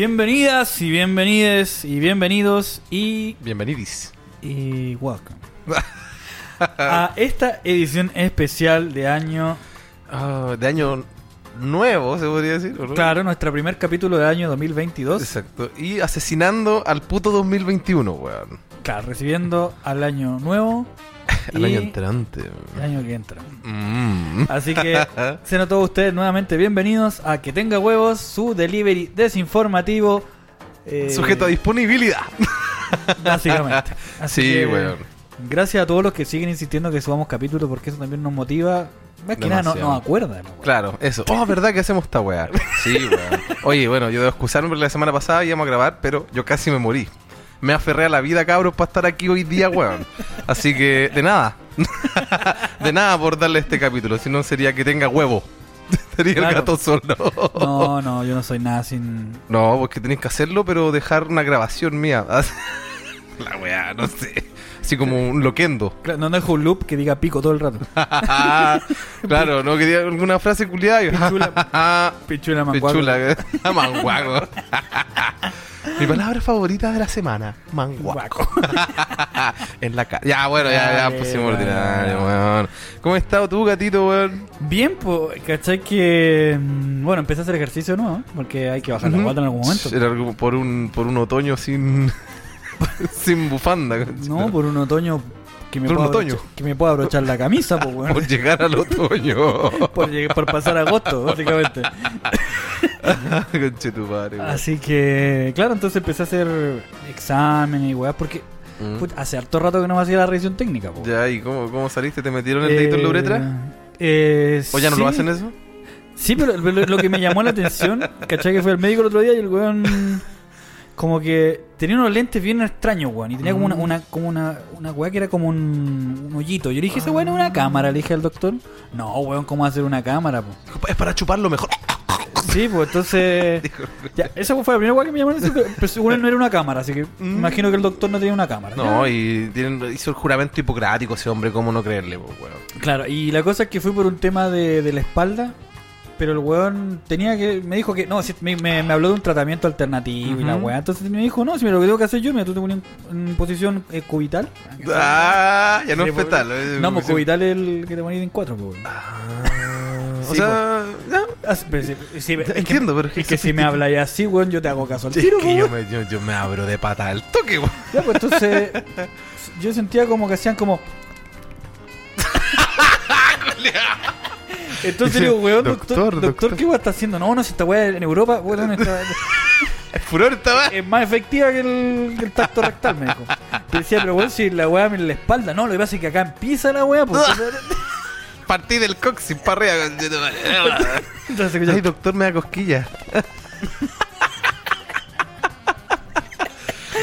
Bienvenidas y bienvenides y bienvenidos y, Bienvenidis. y welcome a esta edición especial de año, Ah, de año nuevo, se podría decir. ¿o no? claro, nuestro primer capítulo del año 2022, Exacto. Y asesinando al puto 2021, weón. claro, recibiendo al año nuevo El y año entrante. el año que entra. Mm. Así que sean todos ustedes nuevamente bienvenidos a Que Tenga Huevos, su delivery desinformativo. eh, Sujeto a disponibilidad. Básicamente. Así Sí, que. Gracias a todos los que siguen insistiendo que subamos capítulos porque eso también nos motiva. Más que nada nos acuerda. ¿no? Claro, eso. Oh, ¿verdad que hacemos esta weá? Sí, weón. Oye, bueno, yo debo excusarme porque la semana pasada íbamos a grabar, pero yo casi me morí. Me aferré a la vida, cabros, para estar aquí hoy día, weón. Así que, de nada. de nada por darle este capítulo, si no sería que tenga huevo. Sería el gato solo. No, no, yo no soy nada sin. No, porque tenéis que hacerlo, pero dejar una grabación mía. La weá, no sé. Así como un loquendo. Claro, No dejo un loop que diga pico todo el rato. claro, no quería alguna frase culiada. Pichula. Pichula manguaco. Pichula. Manguaco. Mi palabra favorita de la semana. Manguaco. en la cara. Ya, bueno, ya, ya, pusimos ordinario, weón. ¿Cómo has estado tú, gatito, weón? Bien, pues, ¿cachai? Que. mm, Bueno, empecé a hacer ejercicio nuevo, porque hay que bajar la guata en algún momento. Era por un, por un otoño sin. sin bufanda. No, por un otoño que me, pueda otoño. abrochar- que me pueda abrochar la camisa, pues, weón. Por llegar al otoño. por, llegar- por pasar agosto, básicamente. Así que, claro, entonces empecé a hacer exámenes y weas, porque Mm. put, hace harto rato que no me hacía la revisión técnica. po. Ya, ¿y cómo, cómo saliste? ¿Te metieron el dedito en la uretra? Eh, ¿O ya no sí. lo hacen eso? Sí, pero lo, lo que me llamó la atención, ¿cachai? Que fue el médico el otro día y el weón. Como que tenía unos lentes bien extraños, weón. Y tenía como una, Mm. una, como una, una weá que era como un, un hoyito. Yo le dije, esa weón es una cámara, le dije al doctor. No, weón, ¿cómo hacer una cámara, po? Es para chuparlo mejor. Sí, pues entonces. ya, esa fue la primera weá que me atención. Pero según él no era una cámara, así que Mm. imagino que el doctor no tenía una cámara. No, y tienen, hizo el juramento hipocrático ese hombre, ¿cómo no creerle, pues, weón? Claro, y la cosa es que fui por un tema de, de la espalda, pero el weón tenía que. Me dijo que. No, me, me- me habló de un tratamiento alternativo y la weá. Entonces me dijo, no, si me lo que tengo que hacer yo, mira, tú te pones en, en posición eh, cubital. Ah, ya no es pues, fetal. es- No, pues sí. cubital es el que te pones en cuatro, pues, weón. Ah, o Sí, sea, ya, Ah, sí, pero sí, sí, es que- entiendo, pero Es que si me habláis así, weón, yo te hago caso al Es tiro, que weón. yo me, yo, yo me abro de pata al toque, weón. Ya, pues entonces. yo sentía como que hacían como. Entonces digo, weón, doctor, Doctor. ¿qué weón está haciendo? No, no, si esta weá en Europa, weón, está- El furor estaba. es más efectiva que el, que el tacto rectal, me dijo. Te decía, pero weón, si la weá me en la espalda, no, lo que pasa es que acá empieza la weá, pues. Partí del coxis para arriba. Entonces, Ay, doctor, me da cosquillas.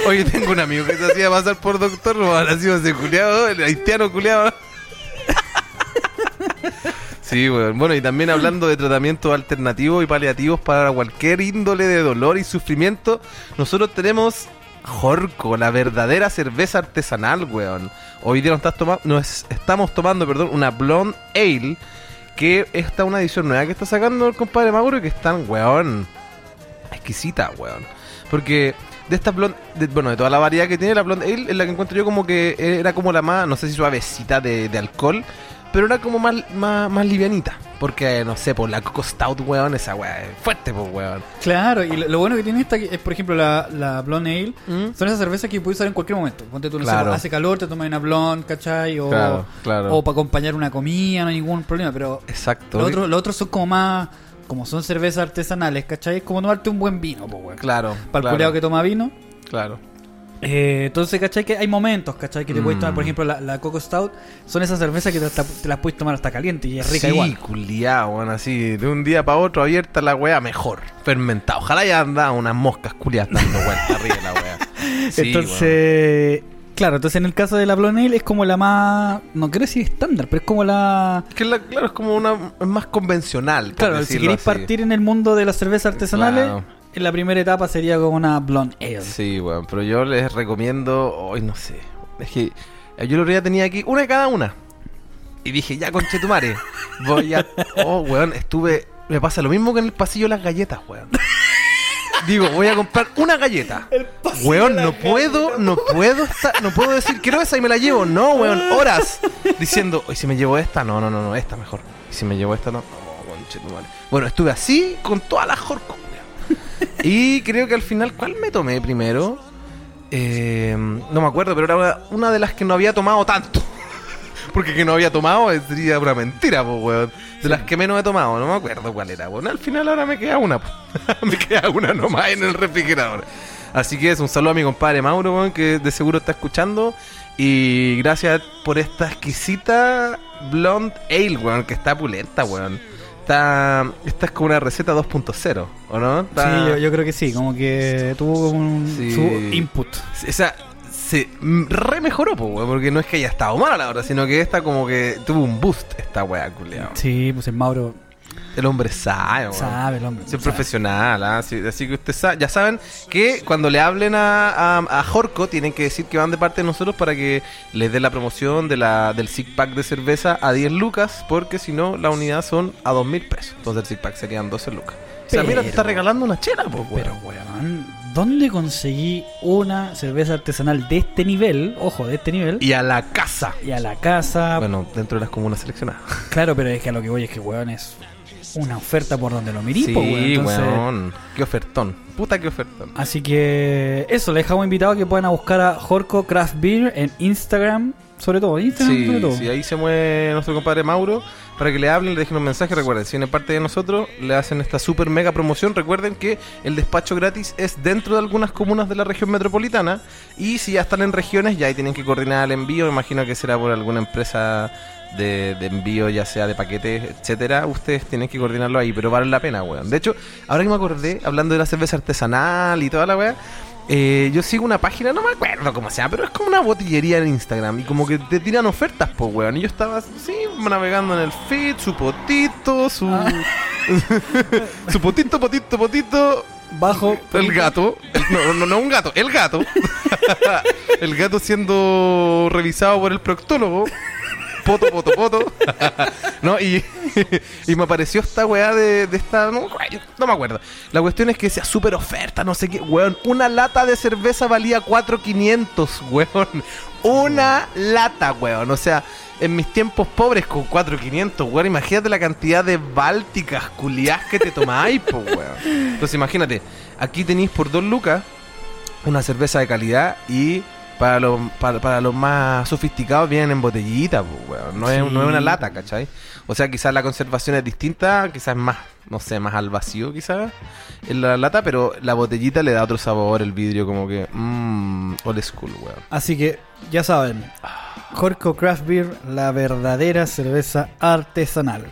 Oye, tengo un amigo que se hacía pasar por doctor, no ha sido ese culiado, el haitiano culiado. Sí, weón. Bueno, y también hablando de tratamientos alternativos y paliativos para cualquier índole de dolor y sufrimiento, nosotros tenemos Jorco, la verdadera cerveza artesanal, weón. Hoy día nos, estás toma- nos estamos tomando, perdón, una Blonde Ale, que esta es una edición nueva que está sacando el compadre Mauro y que están, weón, exquisita, weón. Porque de esta blonde, de- bueno, de toda la variedad que tiene la blonde ale, es la que encuentro yo como que era como la más, no sé si suavecita de alcohol, pero era como más, más, más livianita. Porque, no sé, por la Coco Stout, weón, esa weón es fuerte, pues, weón. Claro, y lo, lo bueno que tiene esta es, por ejemplo, la, la Blonde Ale. ¿Mm? Son esas cervezas que puedes usar en cualquier momento. Ponte tú, no sé, Claro. hace calor, te tomas una Blonde, ¿cachai? O, Claro, claro. o para acompañar una comida, no hay ningún problema. Pero Exacto. Los otros, los otros son como más. Como son cervezas artesanales, ¿cachai? Es como tomarte un buen vino, pues, weón. Claro. Para el claro, que toma vino. Claro. Eh, entonces, ¿cachai? Que hay momentos, ¿cachai? Que te puedes Mm. tomar, por ejemplo, la, la Coco Stout. Son esas cervezas que te, te las puedes tomar hasta caliente y es rica sí, igual. culiao, weón, así, de un día para otro abierta la weá, mejor. Fermentada. Ojalá ya anda unas moscas culiadas dando vueltas arriba la weá. Sí, entonces, claro, entonces en el caso de la Blonde Ale es como la más. No quiero decir estándar, pero es como la. Que la- claro, es como una es más convencional. Claro, si queréis así. partir en el mundo de las cervezas artesanales, Claro. En la primera etapa sería como una Blonde Ale. Sí, weón, pero yo les recomiendo, hoy no sé, es que eh, yo lo ya tenía aquí, una de cada una. Y dije, ya conchetumare, voy a... Oh, weón, estuve... Me pasa lo mismo que en el pasillo de las galletas, weón. digo, voy a comprar una galleta. Weón, no puedo, no puedo estar, no puedo decir, quiero esa y me la llevo. No, weón, horas diciendo, ¿y si me llevo esta? No, no, no, no, esta mejor. ¿Y si me llevo esta? No, no, conchetumare. Bueno, estuve así con todas las Jorco, weón. Y creo que al final, ¿cuál me tomé primero? Eh, no me acuerdo, pero era una, de las que no había tomado tanto. Porque que no había tomado sería una mentira, pues, weón. De las que menos he tomado, no me acuerdo cuál era, weón. Al final ahora me queda una, po. me queda una nomás en el refrigerador. Así que es un saludo a mi compadre Mauro, weón, que de seguro está escuchando. Y gracias por esta exquisita Blonde Ale, weón, que está pulenta, weón. Está, esta es como una receta 2.0, ¿o no? Está- Sí, yo, yo creo que sí, como que tuvo un, Sí. su input. Esa se mm, re mejoró, po, porque no es que haya estado mala la hora, sino que esta como que tuvo un boost, esta weá, culiao. Sí, pues el Mauro El hombre sabe, weón. sabe, el hombre. Es sabe. profesional, ¿ah? Sí, así que ustedes sa- ya saben que cuando le hablen a, a, a Jorco tienen que decir que van de parte de nosotros para que les dé la promoción de la, del six pack de cerveza a 10 lucas, porque si no la unidad son a 2 mil pesos. Entonces el six pack serían 12 lucas. O sea, mira, te está Pero- regalando una chela, weón. Pero, weón, ¿dónde conseguí una cerveza artesanal de este nivel? Ojo, de este nivel. Y a la casa. Y a la casa. Bueno, dentro de las comunas seleccionadas. Claro, pero es que a lo que voy es que, weón, es una oferta por donde lo mirí, Sí, weón. Entonces, weón. Qué ofertón. Puta que ofertón. Así que eso, les dejamos invitados a que puedan a buscar a Jorco Craft Beer en Instagram, sobre todo, Instagram sobre Sí, todo. sí, ahí se mueve nuestro compadre Mauro para que le hablen, le dejen un mensaje. Recuerden, si viene parte de nosotros, le hacen esta super mega promoción. Recuerden que el despacho gratis es dentro de algunas comunas de la región metropolitana. Y si ya están en regiones, ya ahí tienen que coordinar el envío. Imagino que será por alguna empresa de, de envío, ya sea de paquetes, etcétera. Ustedes tienen que coordinarlo ahí, pero vale la pena, weón. De hecho, ahora que me acordé, hablando de la cerveza artesanal y toda la weá. Eh, yo sigo una página, no me acuerdo cómo se llama, pero es como una botillería en Instagram y como que te tiran ofertas, pues, weón. Y yo estaba así, navegando en el feed, su potito, su. su potito, potito, potito. Bajo. El gato. No, no, no un gato, el gato. el gato siendo revisado por el proctólogo. Poto, poto, poto. no, y, y me apareció esta weá de, de esta. No, no me acuerdo. La cuestión es que sea súper oferta, no sé qué. Weón, una lata de cerveza valía 4.500, weón. Una lata, weón. O sea, en mis tiempos pobres con 4.500, weón. Imagínate la cantidad de bálticas culiás que te tomáis, po, weón. Entonces, imagínate, aquí tenéis por dos lucas una cerveza de calidad y para los, para, para los más sofisticados vienen en botellita, pues, weón. No, es, Sí. no es una lata, ¿cachai? O sea, quizás la conservación es distinta, quizás es más, no sé, más al vacío, quizás, en la lata, pero la botellita le da otro sabor, el vidrio como que, mmm, old school, weón. Así que, ya saben, Jorco Craft Beer, la verdadera cerveza artesanal.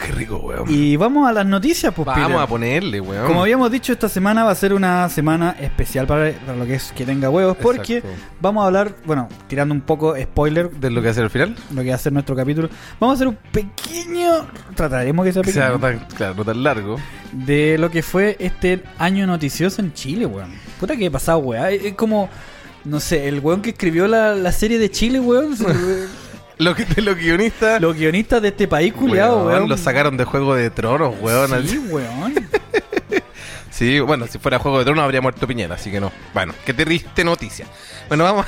Ah, qué rico, weón. Y vamos a las noticias, pues, Vamos Peter. a ponerle, weón. Como habíamos dicho, esta semana va a ser una semana especial para, para lo que es que tenga huevos, porque Exacto. vamos a hablar, bueno, tirando un poco spoiler ¿De lo que hace al final? lo que va a ser nuestro capítulo, vamos a hacer un pequeño, trataremos que sea Que sea pequeño, no tan, claro, no tan largo. de lo que fue este año noticioso en Chile, weón. Puta que he pasado, weón. Es es como, no sé, el weón que escribió la, la serie de Chile, weón. Lo que, los guionistas. los guionistas de este país, culiado, weón. Lo sacaron de Juego de Tronos, weón. Sí, weón. Sí, bueno, si fuera Juego de Tronos habría muerto Piñera, así que no. Bueno, qué triste noticia. Bueno, vamos.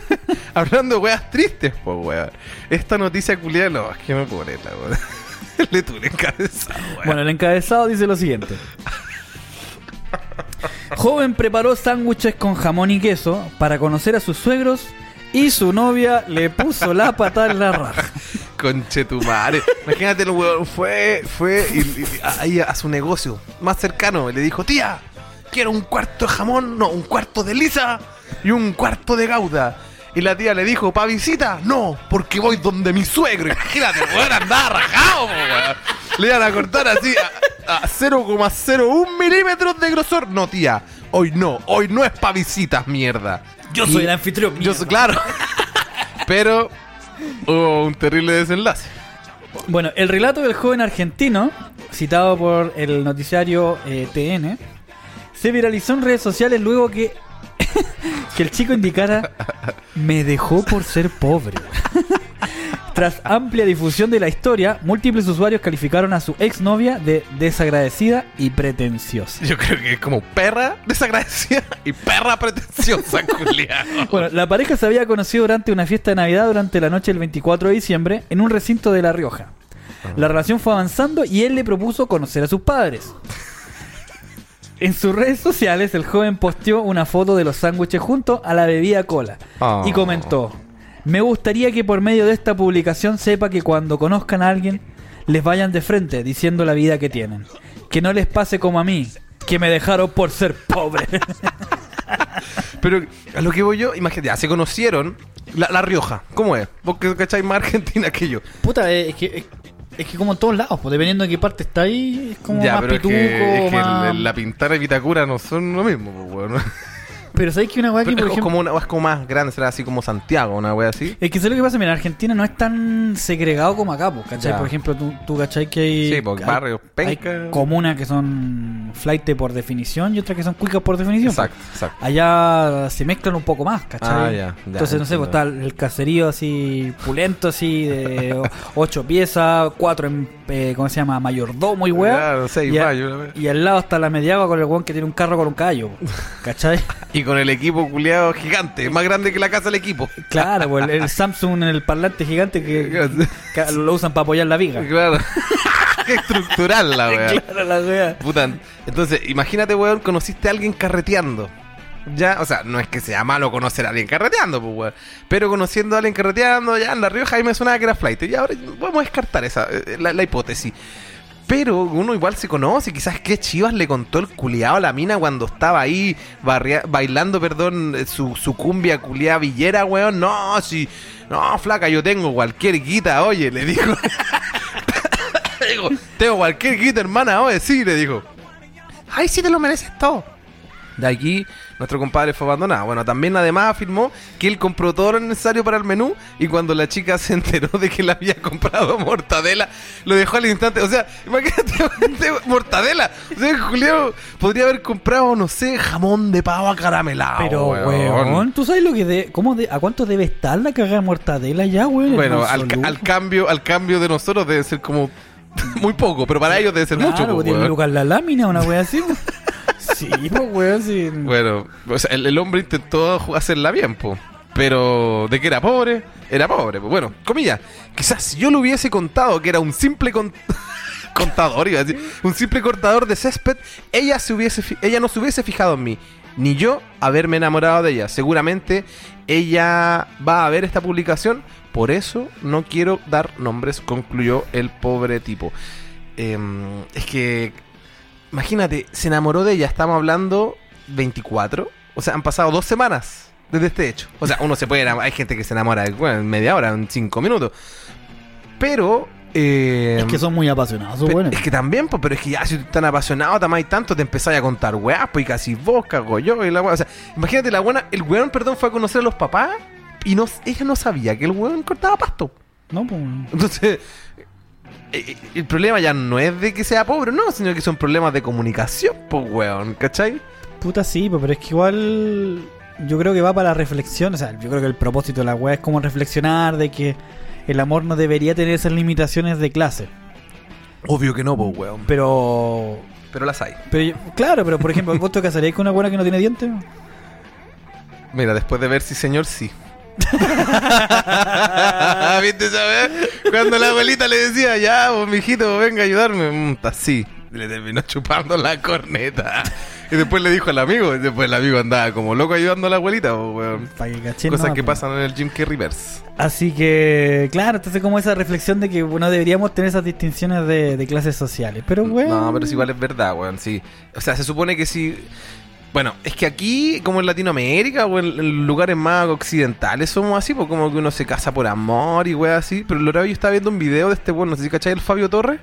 Hablando de weas tristes, pues, weón. Esta noticia culiada, no, es que me pone la weón. Le tuve encabezado, weón. Bueno, el encabezado dice lo siguiente. Joven preparó sándwiches con jamón y queso para conocer a sus suegros y su novia le puso la patada en la raja. Conchetumare. Imagínate, el weón fue, fue y, ahí a su negocio más cercano le dijo, tía, quiero un cuarto de jamón, no, un cuarto de lisa y un cuarto de gauda. Y la tía le dijo, ¿pa visita? No, porque voy donde mi suegro. Imagínate, weón andaba rajado, weón. Le iban a cortar así a, a 0,01 milímetros de grosor. No, tía, hoy no, hoy no es pa visitas, mierda. Yo Y- soy el anfitrión. Yo soy, claro. Pero hubo un terrible desenlace. Bueno, el relato del joven argentino, citado por el noticiario eh, TN, se viralizó en redes sociales luego que, que el chico indicara me dejó por ser pobre. Tras amplia difusión de la historia, múltiples usuarios calificaron a su exnovia de desagradecida y pretenciosa. Yo creo que es como perra desagradecida y perra pretenciosa, culiao. Bueno, la pareja se había conocido durante una fiesta de Navidad durante la noche del 24 de diciembre en un recinto de La Rioja. La relación fue avanzando y él le propuso conocer a sus padres. En sus redes sociales, el joven posteó una foto de los sándwiches junto a la bebida cola Oh. y comentó: Me gustaría que por medio de esta publicación sepa que cuando conozcan a alguien, les vayan de frente diciendo la vida que tienen. Que no les pase como a mí, que me dejaron por ser pobre. Pero a lo que voy yo, imagínate, ya se conocieron. La, la Rioja, ¿cómo es? Vos que cacháis más Argentina que yo. Puta, eh, es que, es, es que como en todos lados, pues dependiendo de qué parte está ahí, es como ya, más pero pituco, es que, es que más... el- la Pintana y Vitacura no son lo mismo, pues, weón. Pero ¿sabes que una weá que, por es ejemplo... como una es como más grande, será así como Santiago, una wea así. Es que eso es lo que pasa, mira, Argentina no es tan segregado como acá, pues, ¿cachai? Ya. Por ejemplo, tú, tú ¿cachai? Que hay, Sí, porque hay- barrios hay penca. comunas que son flight por definición y otras que son cuicas por definición. Exacto, exacto. Allá se mezclan un poco más, ¿cachai? Ah, ya, ya, Entonces, no sé, pues está el caserío así pulento, así de ocho piezas, cuatro en, eh, ¿cómo se llama? Mayordomo y weá. Claro, seis y, a- y al lado está la mediagua con el weón que tiene un carro con un caballo, ¿cachai? Y con el equipo culiado gigante, más grande que la casa del equipo. Claro, pues el, el Samsung en el parlante gigante que, que lo usan para apoyar la viga. Claro. Qué estructural la wea. Claro, la wea. Puta, entonces, imagínate, weón, conociste a alguien carreteando. Ya, o sea, no es que sea malo conocer a alguien carreteando, pues, weón. Pero conociendo a alguien carreteando, ya en La Rioja ahí me sonaba que era flight. Y ahora vamos a descartar esa, eh, la, la hipótesis. Pero uno igual se conoce, quizás qué chivas le contó el culiado a la mina cuando estaba ahí bailando, perdón, eh, su, su cumbia culiada villera, weón. No, si, no, flaca, yo tengo cualquier guita, oye, le dijo. Digo, tengo cualquier guita, hermana, oye, sí, le dijo. Ay, sí te lo mereces todo. De aquí, nuestro compadre fue abandonado. Bueno, también además afirmó que él compró todo lo necesario para el menú y cuando la chica se enteró de que le había comprado mortadela, lo dejó al instante. O sea, imagínate, mortadela. O sea, Julio podría haber comprado, no sé, jamón de pavo acaramelado. Pero, weón, ¿tú sabes lo que de, cómo de, a cuánto debe estar la cagada de mortadela ya, weón? Bueno, al, al cambio, al cambio de nosotros debe ser como muy poco, pero para ellos debe ser Claro, mucho. pues pues, tiene lugar la lámina, una wea así. pues. sí, pues, weón, sí. Bueno, o el, hombre intentó hacerla bien, po. Pero de que era pobre, era pobre. Pues bueno, comillas, quizás si yo le hubiese contado que era un simple con- contador, iba a decir, un simple cortador de césped, ella se hubiese ella no se hubiese fijado en mí, ni yo haberme enamorado de ella. Seguramente ella va a ver esta publicación, por eso no quiero dar nombres, concluyó el pobre tipo. Em, es que Imagínate, se enamoró de ella, estamos hablando 24. O sea, han pasado dos semanas desde este hecho. O sea, uno se puede enamorar, hay gente que se enamora bueno, en media hora, en cinco minutos. Pero... eh, Es que son muy apasionados, pe-. Es que también, pues, pero es que ya si tú estás apasionado, te amáis tanto, te empezáis a contar weas, pues, y casi vos, cago yo, y la wea. O sea, imagínate, la buena, el weón, perdón, fue a conocer a los papás y no, ella no sabía que el weón cortaba pasto. No, pues. Entonces, el problema ya no es de que sea pobre, no, sino que son problemas de comunicación, pues, weón, ¿cachai? Puta sí, pues, pero es que igual yo creo que va para la reflexión, o sea, yo creo que el propósito de la weá es como reflexionar de que el amor no debería tener esas limitaciones de clase. Obvio que no, pues, weón. Pero, Pero las hay. pero yo- claro, pero por ejemplo, ¿vos te casarías con una buena que no tiene dientes? Mira, después de ver si señor, sí. ¿Viste esa vez? Cuando la abuelita le decía, ya, vos, mijito, venga a ayudarme. Mm, así. Le terminó chupando la corneta. Y después le dijo al amigo, y después el amigo andaba como loco ayudando a la abuelita, weón. Que Cosas que pasan en el Jim Carrey Reverse. Así que, claro, entonces como esa reflexión de que no deberíamos tener esas distinciones de, de clases sociales. Pero bueno. No, pero es igual es verdad, weón, sí. O sea, se supone que si... Bueno, es que aquí, como en Latinoamérica o en, en lugares más occidentales, somos así, pues como que uno se casa por amor y weón así. Pero el otro yo estaba viendo un video de este weón, no sé si cachai, el Fabio Torres.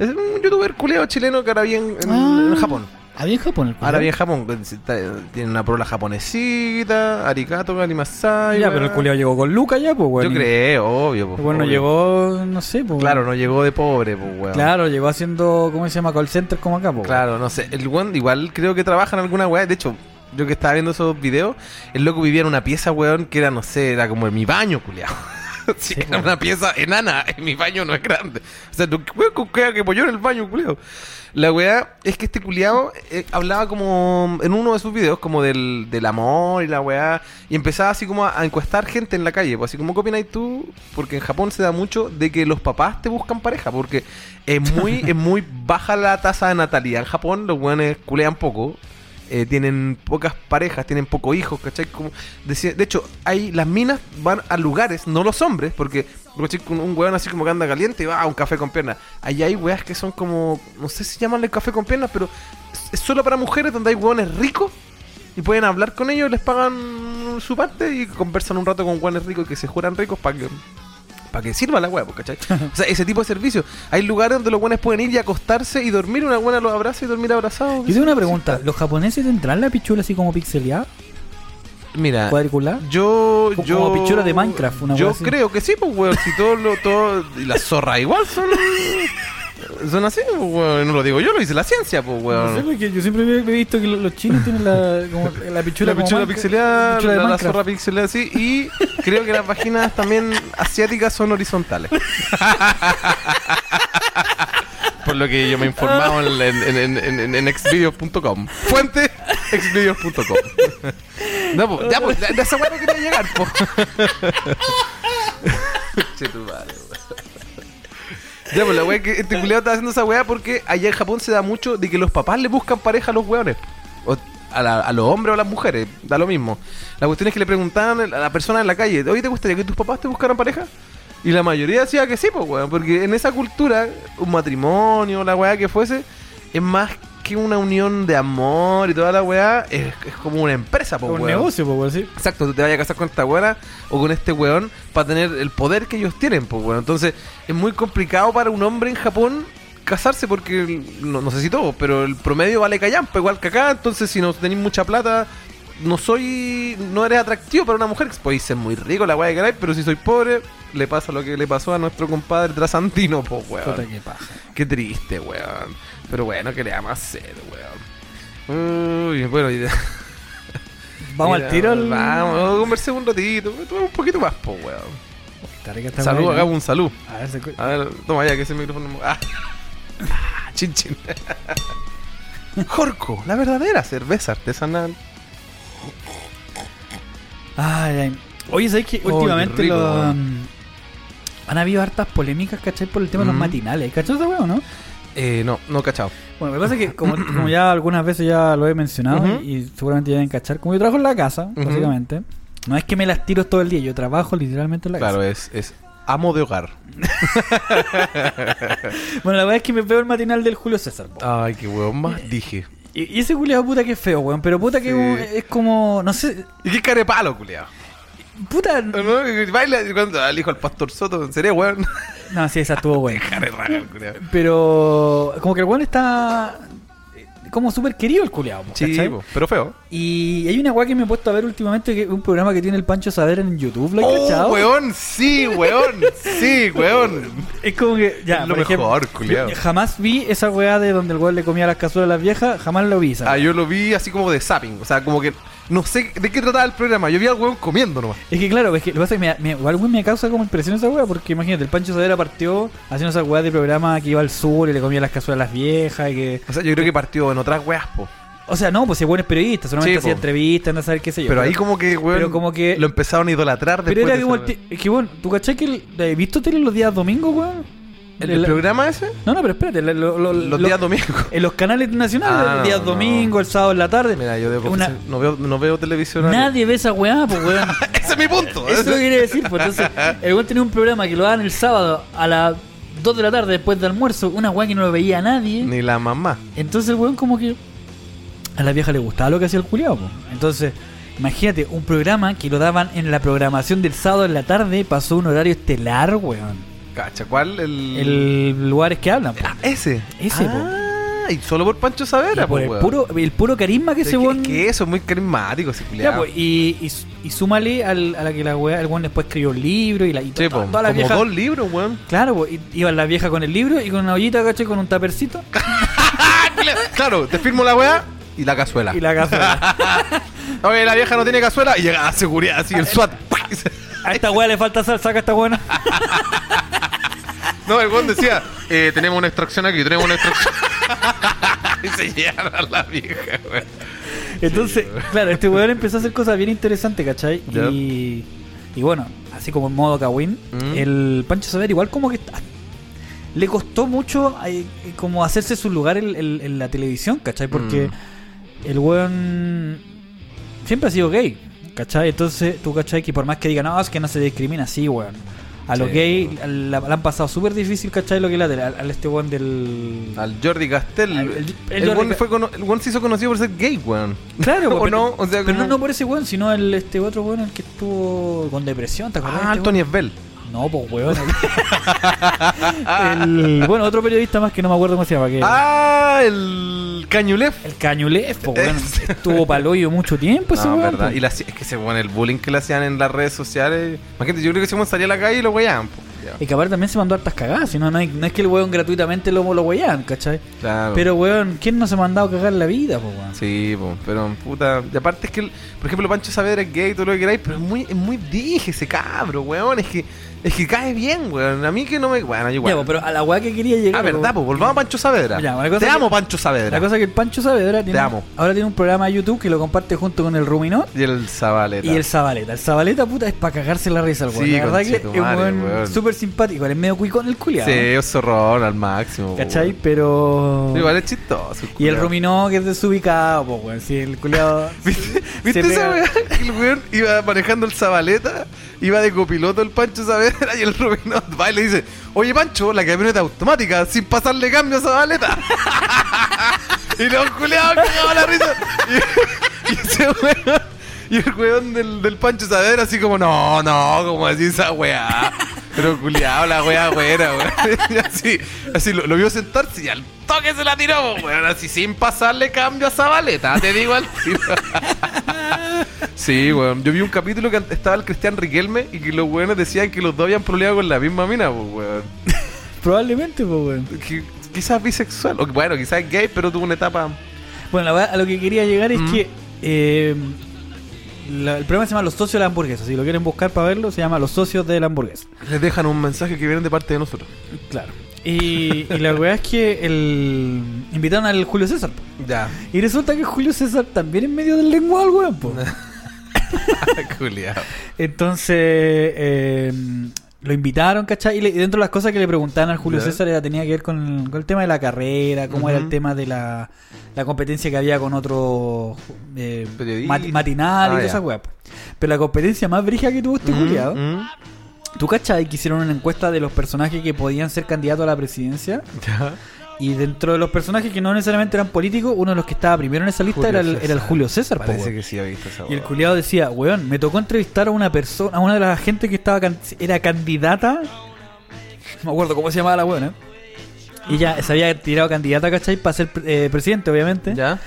Es un youtuber culeado chileno que ahora vive en, en- Ah. en Japón. Había en Japón el Ahora culiao. vive en Japón, pues, está- tiene una prola japonesita, arigato, ganimasai. Ya, pero el culiao llegó con Luca ya, pues, bueno. Yo creo, obvio. pues, Bueno, obvio. llegó, no sé, pues. Claro, no llegó de pobre, pues, weón. Claro, llegó haciendo, ¿cómo se llama? Call center como acá, pues. Claro, no sé. El weón igual creo que trabaja en alguna weá. De hecho, yo que estaba viendo esos videos, el loco vivía en una pieza, weón, que era, no sé, era como en mi baño, culiao. Sí, Sí, era una pieza enana. En mi baño no es grande. O sea, weón, con que que pollo en el baño, culiao. La weá es que este culiao eh, hablaba como en uno de sus videos, como del, del amor y la weá. Y empezaba así como a, encuestar gente en la calle. Pues así como, ¿qué opinas tú? Porque en Japón se da mucho de que los papás te buscan pareja. Porque es muy, es muy baja la tasa de natalidad. En Japón los weones culean poco. Eh, tienen pocas parejas, tienen pocos hijos, ¿cachai? Como decía, de hecho, hay las minas van a lugares, no los hombres, porque un weón así como que anda caliente y va a un café con piernas. Allá hay weas que son como, no sé si llamanle café con piernas, pero es- solo para mujeres donde hay weones ricos y pueden hablar con ellos, les pagan su parte y conversan un rato con weones ricos que se juran ricos para que para que sirva la wea, pues, ¿cachai? O sea, ese tipo de servicio. Hay lugares donde los buenos pueden ir y acostarse y dormir, una buena los abraza y dormir abrazados. Yo tengo una pregunta. ¿Los japoneses tendrán la pichula así como pixeleada? Mira, ¿Cuadricular? yo, Como yo. pichura de Minecraft, una Yo creo que sí, pues, weón. Si todo lo. Todo, y las zorras igual son. Son así, pues, weón. No lo digo yo, lo dice la ciencia, pues, No sé, weón. porque yo siempre he visto que lo- los chinos tienen la, como la pichula, La pichula pixeleada, La pichula la, zorra pixeleada así. Y creo que las vaginas también asiáticas son horizontales. Por lo que yo me he informado en, en, xvideos.com. Fuente, xvideos.com. No, pues, ya, pues, de esa weá no quería llegar, pues. Che, tu madre. Ya, pues la weá que este culiado está haciendo esa weá porque allá en Japón se da mucho de que los papás le buscan pareja a los weones. O a, a los hombres o a las mujeres, da lo mismo. La cuestión es que le preguntaban a la persona en la calle, oye, ¿te gustaría que tus papás te buscaran pareja? Y la mayoría decía que sí, pues, weón. Porque en esa cultura, un matrimonio, la weá que fuese, es más que una unión de amor y toda la weá, es, es como una empresa, pues, un weón. negocio, pues, así. Exacto, tú te vayas a casar con esta weona o con este weón para tener el poder que ellos tienen, pues weón. Entonces, es muy complicado para un hombre en Japón casarse porque, no, no sé si todo, pero el promedio vale callampa, igual que acá. Entonces, si no tenéis mucha plata, no soy, no eres atractivo para una mujer. Podéis ser muy rico, la weá que queráis, pero si soy pobre, le pasa lo que le pasó a nuestro compadre trasandino, pues weón. Puta paja. Qué triste, weón. Pero bueno, ¿qué le vamos a hacer, weón? Uy, bueno, y- Vamos Mira, al tiro. al- Vamos, conversemos un ratito. Toma un poquito más, po, weón. Salud, ¿no? hagamos un salud. A ver, se A ver, toma ya que ese micrófono. Ah, Ah, chin chin. Jorco, la verdadera cerveza artesanal. Ay, ay. Oye, ¿sabes que últimamente rico, lo, weón. um, han habido hartas polémicas, ¿cachai? Por el tema de los Mm. matinales. ¿Cachai esa weá o no? Eh, no, no cachado. Bueno, lo que pasa es que, como, como ya algunas veces ya lo he mencionado y, y seguramente ya deben cachar, como yo trabajo en la casa, básicamente, no es que me las tiro todo el día, yo trabajo literalmente en la Claro, casa. es, es amo de hogar. Bueno, la verdad es que me veo el matinal del Julio César. po. Ay, qué weón más dije. Y, y ese culiado puta que feo, weón. Pero puta que Sí. es como, no sé, ¿Y qué carepalo, culiao? puta... ¿No? Baila cuando al hijo del pastor Soto, ¿en serio, weón? No, sí, esa estuvo buena. Pero como que el weón está eh, como súper querido el culiado. Sí, po, pero feo. Y hay una weá que me he puesto a ver últimamente, que un programa que tiene el Pancho Saber en YouTube, ¿lo Oh, cachado? weón, sí, weón, sí, weón. Es como que, ya, Es lo por ejemplo, mejor, culiao. jamás vi esa weá de donde el weón le comía las cazuelas a las viejas, jamás lo vi. esa Ah, yo lo vi así como de zapping. O sea, como que no sé de qué trataba el programa. Yo vi al weón comiendo nomás. Es que claro, es que lo que pasa es que me, me, me causa como impresión esa weá, porque imagínate, el Pancho Savera partió haciendo esa weá de programa que iba al sur y le comía las cazuelas a las viejas y que... O sea, yo creo que partió en otras weas, po. O sea, no, pues si weón es periodista, solamente Sí, hacía entrevistas, anda a saber qué sé yo. Pero ahí como que, weón, pero como que- lo empezaron a idolatrar Pero después era de como el... Es que bueno, ¿tú cachai que el, ¿has visto tele los días domingos, weón? ¿El, el programa ese? No, no, pero espérate, lo- lo- lo- Los lo- días domingos. En los canales nacionales, Ah, el día no, domingo, el sábado en la tarde. Mira, yo debo Una- no, veo, no veo televisión. Nadie ve esa weá, pues weón. Ese es mi punto. Eso quiere decir, pues entonces, el weón tenía un programa que lo daban el sábado a las 2 de la tarde después del almuerzo, una weá que no lo veía nadie. Ni la mamá. Entonces el weón como que a la vieja le gustaba lo que hacía el culiao, pues. Entonces, imagínate, un programa que lo daban en la programación del sábado en la tarde, pasó un horario estelar, weón. Cacha, ¿cuál? El... El lugares que hablan. Ah, ese. Ese. Ah, y solo por Pancho Savera, por po, el puro, el puro carisma que Es ese que, weón. es que eso es muy carismático, ese Ya, culiao. pues, y, y, y súmale al, a la que la weá, el weón después escribió un libro y la y Sí, to- po, toda la como vieja. dos libros, weón. Claro, pues, y- iba la vieja con el libro y con una ollita, ¿cachai? Con un tapercito claro, te firmo la weá y la cazuela. y la cazuela. Oye, la vieja no tiene cazuela y llega a seguridad así el SWAT. A esta weá le falta sal, saca esta buena. No, el weón decía, eh, tenemos una extracción aquí, tenemos una extracción. y se llevaron a la vieja, weón. Entonces, claro, este weón empezó a hacer cosas bien interesantes, ¿cachai? Y, y bueno, así como en modo Kawin, Mm. el Pancho Saber igual como que está- le costó mucho eh, como hacerse su lugar en, en- en la televisión, ¿cachai? Porque el weón siempre ha sido gay, ¿cachai? Entonces tú, ¿cachai? Que por más que digan, no, es que no se discrimina, sí, weón. A los Sí. gay la, la han pasado súper difícil, ¿cachai? Lo que es la tele, al, al este weón del... Al Jordi Castell. Al- el- el, el weón Jordi Ca- fue cono- el weón se hizo conocido por ser gay, weón. Claro, ¿O pero, no? O sea, pero como- no, no por ese weón, sino el este otro weón el que estuvo con depresión, ¿te acuerdas? Ah, este Anthony Esbel. No, pues weón. El- bueno, otro periodista más que no me acuerdo cómo se llama. Que Ah, el Cañulef. El Cañulef, pues weón. Estuvo paloyo mucho tiempo ese no, weón. verdad. Y la- es que se weón, el bullying que le hacían en las redes sociales. Imagínate, yo creo que ese weón salía a la calle y lo weaban, po. Y que aparte también se mandó hartas cagadas, si no, no, hay- no es que el weón gratuitamente lo, lo weyan, ¿cachai? Claro. Pero weón, ¿quién no se ha mandado a cagar la vida, pues weón? Sí, po, pero puta. Y aparte es que, el- por ejemplo, Pancho Saavedra es gay, todo lo que queráis, pero es muy, es muy dije ese cabro, weón. Es que, es que cae bien, weón. A mí que no me. Bueno, igual. Ya, pero a la weá que quería llegar. ah, verdad, pues volvamos a Pancho Saavedra. Ya, Te que- amo, Pancho Saavedra. La cosa es que el Pancho Saavedra tiene, Te amo. ahora tiene un programa de YouTube que lo comparte junto con el Ruminot Y el Zabaleta. y el Zabaleta. El Zabaleta, puta, es para cagarse la risa weón. Sí, la verdad que es un weón. súper simpático. Es medio cuicón el culiado. Sí, es zorrón al máximo. ¿Cachai? Pero. Igual es chistoso. Y el. Ruminot que es desubicado, pues weón. Sí, el culiado. ¿Viste, ¿viste esa weá? El weón iba manejando el Zabaleta, iba de copiloto el Pancho Saavedra y el Rubinot va y le dice, oye Pancho, la camioneta automática, sin pasarle cambio a Zabaleta. y los culeados cagaban la risa. Y, y ese weón, y el weón del, del Pancho Saavedra así como, no, no, como así esa weá. Pero culiado, la weá buena, weón. Así, así lo, lo vio sentarse y al toque se la tiró, weón. Así sin pasarle cambio a Zabaleta, te digo al tiro. Sí, weón. Yo vi un capítulo que estaba el Cristian Riquelme y que los weones decían que los dos habían problemas con la misma mina, pues, weón. Probablemente, pues weón. Quizás bisexual. O, bueno, quizás gay, pero tuvo una etapa. Bueno, la verdad, a lo que quería llegar es Mm. que eh, la- el programa se llama Los Socios de la Hamburguesa. Si lo quieren buscar para verlo, se llama Los Socios de la Hamburguesa. Les dejan un mensaje que viene de parte de nosotros. Claro. Y, y la verdad es que el invitaron al Julio César. po. Ya. Y resulta que Julio César también es medio del lenguaje, weón. Entonces, eh, lo invitaron, ¿cachai? Y, le- y dentro de las cosas que le preguntaban al Julio. César era, tenía que ver con, con el tema de la carrera, cómo era el tema de la, la competencia que había con otro eh, mat- matinal y Ah, toda esa weá. Pero la competencia más brija que tuvo este culiao, mm. ¿tú cachai? Que hicieron una encuesta de los personajes que podían ser candidatos a la presidencia. Y dentro de los personajes que no necesariamente eran políticos, uno de los que estaba primero en esa lista Julio era el, César. era el Julio César, po, Parece weón. que sí ha visto esa Y el culiado decía, weón, me tocó entrevistar a una persona, a una de las gente que estaba can- era candidata. No me acuerdo cómo se llamaba la weona. Y ya se había tirado candidata, ¿cachai? Para ser eh, presidente, obviamente. ¿Ya?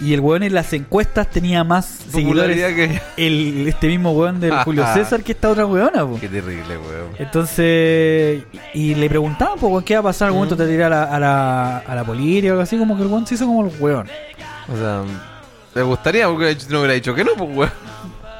Y el weón en las encuestas tenía más seguidores. que. El, este mismo weón del Julio César que esta otra weona, po. Qué terrible, weón. Entonces, y le preguntaban, pues, weón, ¿qué va a pasar al Mm. momento de tirar a la, a, la, a la política o algo así? Como que el weón se hizo como el weón. O sea, me gustaría porque no hubiera dicho que no, pues, weón.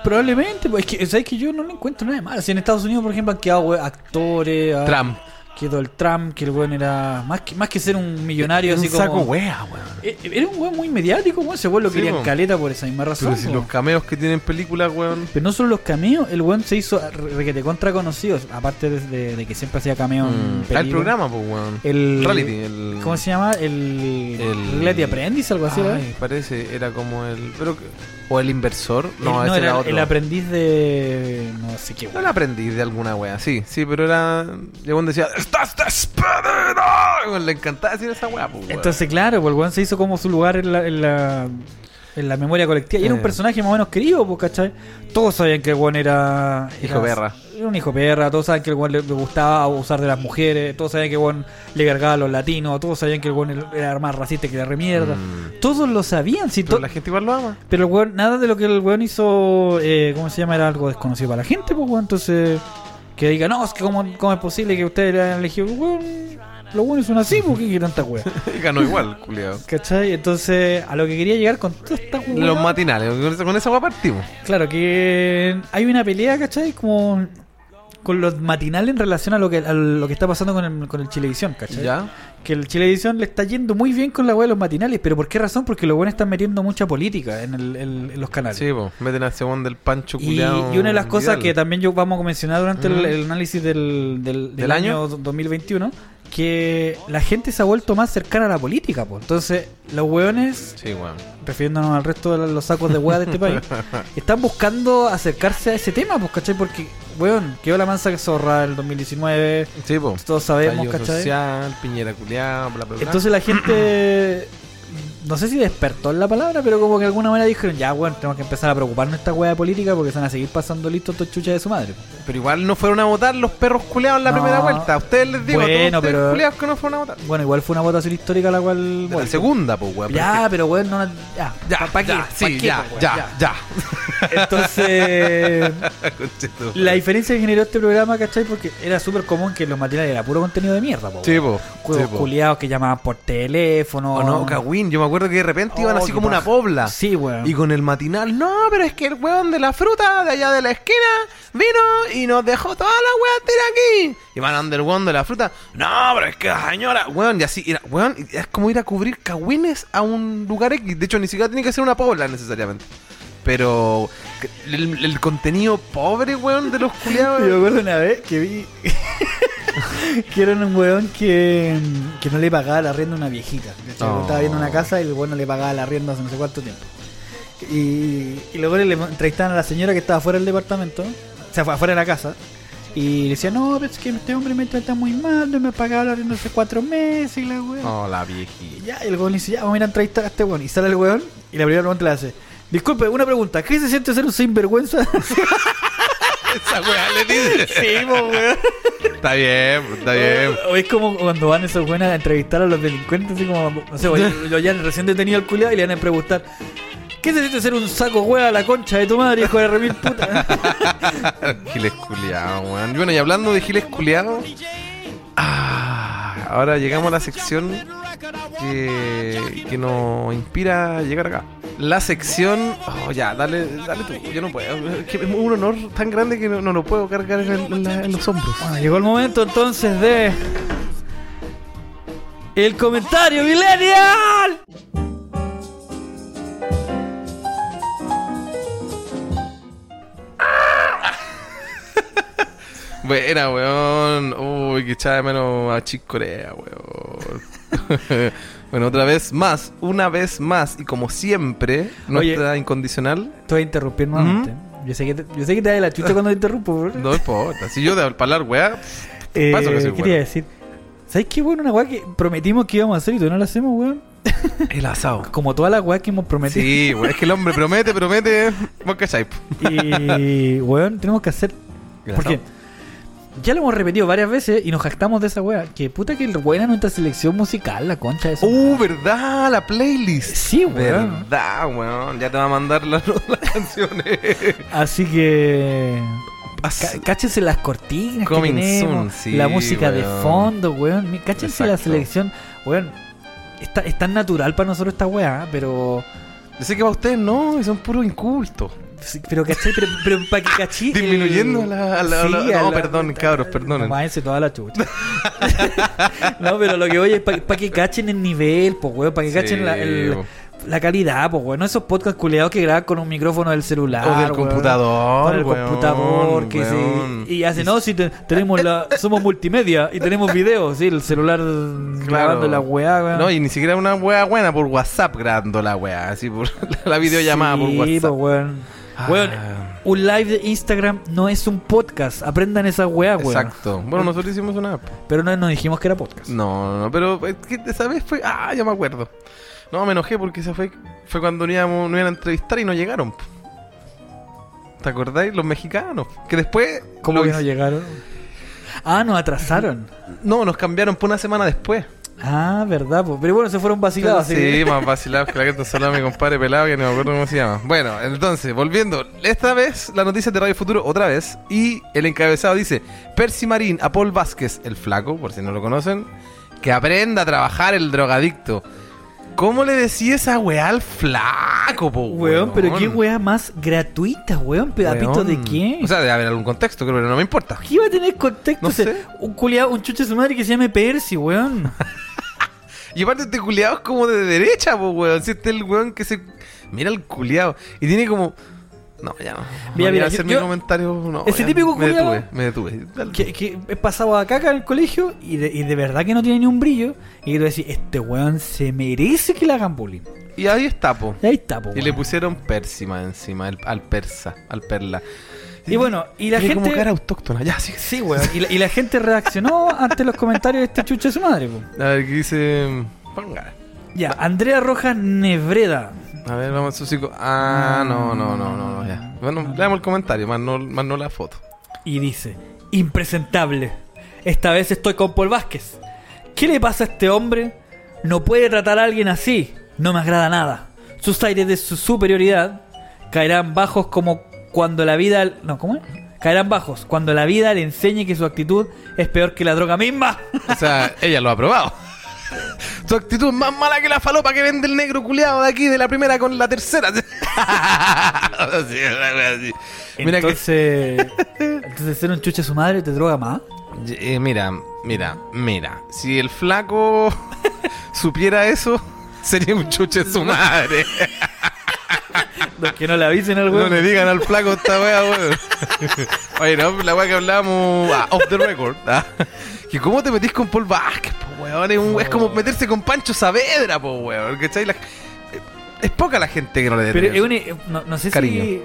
Probablemente, pues es que, ¿sabes que yo no le encuentro nada de malo? Si en Estados Unidos, por ejemplo, han quedado we- actores, ha- Trump. Quedó el Trump, que el weón era más que, más que ser un millonario, así un saco como. wea, weón. Eh, Era un weón muy mediático, weón. Ese weón lo Sí, querían caleta por esa misma razón. Pero si los cameos que tienen películas, weón. Pero no solo los cameos, el weón se hizo re- requete contra conocidos, aparte de, de- de que siempre hacía cameo en Mm. Ah, el programa, pues, weón. El reality. El... ¿Cómo se llama? El, El- Reality Apprentice, algo así, ¿verdad? Ay, parece, era como el. Pero, que- o el inversor. El- No, ese era, era otro. el aprendiz de. No sé qué No weón. el aprendiz de alguna wea, sí, sí, pero era. Llegó decía, ¡Estás despedido! Le encantaba decir esa wea, pues. Entonces, claro, pues el weón se hizo como su lugar en la, en la, en la memoria colectiva. Y era un Eh. personaje más o menos querido, pues, ¿cachai? Todos sabían que el weón era. Hijo era- perra. Era un hijo perra, todos saben que el weón le, le gustaba abusar de las mujeres, todos sabían que el weón le cargaba a los latinos, todos sabían que el weón era más racista que la remierda. Mm. Todos lo sabían, sí, Pero la gente igual lo ama. pero el weón, nada de lo que el weón hizo, eh, ¿cómo se llama? Era algo desconocido para la gente, pues, weón. Entonces, que diga, no, es que cómo, cómo es posible que ustedes le hayan elegido, weón. Los buenos son así, porque qué tanta wea. Y ganó igual, culiado. ¿Cachai? Entonces, a lo que quería llegar con toda esta wea. Los matinales, con esa- con esa weá partimos. Claro, que hay una pelea, ¿cachai? Como con los matinales en relación a lo que, a lo que está pasando con el, con el Chilevisión, ¿cachai? ¿Ya? Que el Chilevisión le está yendo muy bien con la weá de los matinales, pero ¿por qué razón? Porque los buenos están metiendo mucha política en, el- en- en los canales. Sí, pues, meten al segundo del Pancho Y, culiado. y una de las cosas Vidal. que también yo vamos a mencionar durante el análisis del, del, del ¿Del año? año? 2021, que la gente se ha vuelto más cercana a la política, pues. Entonces, los hueones, Sí, weón. refiriéndonos al resto de los sacos de hueá de este país, están buscando acercarse a ese tema, pues, ¿cachai? Porque, weón, quedó la mansa que zorra el 2019, Sí, pues. todos sabemos, Estallido ¿cachai? social, Piñera culiado, bla, bla, bla. Entonces la gente, no sé si despertó en la palabra, pero como que de alguna manera dijeron, ya, bueno, tenemos que empezar a preocuparnos esta hueá de política porque se van a seguir pasando listos estos chuchas de su madre. Pero igual no fueron a votar los perros culeados en la No. primera vuelta. A ustedes les digo, Bueno, a todos ustedes pero- que no fueron a votar. Bueno, igual fue una votación histórica la cual... De la segunda, pues, weón. Ya, pero bueno, no, ya, Ya, ¿pa- pa' qué? ya, ¿Pa' sí, qué, ya, weón? ya, ya. Entonces, la diferencia que generó este programa, ¿cachai? Porque era súper común que los matinales era puro contenido de mierda, po, Sí, weón. po. Juegos sí, po. culiados que llamaban por teléfono. O no, Kawin, yo me acuerdo que de repente iban Oh, así qué como una pobla. Sí, weón. Y con el matinal, no, pero es que el weón de la fruta de allá de la esquina vino y nos dejó toda la weá tira aquí. Y van a donde el weón de la fruta, no, pero es que la señora, weón, y así, era, weón, es como ir a cubrir cagüines a un lugar X. De hecho, ni siquiera tiene que ser una pobla necesariamente. Pero el, el contenido pobre, weón, de los Yo culiados. me acuerdo una vez que vi que era un weón que, que no le pagaba la rienda a una viejita. Oh. Estaba viendo una casa y el weón no le pagaba la rienda hace no sé cuánto tiempo. Y, y luego le entrevistaban a la señora que estaba fuera del departamento, o sea, fu- afuera de la casa. Y le decía, no, pero es que este hombre me trata muy mal, no me ha pagado la rienda hace cuatro meses y la weón. Oh, la Y viejita. ya, y el weón le dice, ya, vamos a ir a entrevistar a este weón. Y sale el weón y la primera pregunta le hace, disculpe, una pregunta, ¿qué se siente ser un sinvergüenza? Esa weá le dice. sí, po, weón. Está bien, está bien. O es como cuando van esos buenos a entrevistar a los delincuentes, así como, no sé, lo ya recién detenido al culiado y le van a preguntar, ¿qué se siente ser un saco hueá a la concha de tu madre, hijo de remil puta? Giles culiados, weón. Y Bueno, y hablando de giles culiados, ah, ahora llegamos a la sección que, que nos inspira a llegar acá. La sección. Oh, ya, dale, dale tú. Yo no puedo. Es que es un honor tan grande que no, no lo puedo cargar en, el- en la- en los hombros. Bueno, llegó el momento entonces de... El comentario millennial. Buena, weón. Uy, que echaba de menos a Chick Corea, weón. bueno, otra vez más, una vez más, y como siempre, nuestra incondicional. Te voy a interrumpir nuevamente. Yo sé que te, yo sé que te da la chucha cuando te interrumpo. bro. No importa. Si yo de hablar, weá, Eh, paso que soy ¿Qué te iba a decir? ¿Sabes qué, weón? Una weá que prometimos que íbamos a hacer y todavía no la hacemos, weón. el asado. Como todas las weas que hemos prometido. Sí, weón, es que el hombre promete, promete. Vos. Y, weón, tenemos que hacer. Porque asado. Ya lo hemos repetido varias veces y nos jactamos de esa wea. Que puta que buena nuestra selección musical, la concha de eso. Uh, verdad, la playlist. Sí, weón. Verdad, weón. Ya te va a mandar las, las canciones. Así que. As- Cá- Cáchense las cortinas que Coming tenemos, soon, sí, la música de fondo, weón. Cáchense la selección, weón. Está, es tan natural para nosotros esta weá, pero. Yo sé que para ustedes no, son puros incultos. Sí, Pero, ¿cachai? Pero, pero para que cachí. el- Disminuyendo a la- la- la- Sí, a no, la- perdón, cabros, perdonen. Váyanse toda la chucha. no, pero lo que voy es para que cachen el nivel, pues, weón. Para que cachen la, el- Sí, la calidad, pues, weón. No esos podcasts culeados que graban con un micrófono del celular. O del weón. computador. Con el weón, computador, que weón. y hace, no, si te- tenemos la, somos multimedia y tenemos videos, sí, el celular grabando la weá, weón. No, y ni siquiera una weá buena por WhatsApp grabando la weá, así por la videollamada por Sí, WhatsApp. pues, weón. Ah. Weón, un live de Instagram no es un podcast. Aprendan esa weá, weón. Exacto. Bueno, nosotros hicimos una app. Pero no nos dijimos que era podcast. No, no, no, pero esa vez fue. Ah, ya me acuerdo. No, me enojé porque esa fue, fue cuando nos, íbamos, nos iban a entrevistar y no llegaron. ¿Te acordáis? Los mexicanos. Que después. ¿Cómo que no llegaron? Ah, nos atrasaron. No, nos cambiaron por una semana después. Ah, verdad, po. pero bueno, se fueron vacilados. Sí, que- más vacilados que la que solo mi compadre pelado que no me acuerdo cómo se llama. Bueno, entonces, volviendo. Esta vez, la noticia de Radio Futuro, otra vez. Y el encabezado dice: Percy Marín a Paul Vázquez, el flaco, por si no lo conocen, Que aprenda a trabajar el drogadicto. ¿Cómo le decía esa weá al flaco, po, Weón, pero qué weá más gratuita, weón. ¿Pedapito de qué? O sea, debe haber algún contexto, creo, pero no me importa. ¿Qué iba a tener contexto? No O sea, sé. Un culiado, un chuche de su madre que se llame Percy, weón. Y aparte este culiado es como de derecha, po, weón. Si este es el weón que se... Mira el culiado. Y tiene como... No, ya no. Mira, no mira, voy a hacer yo- mi yo- comentario. No, ese típico Me detuve, me detuve. Dale. que, que he pasado a caca en el colegio y de, y de verdad que no tiene ni un brillo. Y quiero decir, este weón se merece que le hagan bullying. Y ahí está, po. Y ahí está, po, Y le pusieron Persima encima, el- al persa, al perla. Y bueno, y la gente. como cara autóctona. Ya, sí. Sí, weón. Y la, y la gente reaccionó ante los comentarios de este chuche de su madre, po. A ver, ¿qué dice? Ponga. Ya, Andrea Rojas Nebreda. A ver, vamos a su psico. Ah, no, no, no, no, no, ya. Bueno, leamos el comentario, más no, más no la foto. Y dice: Impresentable. Esta vez estoy con Paul Vázquez. ¿Qué le pasa a este hombre? No puede tratar a alguien así. No me agrada nada. Sus aires de su superioridad caerán bajos como cuando la vida. No, ¿cómo es? Caerán bajos cuando la vida le enseñe que su actitud es peor que la droga misma. O sea, ella lo ha probado. Tu actitud es más mala que la falopa que vende el negro culeado de aquí, de la primera con la tercera. Mira que entonces, entonces ser un chuche a su madre te droga más. Eh, mira, mira, mira. Si el flaco supiera eso, sería un chuche su madre. Los que no le avisen al No weón. le digan al flaco esta wea, weón. Oye, no, la wea que hablábamos ah, off the record. ah. Que cómo te metís con Paul Vázquez, po, weón. Es, un- es como meterse con Pancho Saavedra, po, weón. ¿Cachai? La- es poca la gente que no le Pero detiene. es un, no, no sé Cariño. si.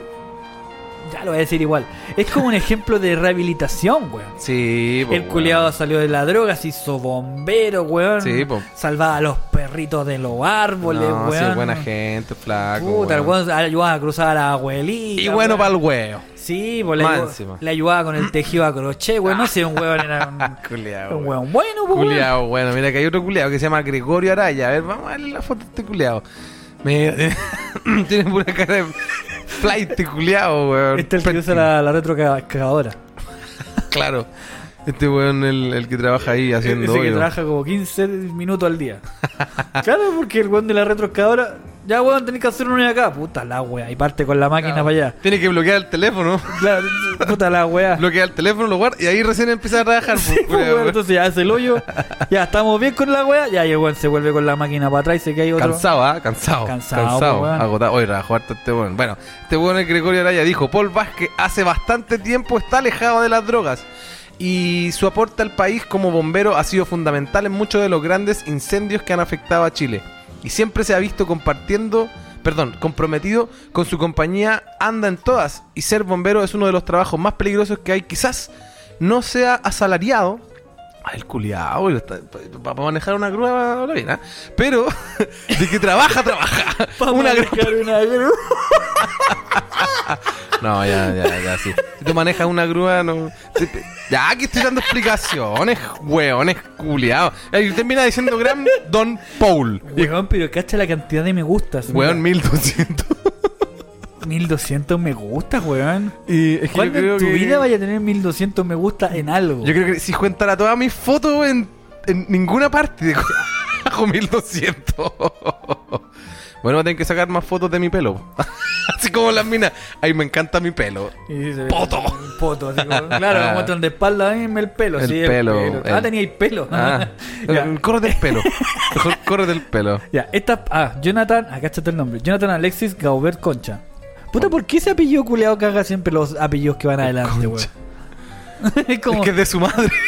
Ya lo voy a decir igual. Es como un ejemplo de rehabilitación, weón. Sí, po, El weón. culiado salió de la droga, se hizo bombero, weón. Sí, po. Salvaba a los perritos de los árboles, No, sí, weón. es buena gente, flaco. Puta, el weón. ayudaba a cruzar a la abuelita. Y bueno para el huevo. Sí, pues le, ayudaba con el tejido a crochet, weón. No sé, un weón era un, Culeado. un weón bueno, pues. Culeado, bueno, mira que hay otro culeado que se llama Gregorio Araya. A ver, vamos a darle la foto a este culeado. Me... Tiene pura cara de flight culeado, weón. Este es el que usa la, la retroexcavadora. Claro. Este weón el, el que trabaja ahí haciendo Ese que hoyo. trabaja como 15 minutos al día. claro, porque el weón de la retroexcavadora. Ya, weón, tenés que hacer uno de acá. Puta la wea. Y parte con la máquina para allá. Tiene que bloquear el teléfono. Claro, puta la wea. bloquea el teléfono, lo guarda y ahí recién empieza a trabajar. Sí, pues, entonces ya hace el hoyo. Ya estamos bien con la wea. Ya, y el weón se vuelve con la máquina para atrás y se cae otro. Cansado, ¿ah? Cansado. Cansado, Cansado. pues, agotado. Oye, trabajó harto este weón. Bueno, este weón, el Gregorio Araya, dijo: Paul Vázquez hace bastante tiempo está alejado de las drogas. Y su aporte al país como bombero ha sido fundamental en muchos de los grandes incendios que han afectado a Chile. Y siempre se ha visto compartiendo, perdón, comprometido con su compañía Anda en Todas. Y ser bombero es uno de los trabajos más peligrosos que hay. Quizás no sea asalariado. Ay, el culiao, para manejar una grúa, bien, ¿ah? Pero de que trabaja, trabaja. Pa' una grúa. manejar una grúa. No, ya, ya, ya, sí. Si tú manejas una grúa, no. Ya, aquí estoy dando explicaciones, weones, culiao. Y termina diciendo gran Don Paul. Weón, pero cacha la cantidad de me gustas. Weón, 1200. 1200 me gustas, weón. Y es que yo ¿Cuándo creo en tu que. vida vaya a tener 1200 me gusta en algo? Yo creo que si cuentara todas mis fotos en, en ninguna parte, de- bajo 1200. Bueno, tengo que sacar más fotos de mi pelo. Así como las minas. Ay, me encanta mi pelo. Y Poto. Poto, así como, claro, me muestran de espalda, el pelo. El sí, pelo, Ah, el- teníais pelo. Ah, corre del pelo. Corre del pelo. Ya, esta. Ah, Jonathan. Acá está el nombre. Jonathan Alexis Gaubert Concha. Puta, ¿por qué ese apellido culeado caga siempre los apellidos que van adelante, weón? Es como. Es que es de su madre.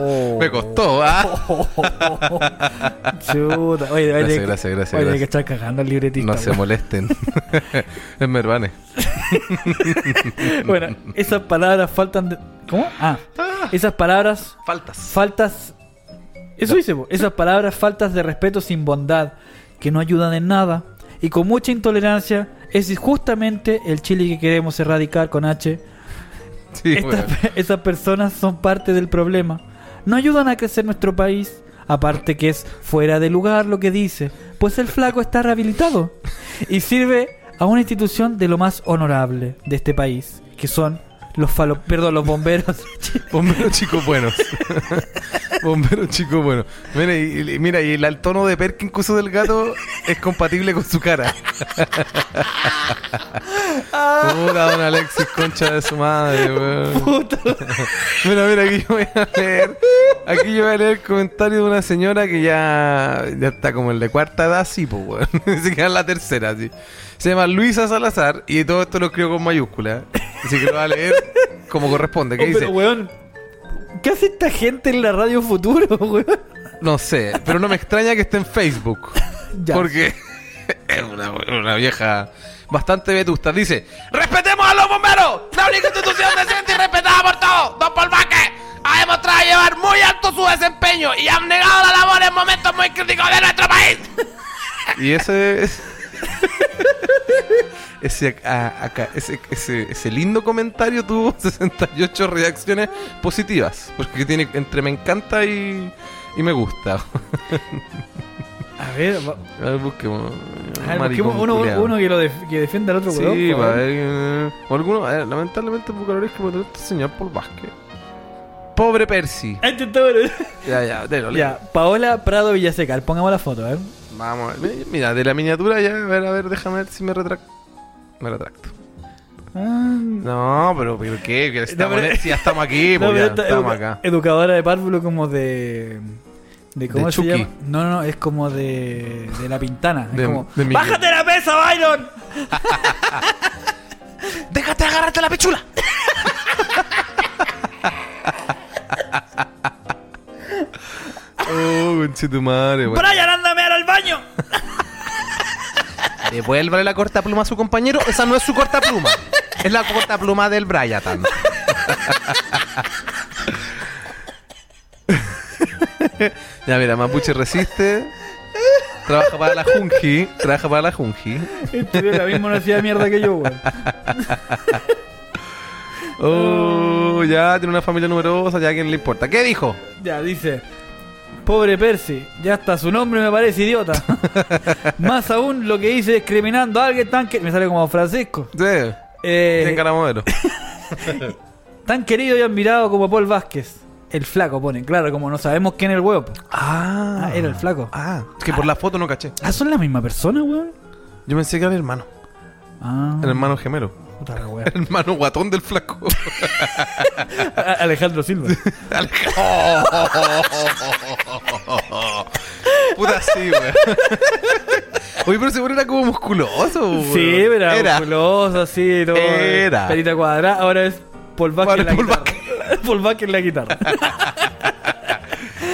Oh. Me costó, ¿ah? Chuta. Oye, Gracias, oye, gracias, gracias, Oye, hay que gracias. estar cagando al libretista. No se molesten. es Mervane. Bueno, esas palabras faltan de. ¿Cómo? Ah, esas palabras Faltas. faltas. Eso dice, esas palabras faltas de respeto sin bondad, que no ayudan en nada, y con mucha intolerancia, es justamente el Chile que queremos erradicar con H. Sí, Estas, weón. esas personas son parte del problema. No ayudan a crecer nuestro país. Aparte que es fuera de lugar lo que dice, pues el flaco está rehabilitado y sirve a una institución de lo más honorable de este país, que son Los falo... Perdón, los bomberos. Bomberos chicos buenos. Bomberos chicos buenos. Mira, y, mira, y el, el tono de Perkin que usó del gato es compatible con su cara. Puta, don Alexis, concha de su madre, weón. Puta. Mira, mira, aquí yo voy a leer. Aquí yo voy a leer el comentario de una señora que ya, ya está como el de cuarta edad, sí, pues, weón. Se queda en la tercera, sí. Se llama Luisa Salazar y todo esto lo escribo con mayúsculas. Así que lo va a leer como corresponde. ¿Qué Oh, dice? pero, weón, ¿qué hace esta gente en la radio futuro, weón? No sé, pero no me extraña que esté en Facebook. Ya. Porque es una, una vieja bastante vetusta. Dice: ¡Respetemos a los bomberos! ¡La única institución decente y respetada por todos! ¡Don Paul Vázquez ha demostrado llevar muy alto su desempeño y ha negado la labor en momentos muy críticos de nuestro país! Y ese es. Ese, a- acá- ese, ese, ese lindo comentario tuvo 68 reacciones positivas. Porque tiene entre me encanta y, y me gusta. A ver, va- A ver, busquemos. a ver, Maricón busquemos uno, uno que, lo def- que defienda al otro Sí, weón. por va a favor. ver. eh, alguno, eh, lamentablemente es que por este señor Paul Vázquez. Pobre Percy. Este. Ya, ya, Ya, Paola Prado Villaseca, pongamos la foto, a ver. Vamos a ver. Mira, de la miniatura ya, a ver, a ver, déjame ver si me retracto. Me retracto. Ah, No, pero ¿por qué? Que estamos pero- si ya estamos aquí, no, pues pero ya estamos educa- acá. Educadora de párvulo como de. ¿De cómo De se llama? No, no, no, es como de. de la pintana. Es De- como. de. ¡Bájate la mesa, Byron! ¡Déjate agarrarte la pichula! oh, conchetumare, weón. ¡Brian, ándame ahora al baño! Devuélvale la corta pluma a su compañero. Esa no es su corta pluma. Es la corta pluma del Brian. ya mira, Mapuche resiste. Trabaja para la Junji. Trabaja para la Junji. Estudió la misma de mierda que yo, weón. Oh, ya tiene una familia numerosa, ya a quién le importa. ¿Qué dijo? Ya, dice. Pobre Percy, ya hasta su nombre me parece idiota. Más aún lo que dice discriminando a alguien tan que. Me sale como Francisco. Sí, Eh, tiene cara de modelo. tan querido y admirado como Paul Vázquez. El flaco pone, claro, como no sabemos quién es el huevo. Ah, Ah, era el flaco. Ah, es que por la foto no caché. Ah, son la misma persona, weón. Yo pensé que era el hermano. Ah, El hermano gemelo. Puta la hermano guatón del flaco. Alejandro Silva. Puta sí, güey. Oye, pero seguro era como musculoso, sí, era, musculoso, así, todo. Era. Perita cuadrada, ahora es Paul Vázquez en la Paul guitarra. Paul en la guitarra.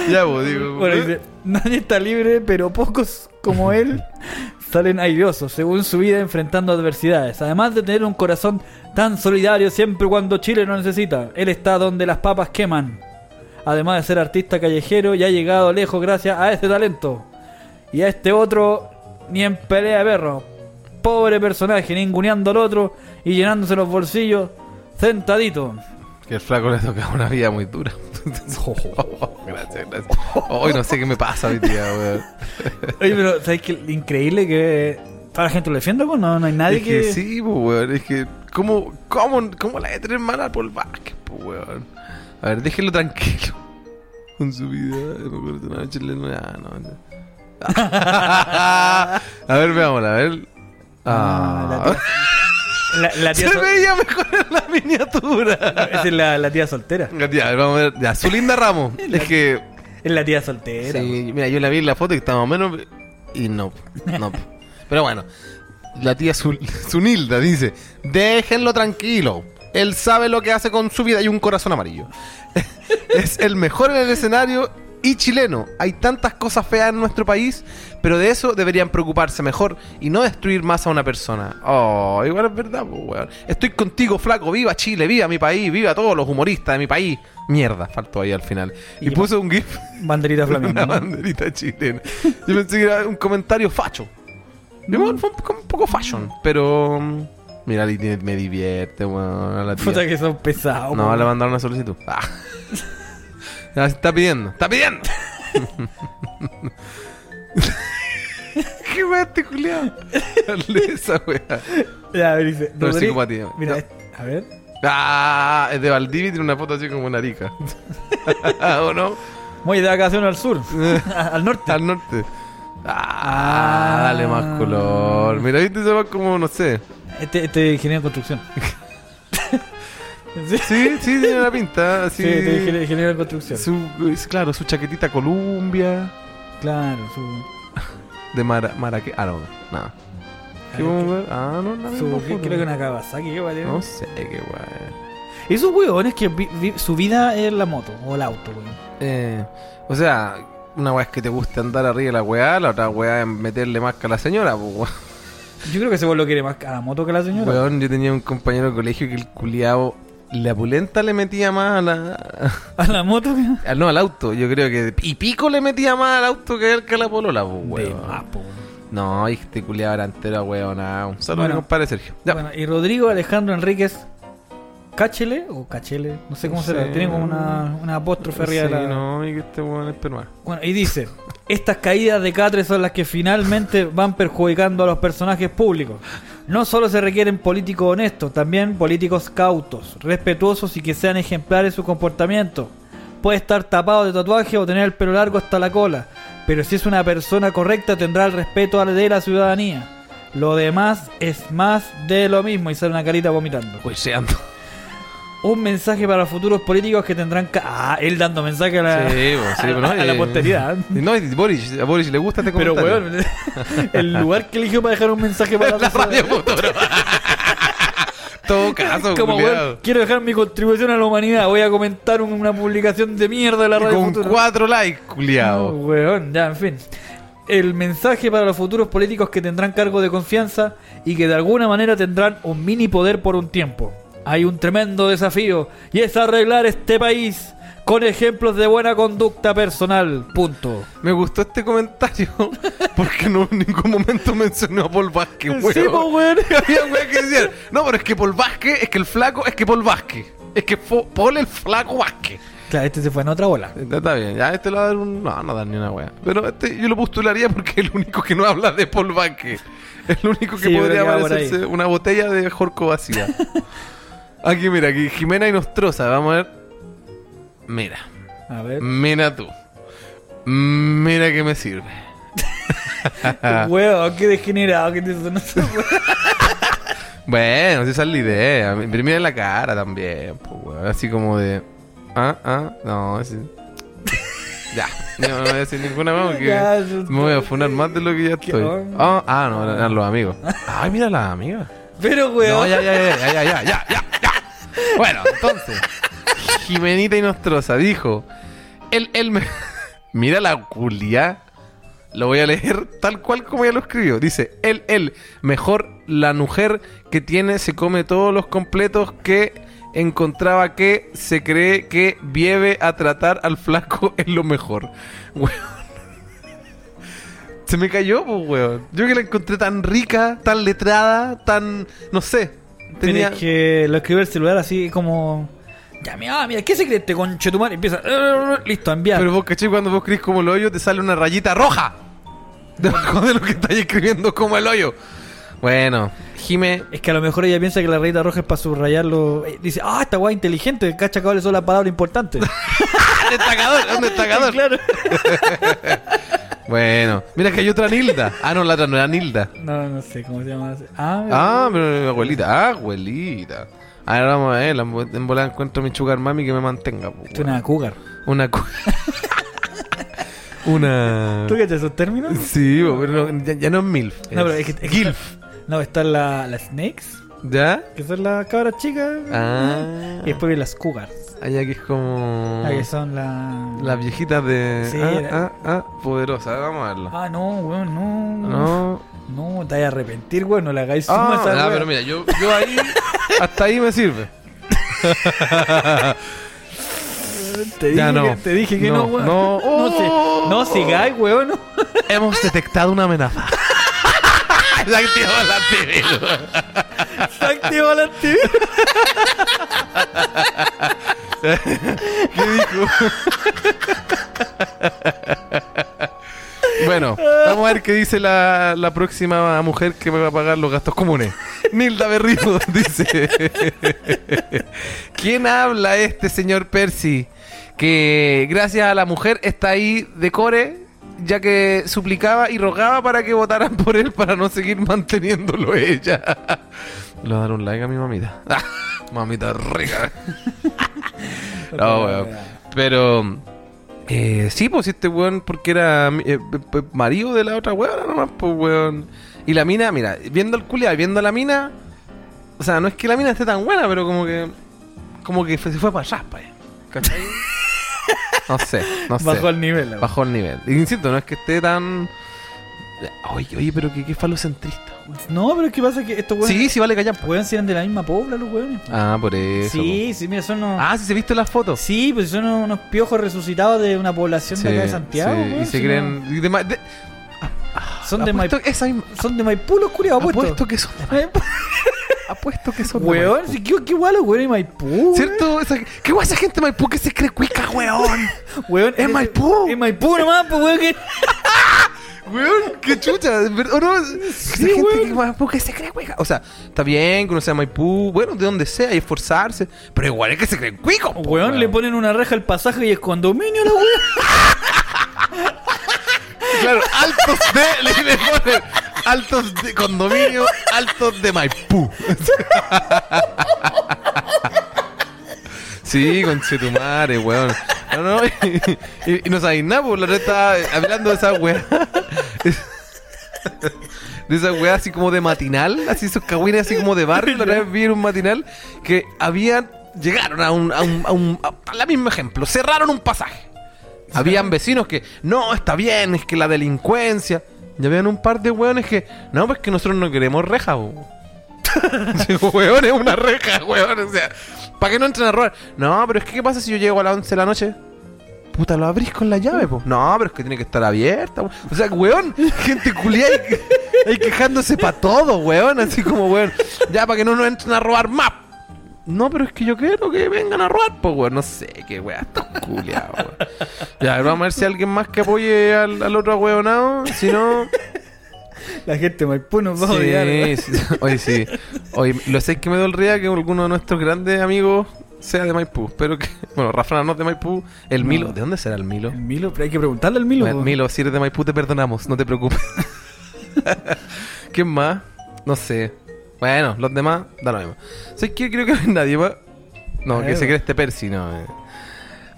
Ya, pues, digo. Bueno, dice, nadie está libre, pero pocos como él salen airosos, según su vida enfrentando adversidades. Además de tener un corazón tan solidario siempre cuando Chile lo necesita. Él está donde las papas queman. Además de ser artista callejero, ya ha llegado lejos gracias a este talento. Y a este otro, ni en pelea de perro. Pobre personaje, ninguneando al otro y llenándose los bolsillos, sentadito. Que el flaco le toca una vida muy dura. gracias, gracias. Hoy no sé qué me pasa hoy día, güey. Oye, pero ¿sabes qué? Increíble que toda la gente lo defienda, pues no, no hay nadie Es que... que sí, pues, weón. Es que, ¿cómo, cómo, cómo la de tener mala a Paul Vázquez, pues, weón? A ver, déjenlo tranquilo. Con su vida, me acuerdo de una noche en la- ah, no, no. a ver, veámosla, a ver. Ah, Ah. La, la tía Se sol- veía mejor en la miniatura. Esa es la, la tía soltera. Ya, a ver, vamos a ver. Ya, su linda Ramos. es que. Es la tía soltera. Sí, mira, yo la vi en la foto y estaba más o menos. Y no, no. Pero bueno, la tía Zul- Zunilda dice: Déjenlo tranquilo. Él sabe lo que hace con su vida y un corazón amarillo. es el mejor en el escenario y chileno. Hay tantas cosas feas en nuestro país, pero de eso deberían preocuparse mejor y no destruir más a una persona. Oh, igual es verdad, pues, weón. Estoy contigo, flaco. Viva Chile, viva mi país, viva todos los humoristas de mi país. Mierda, faltó ahí al final. Y, Y puso un GIF Banderita una flamenca. ¿no? banderita chilena. Yo pensé que era un comentario facho. Igual fue un poco, fashion, pero. mm, Mira, me divierte, weón. tía. Puta que son pesados. No, le mandaron una solicitud. Ah. Está pidiendo, está pidiendo. ¿Qué weá este culiado? Esa weá. Ya, a ver, dice. No es psicopatía. Mira, No. es- a ver. Ah, es de Valdivia y tiene una foto así como una arica. ¿O no? Muy de vacaciones al sur, al norte. Al norte. Ah, dale más color. Mira, viste, se va como, no sé. Este, este ingeniero en construcción. Sí, Sí, sí, tiene una pinta. Así, sí, ingeniero en construcción. su, es- claro, su chaquetita Columbia. Claro, su. De Mara, Maraque. Ah, no, nada. ¿Qué vamos a ver? Ah, no, la su misma ¿qué- foto. creo que una Kawasaki, ¿qué vale? No sé, qué guay. Esos huevones que vi- vi- su vida es la moto o el auto, weón. Eh, o sea, una weá es que te guste andar arriba de la weá, la otra weá es meterle más que a la señora, pues. Yo creo que ese weón lo quiere más a la moto que a la señora. Weón, yo tenía un compañero de colegio que el culiao, la pulenta le metía más a la. ¿A la moto? al- no, al auto. Yo creo que. Y pico le metía más al auto que, que a la polola, pues De weón. No, este culiao era entero, weón. Un saludo, Bueno. mi compadre Sergio. Ya. Bueno, y Rodrigo Alejandro Enríquez Cáchele o Cachele, no sé cómo No será, sé. tiene como una, una apóstrofe arriba Sí, de la. no, y que este weón es peruano. Bueno, y dice: Estas caídas de Catre son las que finalmente van perjudicando a los personajes públicos. No solo se requieren políticos honestos, también políticos cautos, respetuosos y que sean ejemplares en su comportamiento. Puede estar tapado de tatuaje o tener el pelo largo hasta la cola, pero si es una persona correcta tendrá el respeto de la ciudadanía. Lo demás es más de lo mismo y sale una carita vomitando. Juiceando. Un mensaje para futuros políticos que tendrán... ca- Ah, él dando mensaje a la, Sí, pues, sí, a, pero no, a la posteridad. No, Boris, a Boris le gusta este Pero, comentario. weón, el lugar que eligió para dejar un mensaje para la radio futuro. Todo caso, Como, weón, quiero dejar mi contribución a la humanidad. Voy a comentar un- una publicación de mierda de la Y radio con Futuro. cuatro likes, No, culiao. weón, ya, en fin. El mensaje para los futuros políticos que tendrán cargo de confianza y que de alguna manera tendrán un mini poder por un tiempo. Hay un tremendo desafío y es arreglar este país con ejemplos de buena conducta personal. Punto. Me gustó este comentario porque no en ningún momento mencionó a Paul Vázquez, weón. Sí, po, weón. Había weón que decían, no, pero es que Paul Vázquez, es que el flaco, es que Paul Vázquez. Es que Paul el flaco Vázquez. Claro, este se fue en otra bola. Está, está bien, ya este le va a dar un. No, no da ni una wea. Pero este yo lo postularía porque es el único que no habla de Paul Vázquez. Es el único que Sí, podría parecerse una botella de Jorco vacía. aquí, mira, aquí Jimena y Nostroza, vamos a ver. Mira, A ver. mira tú. Mira que me sirve. Weón, qué degenerado que te sonó. Bueno, si esa es la idea. Pero mira la cara también, pues, weón. Así como de. Ah, ah, no, ese- ya, no, no voy a decir ninguna más porque Ya, me voy a funar más de lo que ya ¿Qué estoy. onda? Ah, ah, no, eran los amigos. Ay, mira las amigas. Pero, weón. No, ya, ya, ya, ya, ya, ya, ya. Bueno, entonces, Jimenita y Nostroza dijo: Él, él me. Mira la culia. Lo voy a leer tal cual como ella lo escribió. Dice: Él, él, mejor la mujer que tiene se come todos los completos que encontraba que se cree que vieve a tratar al flaco es lo mejor. Se me cayó, pues, weón. Yo que la encontré tan rica, tan letrada, tan. no sé. Pero Tenía. es que lo escribió el celular así como. Ya, mira, mira, ¿qué se cree este conchetumar? Y empieza. "Eh, Listo, a enviar. Pero vos, caché, cuando vos escribís como el hoyo, te sale una rayita roja. Debajo de lo que estáis escribiendo como el hoyo. Bueno, Jime. Es que a lo mejor ella piensa que la rayita roja es para subrayarlo. Eh, Dice, ah, esta weá inteligente, cacha cuáles son las palabras importantes. ¡Ah, destacador! ¡Un destacador! claro. Bueno, mira que hay otra Nilda. Ah, no, la otra no era Nilda. No, no sé cómo se llama. Ah, Ah, pero abuelita. Ah, abuelita. Ahora vamos a ver, en volada encuentro mi sugar mami que me mantenga. po, esto es una cougar. Una. cu- una. ¿Tú cachas esos términos? Sí, po, pero no, ya, ya no es MILF. No, pero es que. es que Gilf. No, están la- las snakes, ¿Ya? que son las cabras chicas. Ah. Y después vienen las cougars, Allá que es como. ah, que son las. Las viejitas de. Sí, ah, ah, ah, poderosa. Vamos a verlo. Ah, no, weón, no. No. No, te vas a arrepentir, weón, no le hagáis suma Ah, esa ah, pero mira, yo, yo ahí. hasta ahí me sirve. Te dije, Ya no. que, te dije que no, No, weón. no. no, si- Oh. no sigáis, weón. Hemos detectado una amenaza. Se activó la TV. Se activó la actividad. ¿Qué dijo? Bueno, vamos a ver qué dice la, la próxima mujer que me va a pagar los gastos comunes. Nilda Berrido dice: ¿Quién habla este señor Percy? Que gracias a la mujer está ahí de core, ya que suplicaba y rogaba para que votaran por él para no seguir manteniéndolo ella. Le voy a dar un like a mi mamita. mamita rica. No, weón. Pero. Eh, sí, pues este weón, porque era eh, marido de la otra weón, nomás, pues weón. Y la mina, mira, viendo el culiado y viendo a la mina. O sea, no es que la mina esté tan buena, pero como que. Como que se fue para pa' allá. ¿Cachai? No sé, no sé. Bajó el nivel. weá. Bajó el nivel. Y insisto, no es que esté tan. Oye, oye, pero que, que falocentrista. No, pero es que pasa que estos weones. Sí, sí, vale callar. Si eran de la misma pobla los weones. Ah, por eso. Sí, sí, mira, son unos. Ah, sí, se viste las fotos. Sí, pues son unos piojos resucitados de una población de acá de Santiago. sí, weón, y se si creen. de ma- de- no- son, de esa misma- son de Maipú los curiados, Apuesto que son de Maipú. Apuesto que son de Weón, Maipú. si qué, guay los weones de Maipú. weón. ¿Cierto? Esa, ¿Qué guay esa gente de Maipú que se cree cuica, weón? Weón, Es Maipú. Es Maipú nomás, pues weón. Que... Weón, qué chucha. ¿O no? Esa gente weón. que de Maipú que se cree cuica. O sea, está bien que uno sea Maipú, bueno, de donde sea y esforzarse. Pero igual es que se creen cuicos, po, Weón, le ponen una reja al pasaje y es condominio la weón. Claro, altos de. Le, le ponen altos de condominio, altos de Maipú. Sí, conchetumare, weón. No, no, y, y- y no sabéis nada, pues la otra estaba hablando de esa weá. De esa weá así como de matinal, así esos cagüines así como de barrio. La otra vez vi un matinal que habían. Llegaron a un. a un. a un. a la mismo ejemplo, cerraron un pasaje. Habían vecinos que, no, está bien, es que la delincuencia. Y habían un par de weones que, no, pues que nosotros no queremos reja, bo". Digo, weón, es una reja, weón. O sea, ¿para qué no entren a robar? No, pero es que, ¿qué pasa si yo llego a las 11 de la noche? Puta, lo abrís con la llave, po. No, pero es que tiene que estar abierta, weón. O sea, weón, gente culiada ahí quejándose para todo, weón. Así como, weón, ya para que no nos entren a robar más. No, pero es que yo quiero que vengan a robar, pues, weón. No sé qué weón, está culiado, weón. Ya, vamos a ver si hay alguien más que apoye al, al otro weonado. Si no. La gente de Maipú nos va a odiar. weón. Sí. Oye, sí. Oye, lo sé que me dolería que alguno de nuestros grandes amigos sea de Maipú. Pero que. Bueno, Rafa no es de Maipú. El No. Milo. ¿De dónde será el Milo? El Milo, pero hay que preguntarle al Milo. Po. Milo, si eres de Maipú te perdonamos, no te preocupes. ¿Quién más? No sé. Bueno, los demás, da lo mismo. ¿Sabes qué? Creo que no hay nadie más. No, que se cree este Percy, no. eh.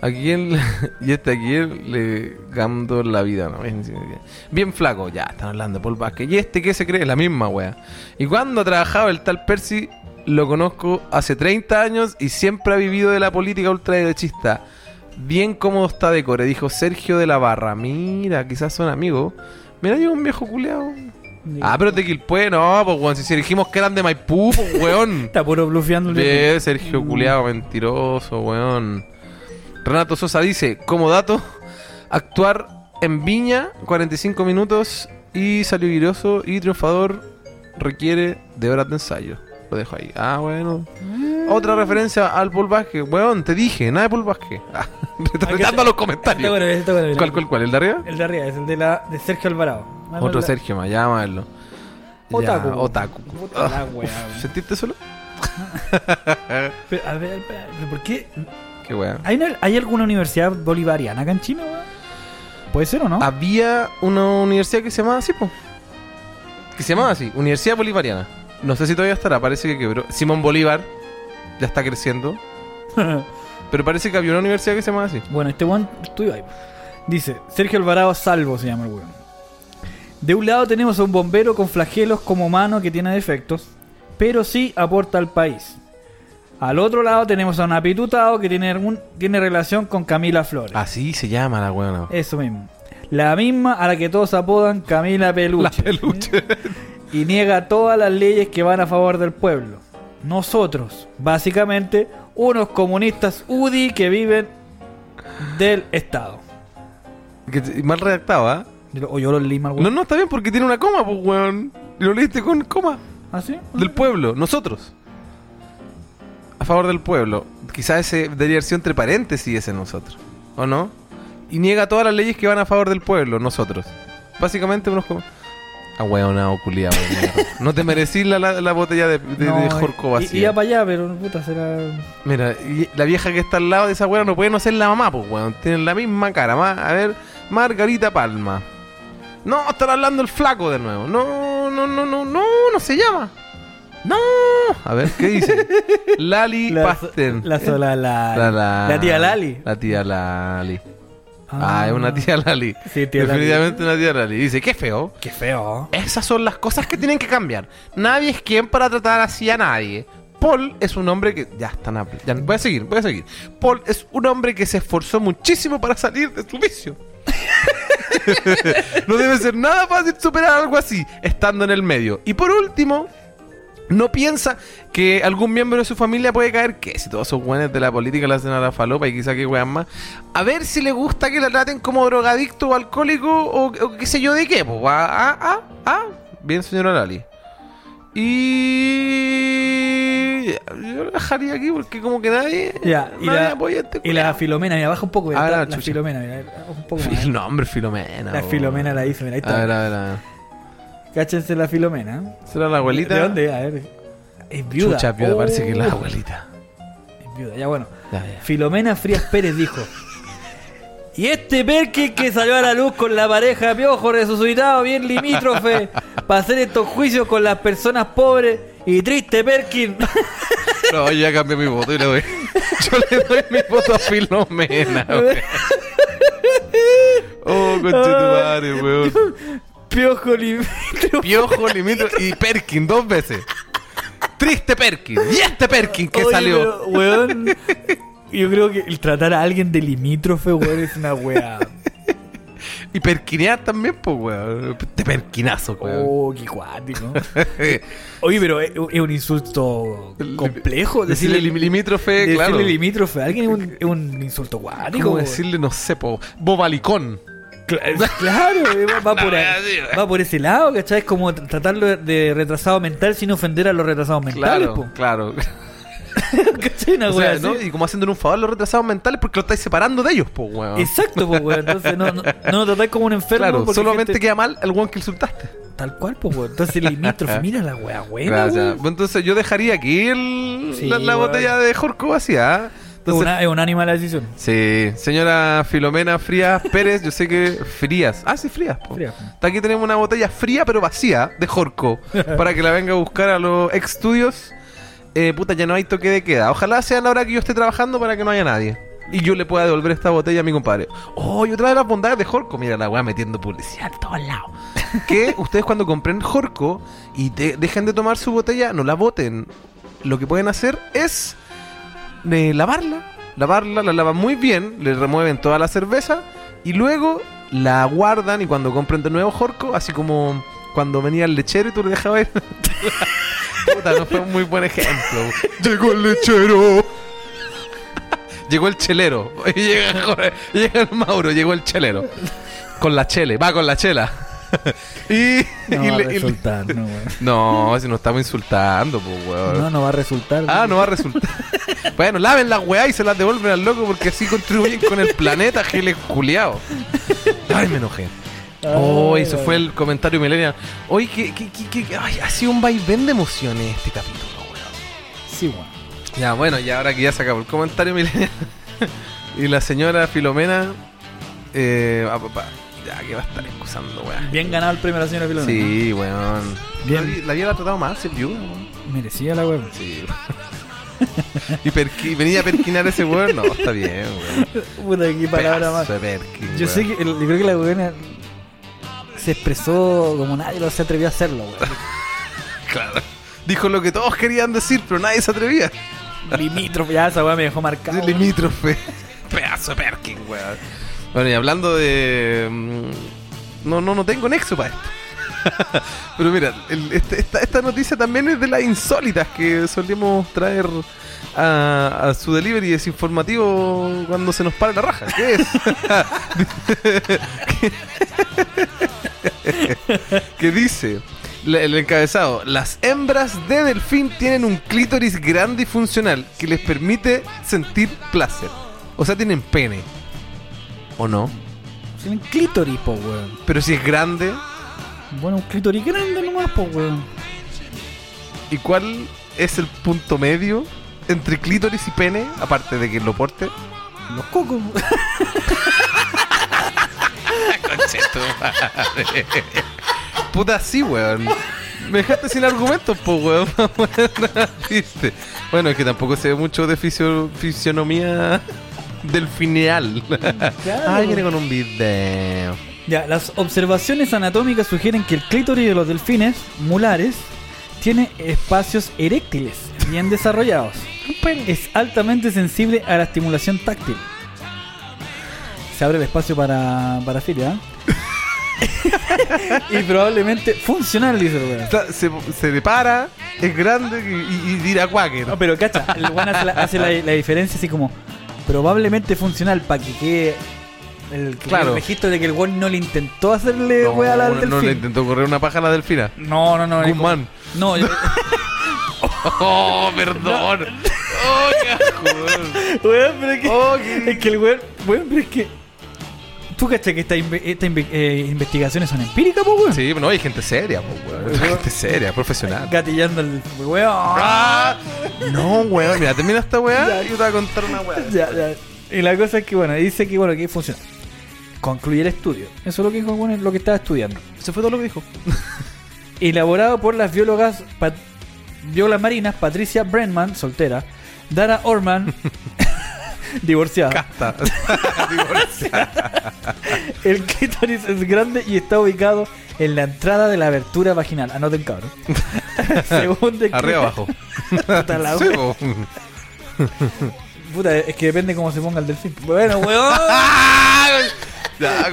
¿A quién le- y este a quién le gando la vida? No, bien, bien flaco, ya, están hablando de Paul Vázquez. ¿Y este qué se cree? La misma wea. ¿Y cuando ha trabajado el tal Percy? Lo conozco hace 30 años y siempre ha vivido de la política ultraderechista. Bien cómodo está de core, dijo Sergio de la Barra. Mira, quizás son amigos. Mira, llegó un viejo culeado. Ah, pero de Quilpue, no, pues weón. Si dijimos que eran de Maipú, pues weón. Está puro blufeando el. Bien, Sergio culeado, mentiroso, weón. Renato Sosa dice, como dato, actuar en Viña, 45 minutos y salió viroso y triunfador requiere de horas de ensayo. Lo dejo ahí. Ah, bueno. Otra referencia al Vázquez. Weón, te dije, nada de Vázquez. Ah, retratando los Está bueno, comentarios. bueno, ¿Cuál, cuál, cuál? ¿El de arriba? El de arriba, es el de, la, de Sergio Alvarado. Otro la- Sergio más, ya verlo. Otaku. Ya, otaku. Puta la Ah, wea, uf, weón. ¿Sentiste solo? Pero, a ver, pero ¿por qué? Qué weón. ¿Hay, una- ¿Hay alguna universidad bolivariana acá en China, weón? ¿Puede ser o no? Había una universidad que se llamaba así, po. Que se llamaba así, Universidad Bolivariana. No sé si todavía estará, parece que quebró. Simón Bolívar ya está creciendo. Pero parece que había una universidad que se llamaba así. bueno, este weón estudió ahí. Dice, Sergio Alvarado Salvo se llama el weón. De un lado tenemos a un bombero con flagelos como mano que tiene defectos, pero sí aporta al país. Al otro lado tenemos a un apitutado que tiene, algún- tiene relación con Camila Flores. Así se llama la weona. Eso mismo. La misma a la que todos apodan Camila Peluche. La peluche. y niega todas las leyes que van a favor del pueblo. Nosotros, básicamente, unos comunistas UDI que viven del Estado. Que mal redactado, ¿ah? Yo lo- O yo lo leí mal, No, weón. no, está bien porque tiene una coma, pues, weón. Y lo leíste con coma. ¿Ah, sí? Del pueblo, nosotros. A favor del pueblo. Quizás ese debería haber sido entre paréntesis ese nosotros. ¿O no? Y niega todas las leyes que van a favor del pueblo, nosotros. Básicamente unos como... Ah, weón, no, culiado, No te merecís la, la, la botella de, de, No, de Jorco vacía. Iba para allá, pero puta, será. Mira, y la vieja que está al lado de esa weá no puede no ser la mamá, pues weón. Tienen la misma cara. Ma- a ver, Margarita Palma. No, están hablando el flaco de nuevo. No, no, no, no, no, no se llama. No. A ver, ¿qué dice? Lali La, Pasten. la sola, la, La, la- la tía Lali. La tía Lali. Ah, es una tía Lali. Sí, tía Lali. Definitivamente una tía Lali. Dice, qué feo. Qué feo. Esas son las cosas que tienen que cambiar. Nadie es quien para tratar así a nadie. Paul es un hombre que. Ya están. a- Ya, voy a seguir, voy a seguir. Paul es un hombre que se esforzó muchísimo para salir de su vicio. no debe ser nada fácil superar algo así, estando en el medio. Y por último, no piensa que algún miembro de su familia puede caer, que si todos esos buenos de la política le hacen a la falopa y quizá que wean más, a ver si le gusta que la traten como drogadicto o alcohólico o, o qué sé yo de qué, pues. Ah, ah, ah. Bien, señora Lali. Y yo la dejaría aquí porque como que nadie, Ya, y nadie la- apoya este Y la culiao. Filomena, mira, baja un poco. mira, Ah, la la. Filomena, mira, un poco más. El nombre Filomena. La bo. Filomena la hizo, mira, ahí A ver, está. a ver, a ver. Cáchense la Filomena. ¿Será la abuelita? ¿De dónde? A ver. Es viuda. Chucha, viuda, parece que es la Oh, abuelita. Es viuda, ya bueno. Ya, ya. Filomena Frías Pérez dijo. Y este Perkin que salió a la luz con la pareja Piojo resucitado, bien limítrofe, para hacer estos juicios con las personas pobres y triste Perkin. No, yo ya cambié mi voto y le doy. Yo le doy mi voto a Filomena, weón. Oh, conchetumare, weón. Piojo limítrofe. Piojo, Limito y Perkin dos veces. Triste Perkin. Y este Perkin que Oye, salió. pero, weón, yo creo que el tratar a alguien de limítrofe, weón, es una weá. Y perquinear también, pues, weón. Te perquinazo, weón. Oh, qué cuático. Oye, pero es, es un insulto complejo. Decirle Decirle, lim- limítrofe, decirle claro. limítrofe a alguien es un, es un insulto cuático. ¿Cómo decirle, no sé, po, bobalicón? Cla- Claro, eh, va, por, ahí- va por ese lado, ¿cachai? Es como tr- tratarlo de- retrasado mental sin ofender a los retrasados mentales, Claro, po. claro. ¿cachai? Una O sea. ¿no? Y como haciéndole un favor a los retrasados mentales porque lo estáis separando de ellos, pues, weón. Exacto, pues, weón. Entonces no, no, no lo tratáis como un enfermo. Claro, porque solamente gente- queda mal el weón que insultaste. Tal cual, pues, weón. Entonces limítrofe, mira la Gracias. weón. Entonces yo dejaría aquí el, Sí, la, botella de Jorco vacía. ¿eh? Es Entonces, una, es unánime la decisión. sí, señora Filomena Frías Pérez, yo sé que Frías. Ah, sí, Frías. Frías. Aquí tenemos una botella fría pero vacía de Jorco para que la venga a buscar a los estudios. Eh, puta, ya no hay toque de queda. Ojalá sea la hora que yo esté trabajando para que no haya nadie. Y yo le pueda devolver esta botella a mi compadre. Oh, y otra de las bondades de Jorco. Mira la weá metiendo publicidad a todos lados. que ustedes cuando compren Jorco y te- dejen de tomar su botella, no la boten. Lo que pueden hacer es eh, lavarla. Lavarla, la lavan muy bien, le remueven toda la cerveza y luego la guardan y cuando compren de nuevo Jorco, así como cuando venía el lechero y tú le dejabas ir. Puta, no fue un muy buen ejemplo. Llegó el lechero. Llegó el chelero. Llega, llega el Mauro, llegó el chelero. Con la chele, va con la chela. y, No y va a le- resultar, no, weón. no, si nos estamos insultando, pues, weón. No, no va a resultar. Ah, no va a resultar. bueno, laven las weá y se las devuelven al loco porque así contribuyen con el planeta, giles culiao. Ay, me enojé. Oh, eso fue el comentario millennial. Oye, que, que, que, que- ay, ha sido un vaivén de emociones este capítulo, weón. Sí, weón. Ya, bueno, y ahora que ya se acabó el comentario millennial y la señora Filomena, eh, ah, ya que va a estar excusando, weón. Bien ganado el premio a la señora Filomena. Sí, weón. Bien. La, había tratado ser viuda, weón. Merecía la weón. Sí. y perqui- venía a perquinar ese weón. No, está bien, weón. Puta, qué palabra más. Perkin, Yo weón. sé que, el- yo creo que la weona se expresó como nadie lo se atrevió a hacerlo, weón. Claro. Dijo lo que todos querían decir, pero nadie se atrevía. Limítrofe, ya esa weá me dejó marcado. Limítrofe. Pedazo de perkin, weón. Bueno, y hablando de. mm, No, no, no tengo nexo para esto. Pero mira, este- esta, noticia también es de las insólitas que solemos traer a, a su delivery desinformativo cuando se nos para la raja. ¿Qué es? que dice el encabezado: Las hembras de delfín tienen un clítoris grande y funcional que les permite sentir placer. O sea, tienen pene. ¿O no? Tienen clítoris, po, weón. Pero si es grande, Bueno, un clítoris grande nomás, po, weón. ¿y cuál es el punto medio entre clítoris y pene? Aparte de que lo porte. Los cocos. Puta, sí, weón. Me dejaste sin argumentos, po, weón. ¿Viste? Bueno, es que tampoco se ve mucho de fisio- fisionomía del fineal. Ah, viene con un video. Ya, las observaciones anatómicas sugieren que el clítoris de los delfines mulares tiene espacios eréctiles bien desarrollados. Es altamente sensible a la estimulación táctil. Se abre el espacio para, para filia. ¿eh? y probablemente funcional, dice el weón. Se, se depara, es grande y, y, y tira cuáquer. No, pero cacha, el weón hace, la, hace la- la diferencia así como probablemente funcional para que quede el, que Claro. el registro de que el weón no le intentó hacerle No, a la no, del no le intentó correr una paja a la delfina. No, no, no. Guzmán. No, yo- Oh, perdón. Oh, qué joder. weón, pero es que, Oh, qué- es que el weón, weón, pero es que. ¿Tú cachas que estas estas inve- eh, investigaciones son empíricas, po, weón? Sí, no, hay gente seria, po, weón. Gente seria, profesional. Gatillando el weón. Ah, no, weón. Mira, termina esta weá y yo te voy a contar una weá. Ya, ya. Y la cosa es que, bueno, dice que, bueno, que funciona. Concluye el estudio. Eso es lo que dijo, bueno, lo que estaba estudiando. Eso fue todo lo que dijo. Elaborado por las biólogas, pat- biólogas marinas Patricia Brenman, soltera, Dara Orman, divorciada. Casta. Divorciada. El clítoris es grande y está ubicado en la entrada de la abertura vaginal. Anoten, cabrón. Según describe- Arriba abajo. Puta la Sí. Puta, es que depende cómo se ponga el delfín. Bueno, weón. Ya,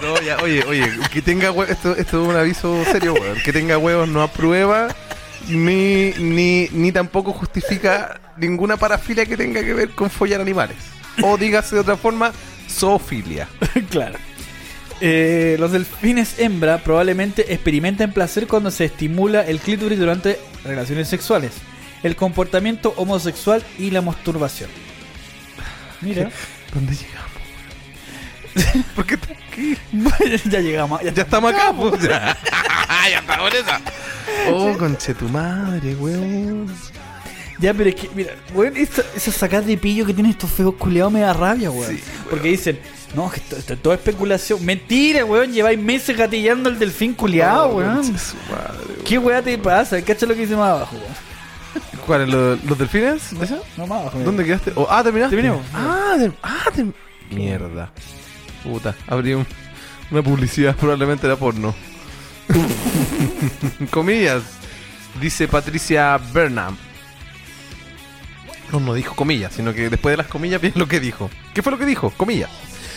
no, ya, oye, oye, que tenga hue- esto, esto es un aviso serio, weón. Que tenga huevos no aprueba ni, ni, ni tampoco justifica ninguna parafilia que tenga que ver con follar animales. O dígase de otra forma, zoofilia. claro. Eh, los delfines hembra probablemente experimenten placer cuando se estimula el clítoris durante relaciones sexuales, el comportamiento homosexual y la masturbación. Mira, ¿Dónde llegamos? ¿Por qué aquí? ya llegamos. Ya, Ya estamos acá, pues. Ya, ya estamos en esa. Oh, conche tu madre, weón. Ya, pero es que, mira, weón, esa, esa sacada de pillo que tienen estos feos culeados me da rabia, weón. Sí, weón. Porque dicen, no, que esto, esto es toda especulación. Mentira, weón, lleváis meses gatillando el delfín culeado, Oh, weón. conche su madre, weón. ¿Qué weá te pasa? ¿Cacha lo que dice más abajo, weón? ¿Cuáles? ¿Los, los delfines? ¿Eso? No, más abajo. ¿Dónde quedaste? Oh, ah, terminaste. Terminamos. Ah, de- ah, de- mierda. Puta, un- una publicidad, probablemente era porno. comillas, dice Patricia Burnham. No, no dijo comillas, sino que después de las comillas viene lo que dijo. ¿Qué fue lo que dijo? Comillas.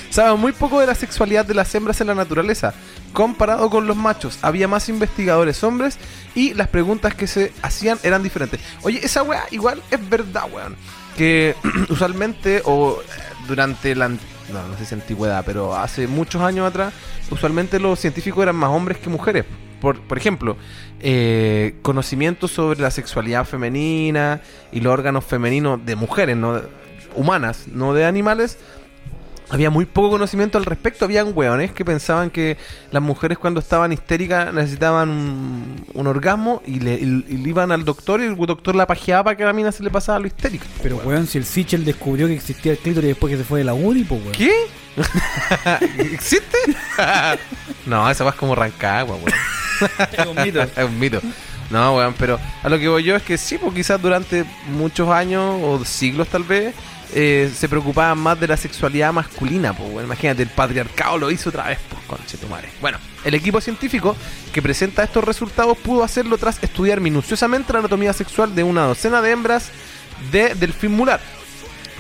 Sabe muy poco de la sexualidad de las hembras en la naturaleza, comparado con los machos. Había más investigadores hombres y las preguntas que se hacían eran diferentes. Oye, esa weá igual es verdad, weón. Que usualmente, o eh, durante la... No, no sé si antigüedad, pero hace muchos años atrás, usualmente los científicos eran más hombres que mujeres. Por, por ejemplo, eh, conocimientos sobre la sexualidad femenina y los órganos femeninos de mujeres, no humanas, no de animales, había muy poco conocimiento al respecto. Habían hueones que pensaban que las mujeres cuando estaban histéricas necesitaban un, un orgasmo y le, y- y le iban al doctor y el doctor la pajeaba para que a la mina se le pasaba lo histérica. Pero, weón, si el Sichel descubrió que existía el clítoris después que se fue de la uni, pues, weón. ¿Qué? ¿Existe? no, esa va es como Rancagua, weón. Es un mito. es un mito. No, weón, pero a lo que voy yo es que sí, pues quizás durante muchos años o siglos tal vez eh, se preocupaban más de la sexualidad masculina, pues. Imagínate, el patriarcado lo hizo otra vez, pues conche tu madre. Bueno, el equipo científico que presenta estos resultados pudo hacerlo tras estudiar minuciosamente la anatomía sexual de una docena de hembras de delfín mular.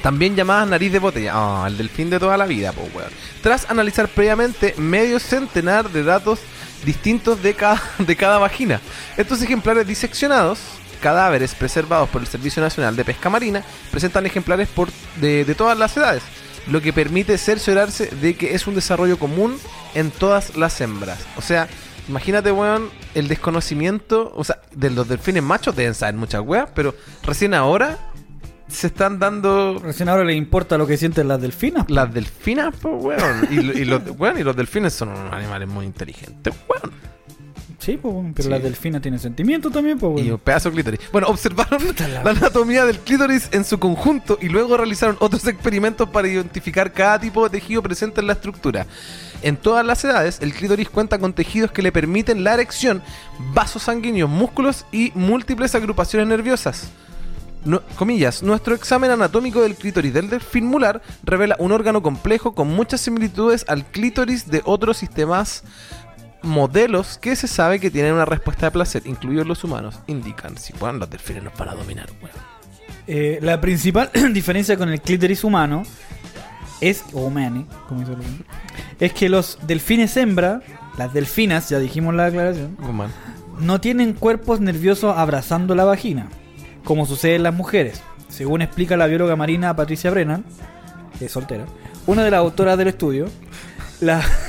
También llamadas nariz de botella. Ah, el delfín de toda la vida, pues weón. Tras analizar previamente medio centenar de datos distintos de cada, de cada vagina. Estos ejemplares diseccionados, cadáveres preservados por el Servicio Nacional de Pesca Marina, presentan ejemplares por, de, de todas las edades, lo que permite cerciorarse de que es un desarrollo común en todas las hembras. O sea, imagínate, weón, el desconocimiento, o sea, de los delfines machos deben saber muchas weas, pero recién ahora se están dando Recién ahora le importa lo que sienten las delfinas. las delfinas, pues, weón. Y, y los, weón, y los delfines son unos animales muy inteligentes, weón. Sí, pues, pero Sí. las delfinas tienen sentimientos también, pues, Y un pedazo de clítoris. Bueno, observaron la- la anatomía del clítoris en su conjunto y luego realizaron otros experimentos para identificar cada tipo de tejido presente en la estructura. En todas las edades, el clítoris cuenta con tejidos que le permiten la erección, vasos sanguíneos, músculos y múltiples agrupaciones nerviosas. No- comillas, nuestro examen anatómico del clítoris del delfín mular revela un órgano complejo con muchas similitudes al clítoris de otros sistemas modelos que se sabe que tienen una respuesta de placer, incluidos los humanos, indican si puedan los delfines nos van a dominar, weón. Eh, la principal diferencia con el clítoris humano es, o humani, como dice el- es que los delfines hembra, las delfinas, ya dijimos la aclaración, Humano. no tienen cuerpos nerviosos abrazando la vagina, como sucede en las mujeres. Según explica la bióloga marina Patricia Brennan, que es soltera, una de las autoras del estudio, la,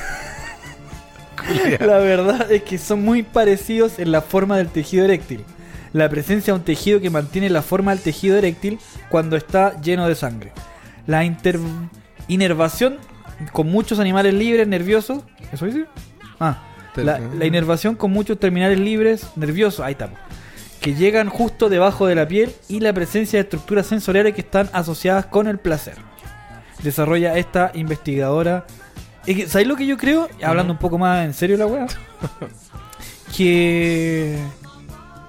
la verdad es que son muy parecidos en la forma del tejido eréctil. La presencia de un tejido que mantiene la forma del tejido eréctil cuando está lleno de sangre. La inervación con muchos animales libres nerviosos. ¿Eso dice? Ah, la, la inervación con muchos terminales libres nerviosos. Ahí estamos. Que llegan justo debajo de la piel y la presencia de estructuras sensoriales que están asociadas con el placer. Desarrolla esta investigadora. Es que, ¿Sabéis lo que yo creo? Hablando un poco más en serio la weá. que.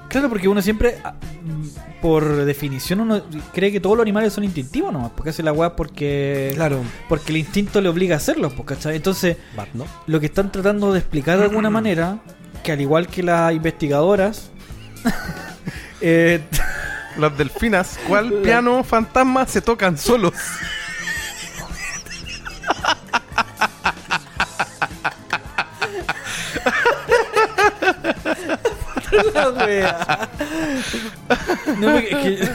Claro, porque uno siempre, ah, mm, por definición, uno cree que todos los animales son instintivos nomás. Porque hace la weá porque. Claro. Porque el instinto le obliga a hacerlo, pues, ¿cachai? Entonces, lo que están tratando de explicar de alguna manera, que al igual que las investigadoras, eh, Las delfinas, ¿cuál piano fantasma se tocan solos? la wea. No, porque es que-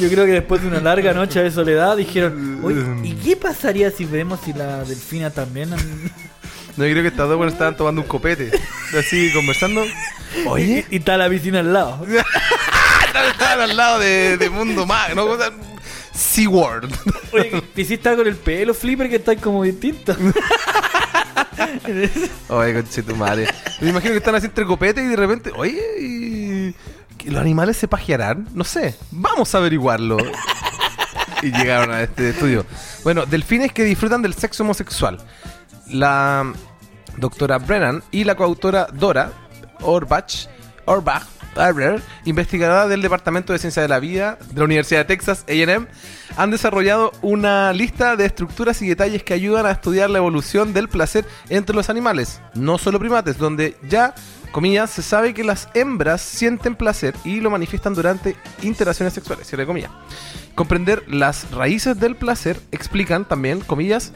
Yo creo que después de una larga noche de soledad dijeron, oye, ¿y qué pasaría si vemos si la delfina también? No, yo creo que estas dos bueno, estaban tomando un copete. Así conversando. Oye, Y, y está la piscina al lado. estaban al lado de, de Mundo Mag, ¿no? SeaWorld. Oye, ¿te hiciste algo con el pelo, Flipper, que está como distinto? Oye, conche tu madre. Me imagino que están así entre copete y de repente, oye, ¿y que ¿los animales se pajearán? No sé, vamos a averiguarlo. Y llegaron a este estudio. Bueno, delfines que disfrutan del sexo homosexual. La doctora Brennan y la coautora Dora Orbach, Orbach, Arber, investigadora del Departamento de Ciencia de la Vida de la Universidad de Texas, AM, han desarrollado una lista de estructuras y detalles que ayudan a estudiar la evolución del placer entre los animales, no solo primates, donde ya, comillas, se sabe que las hembras sienten placer y lo manifiestan durante interacciones sexuales. Comprender las raíces del placer, explican también, comillas,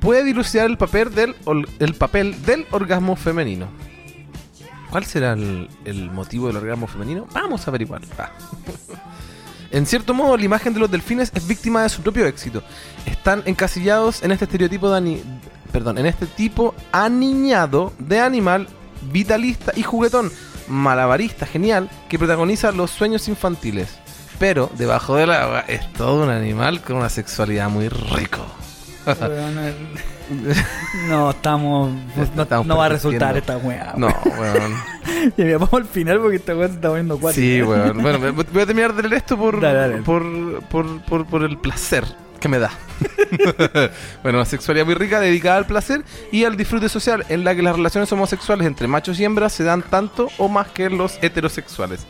puede dilucidar el papel del, el papel del orgasmo femenino. ¿Cuál será el, motivo del orgasmo femenino? Vamos a averiguarlo. Ah. En cierto modo, la imagen de los delfines es víctima de su propio éxito. Están encasillados en este estereotipo de ani- perdón, en este tipo aniñado de animal vitalista y juguetón, malabarista genial, que protagoniza los sueños infantiles. Pero debajo del agua es todo un animal con una sexualidad muy rico. No, estamos. No, Estamos no va a resultar esta weá. No, weón. Y vamos al final porque esta weá se está poniendo cuatro. Sí, weón. Bueno, voy a terminar de leer esto por, Dale, dale. Por, por, por, por el placer que me da. bueno, una sexualidad muy rica dedicada al placer y al disfrute social, en la que las relaciones homosexuales entre machos y hembras se dan tanto o más que los heterosexuales.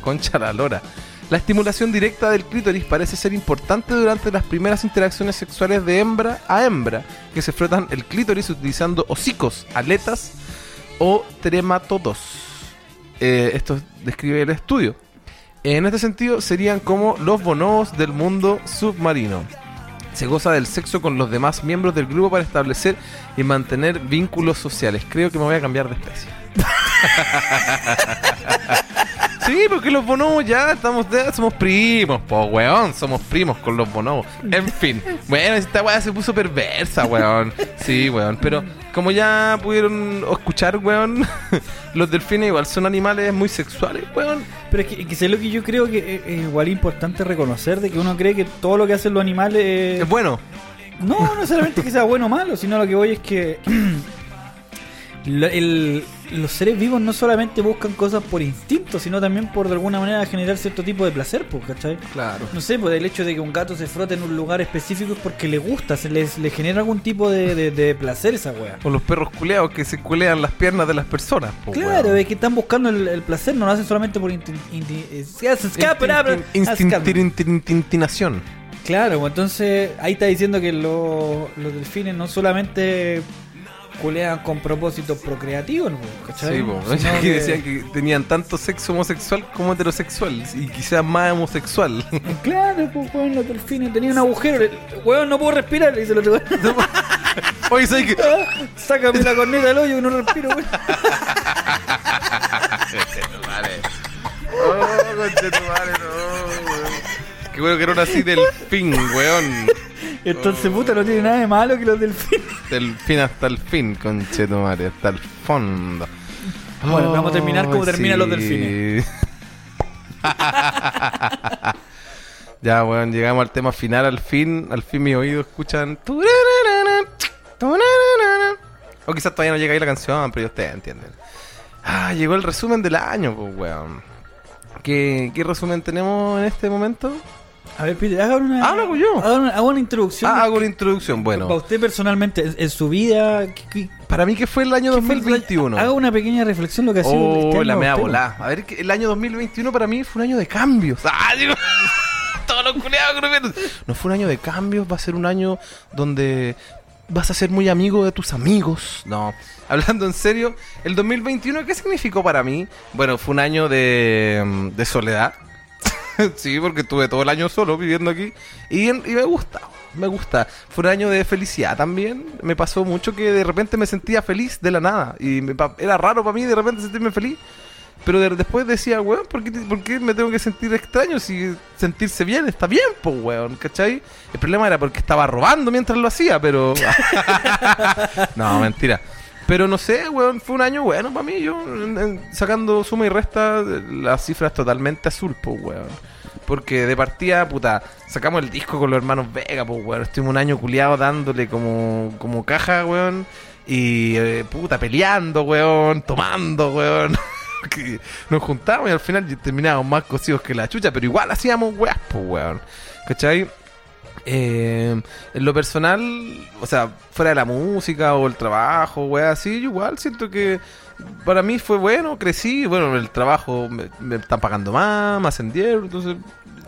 Concha la lora. La estimulación directa del clítoris parece ser importante durante las primeras interacciones sexuales de hembra a hembra, que se frotan el clítoris utilizando hocicos, aletas o trematodos. Eh, esto describe el estudio. En este sentido, serían como los bonobos del mundo submarino. Se goza del sexo con los demás miembros del grupo para establecer y mantener vínculos sociales. Creo que me voy a cambiar de especie. sí, porque los bonobos ya estamos de- somos primos, po weón, somos primos con los bonobos. En fin, bueno, esta weá se puso perversa, weón. Sí, weón, pero como ya pudieron escuchar, weón, los delfines igual son animales muy sexuales, weón. Pero es que, es que sé lo que yo creo que es, es igual importante reconocer de que uno cree que todo lo que hacen los animales es- Es bueno. no no necesariamente que sea bueno o malo, sino lo que voy es que el- los seres vivos no solamente buscan cosas por instinto, sino también por de alguna manera generar cierto tipo de placer, pues, ¿cachai? Claro. No sé, pues el hecho de que un gato se frote en un lugar específico es porque le gusta, se les, le genera algún tipo de, de- de placer esa wea. O los perros culeados que se culean las piernas de las personas. po, Claro, es que están buscando el, el placer, no lo hacen solamente por inti- inti- es- es- escape, abra- Instin- escape. Instintización. Claro, pues entonces ahí está diciendo que lo- los delfines no solamente culean con propósitos procreativos, ¿no? ¿cachai? Sí, po. Que que- decían que tenían tanto sexo homosexual como heterosexual. Y quizás más homosexual. Claro, pues weón, los delfines tenían un agujero, le- weón, no puedo respirar, le dice el otro weón. Oye, ¿sabes qué? Ah, Sácame la corneta del hoyo que no respiro, weón. Oh, conchetumare, no, weón. Qué bueno que no nací del fin, weón. Entonces, puta, no tiene nada de malo que los delfines. Del fin hasta el fin, conchetumare, hasta el fondo. Bueno, vamos a terminar como terminan los delfines. ya, weón, llegamos al tema final, al fin, al fin mis oídos escuchan. O quizás todavía no llega ahí la canción, pero ustedes entienden. Ah, llegó el resumen del año, pues, weón. ¿Qué, ¿Qué resumen tenemos en este momento? A ver, Peter, haga una. Habla yo. Haga una, haga una introducción. Ah, hago la introducción. Para Bueno, usted personalmente, en, en su vida, ¿qué- qué- para mí que fue el año qué fue el- 2021. Haga una pequeña reflexión lo que ha sido Oh, este la para mea volá. A ver, el año 2021 para mí fue un año de cambios. Ah, digo, todos los culiados. No fue un año de cambios, va a ser un año donde vas a ser muy amigo de tus amigos. No, hablando en serio, el 2021, ¿qué significó para mí? Bueno, fue un año de, mm, de soledad. sí, porque estuve todo el año solo viviendo aquí. Y, me gusta, me gusta. Fue un año de felicidad también. Me pasó mucho que de repente me sentía feliz de la nada. Y me era raro para mí de repente sentirme feliz. Pero de- después decía, weón, ¿por qué, por qué me tengo que sentir extraño si sentirse bien está bien, pues, weón? ¿Cachai? El problema era porque estaba robando mientras lo hacía, pero... no, mentira. Pero no sé, weón, fue un año bueno para mí. Yo, sacando suma y resta, la cifra es totalmente azul, pues, weón. Porque de partida, puta, sacamos el disco con los hermanos Vega, pues, weón. Estuvimos un año culiado dándole como, como caja, weón. Y, eh, puta, peleando, weón, tomando, weón. que nos juntábamos y al final terminábamos más cocidos que la chucha, pero igual hacíamos weas, pues, weón. ¿Cachai? Eh, en lo personal, o sea, fuera de la música o el trabajo, weas así, yo igual siento que para mí fue bueno, crecí, bueno, el trabajo me, me están pagando más, me ascendieron, entonces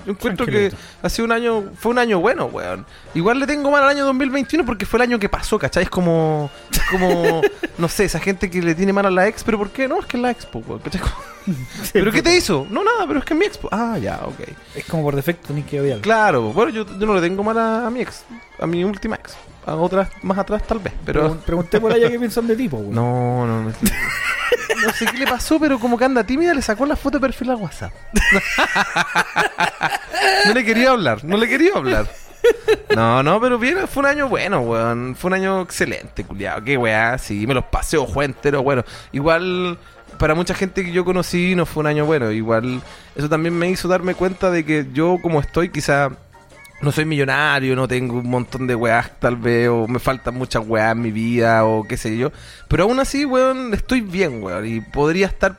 yo encuentro que ha sido un año, fue un año bueno, weón. Igual le tengo mal al año 2021 porque fue el año que pasó, ¿cachai? Es como, es como, no sé, esa gente que le tiene mal a la ex, pero ¿por qué? No, es que es la expo, weón, ¿cachai? ¿Pero qué te hizo? No, nada, pero es que es mi expo. Ah, ya, ok. Es como por defecto, ni que odiarlo. Claro, bueno, yo, yo no le tengo mal a, a mi ex, a mi última ex. A otras más atrás tal vez, pero... Pregun- Pregunté por allá qué piensan de tipo, weón. No, no, no. No sé qué le pasó, pero como que anda tímida, le sacó la foto de perfil a WhatsApp. No le quería hablar, no le quería hablar. No, no, pero bien, fue un año bueno, weón. Fue un año excelente, culiado. Qué weá, sí, me los paseo, juego entero, bueno. Igual, para mucha gente que yo conocí, no fue un año bueno. Igual, eso también me hizo darme cuenta de que yo, como estoy, quizá no soy millonario, no tengo un montón de weás tal vez, o me faltan muchas weás en mi vida, o qué sé yo. Pero aún así, weón, estoy bien, weón, y podría estar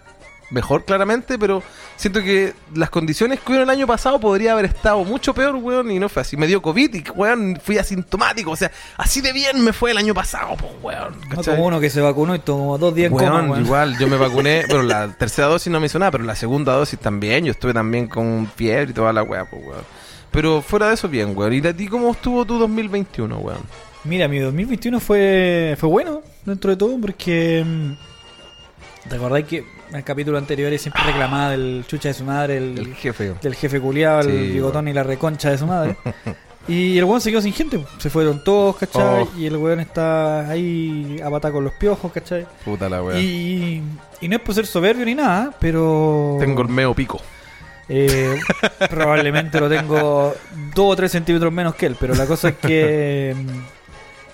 mejor claramente, pero siento que las condiciones que hubo el año pasado podría haber estado mucho peor, weón, y no fue así. Me dio COVID y, weón, fui asintomático, o sea, así de bien me fue el año pasado, pues, weón. No ¿cachai? como uno que se vacunó y tomó dos días en Weón, coma, weón. igual, yo me vacuné, pero la tercera dosis no me hizo nada, pero la segunda dosis también, yo estuve también con fiebre y toda la weá, pues, weón. Pero fuera de eso, bien, weón. ¿Y a ti cómo estuvo tu 2021, weón? Mira, mi 2021 fue, fue bueno dentro de todo porque... mm, ¿Te acordáis que en el capítulo anterior siempre reclamaba del chucha de su madre, el, El jefe. del jefe culiado, Sí, el bigotón y la reconcha de su madre? y el weón se quedó sin gente, se fueron todos, ¿cachai? Oh. Y el weón está ahí a pata con los piojos, ¿cachai? Puta la weá. Y, y no es por ser soberbio ni nada, pero... Tengo el meo pico. Eh, probablemente lo tengo dos o tres centímetros menos que él, pero la cosa es que mm,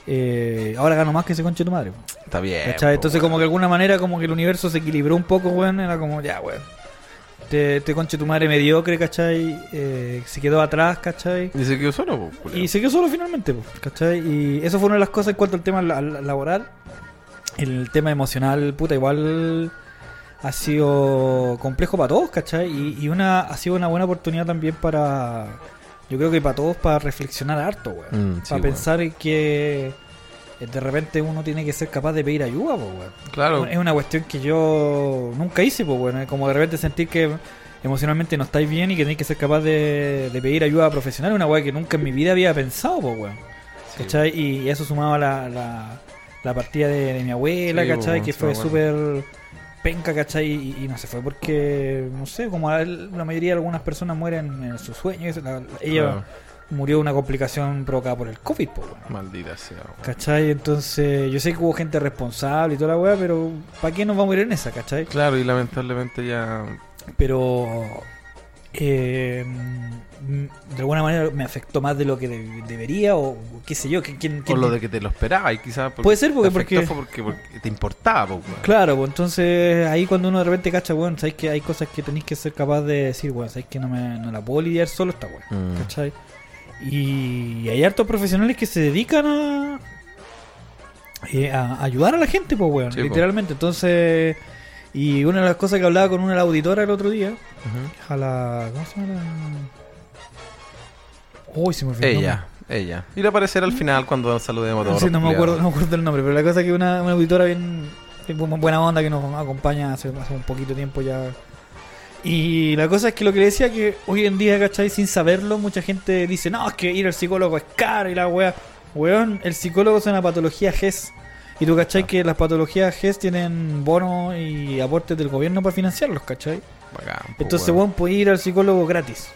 eh, ahora gano más que ese conche de tu madre. Está bien. ¿cachai? po, Entonces como que de alguna manera como que el universo se equilibró un poco, weón, era como ya, weón. Este, este conche tu madre mediocre, ¿cachai? Eh, se quedó atrás, ¿cachai? Y se quedó solo, culiao. Y se quedó solo finalmente, po, ¿cachai? Y eso fue una de las cosas en cuanto al tema la- la- laboral. El tema emocional, puta, igual ha sido complejo para todos, ¿cachai? Y, y una, ha sido una buena oportunidad también para, yo creo que para todos, para reflexionar harto, weón. Mm, sí, para pensar en que eh, de repente uno tiene que ser capaz de pedir ayuda, pues, weón. Claro. Es una cuestión que yo nunca hice, pues bueno, es como de repente sentir que emocionalmente no estáis bien y que tenéis que ser capaz de, de pedir ayuda profesional, una weá que nunca en mi vida había pensado, pues weón. Sí, ¿Cachai? Y eso sumado a la, la, la partida de, de mi abuela, Sí, ¿cachai? que fue súper penca, ¿cachai? Y, y no se fue porque, no sé, como él- la mayoría de algunas personas mueren en sus sueños, la- la- ella Claro. murió de una complicación provocada por el COVID, weón. Maldita sea, weón. ¿Cachai? Entonces, yo sé que hubo gente responsable y toda la weá, pero ¿para qué nos vamos a ir en esa, cachai? Claro, y lamentablemente ya. Pero eh, de alguna manera me afectó más de lo que de- debería, o qué sé yo. que- quién- lo de que te lo esperaba, y quizás. Puede ser porque- te porque- porque, porque te importaba, pues. Claro, pues entonces ahí cuando uno de repente cacha, bueno, sabéis que hay cosas que tenéis que ser capaz de decir, bueno, sabéis que no, me, no la puedo lidiar solo esta weá, Mm. ¿cachai? Y hay hartos profesionales que se dedican a, eh, a ayudar a la gente, pues, weón, Sí, po. literalmente. Entonces, y una de las cosas que hablaba con una auditora el otro día, Ujú. a la. ¿Cómo se llama? la- Uy, se me olvidó. el Ella, ella. Y le aparecerá al final cuando saludemos a todos. Sí, no me acuerdo, no me acuerdo el nombre, pero la cosa es que una, una auditora bien, bien bu- buena onda que nos acompaña hace, hace un poquito de tiempo ya. Y la cosa es que lo que le decía que hoy en día, ¿cachai? Sin saberlo, mucha gente dice, no, es que ir al psicólogo es caro y la wea. Weón, el psicólogo es una patología GES. Y tú, ¿cachai? Que las patologías GES tienen bonos y aportes del gobierno para financiarlos, ¿cachai? Bacán, Entonces, weón. weón, puede ir al psicólogo gratis.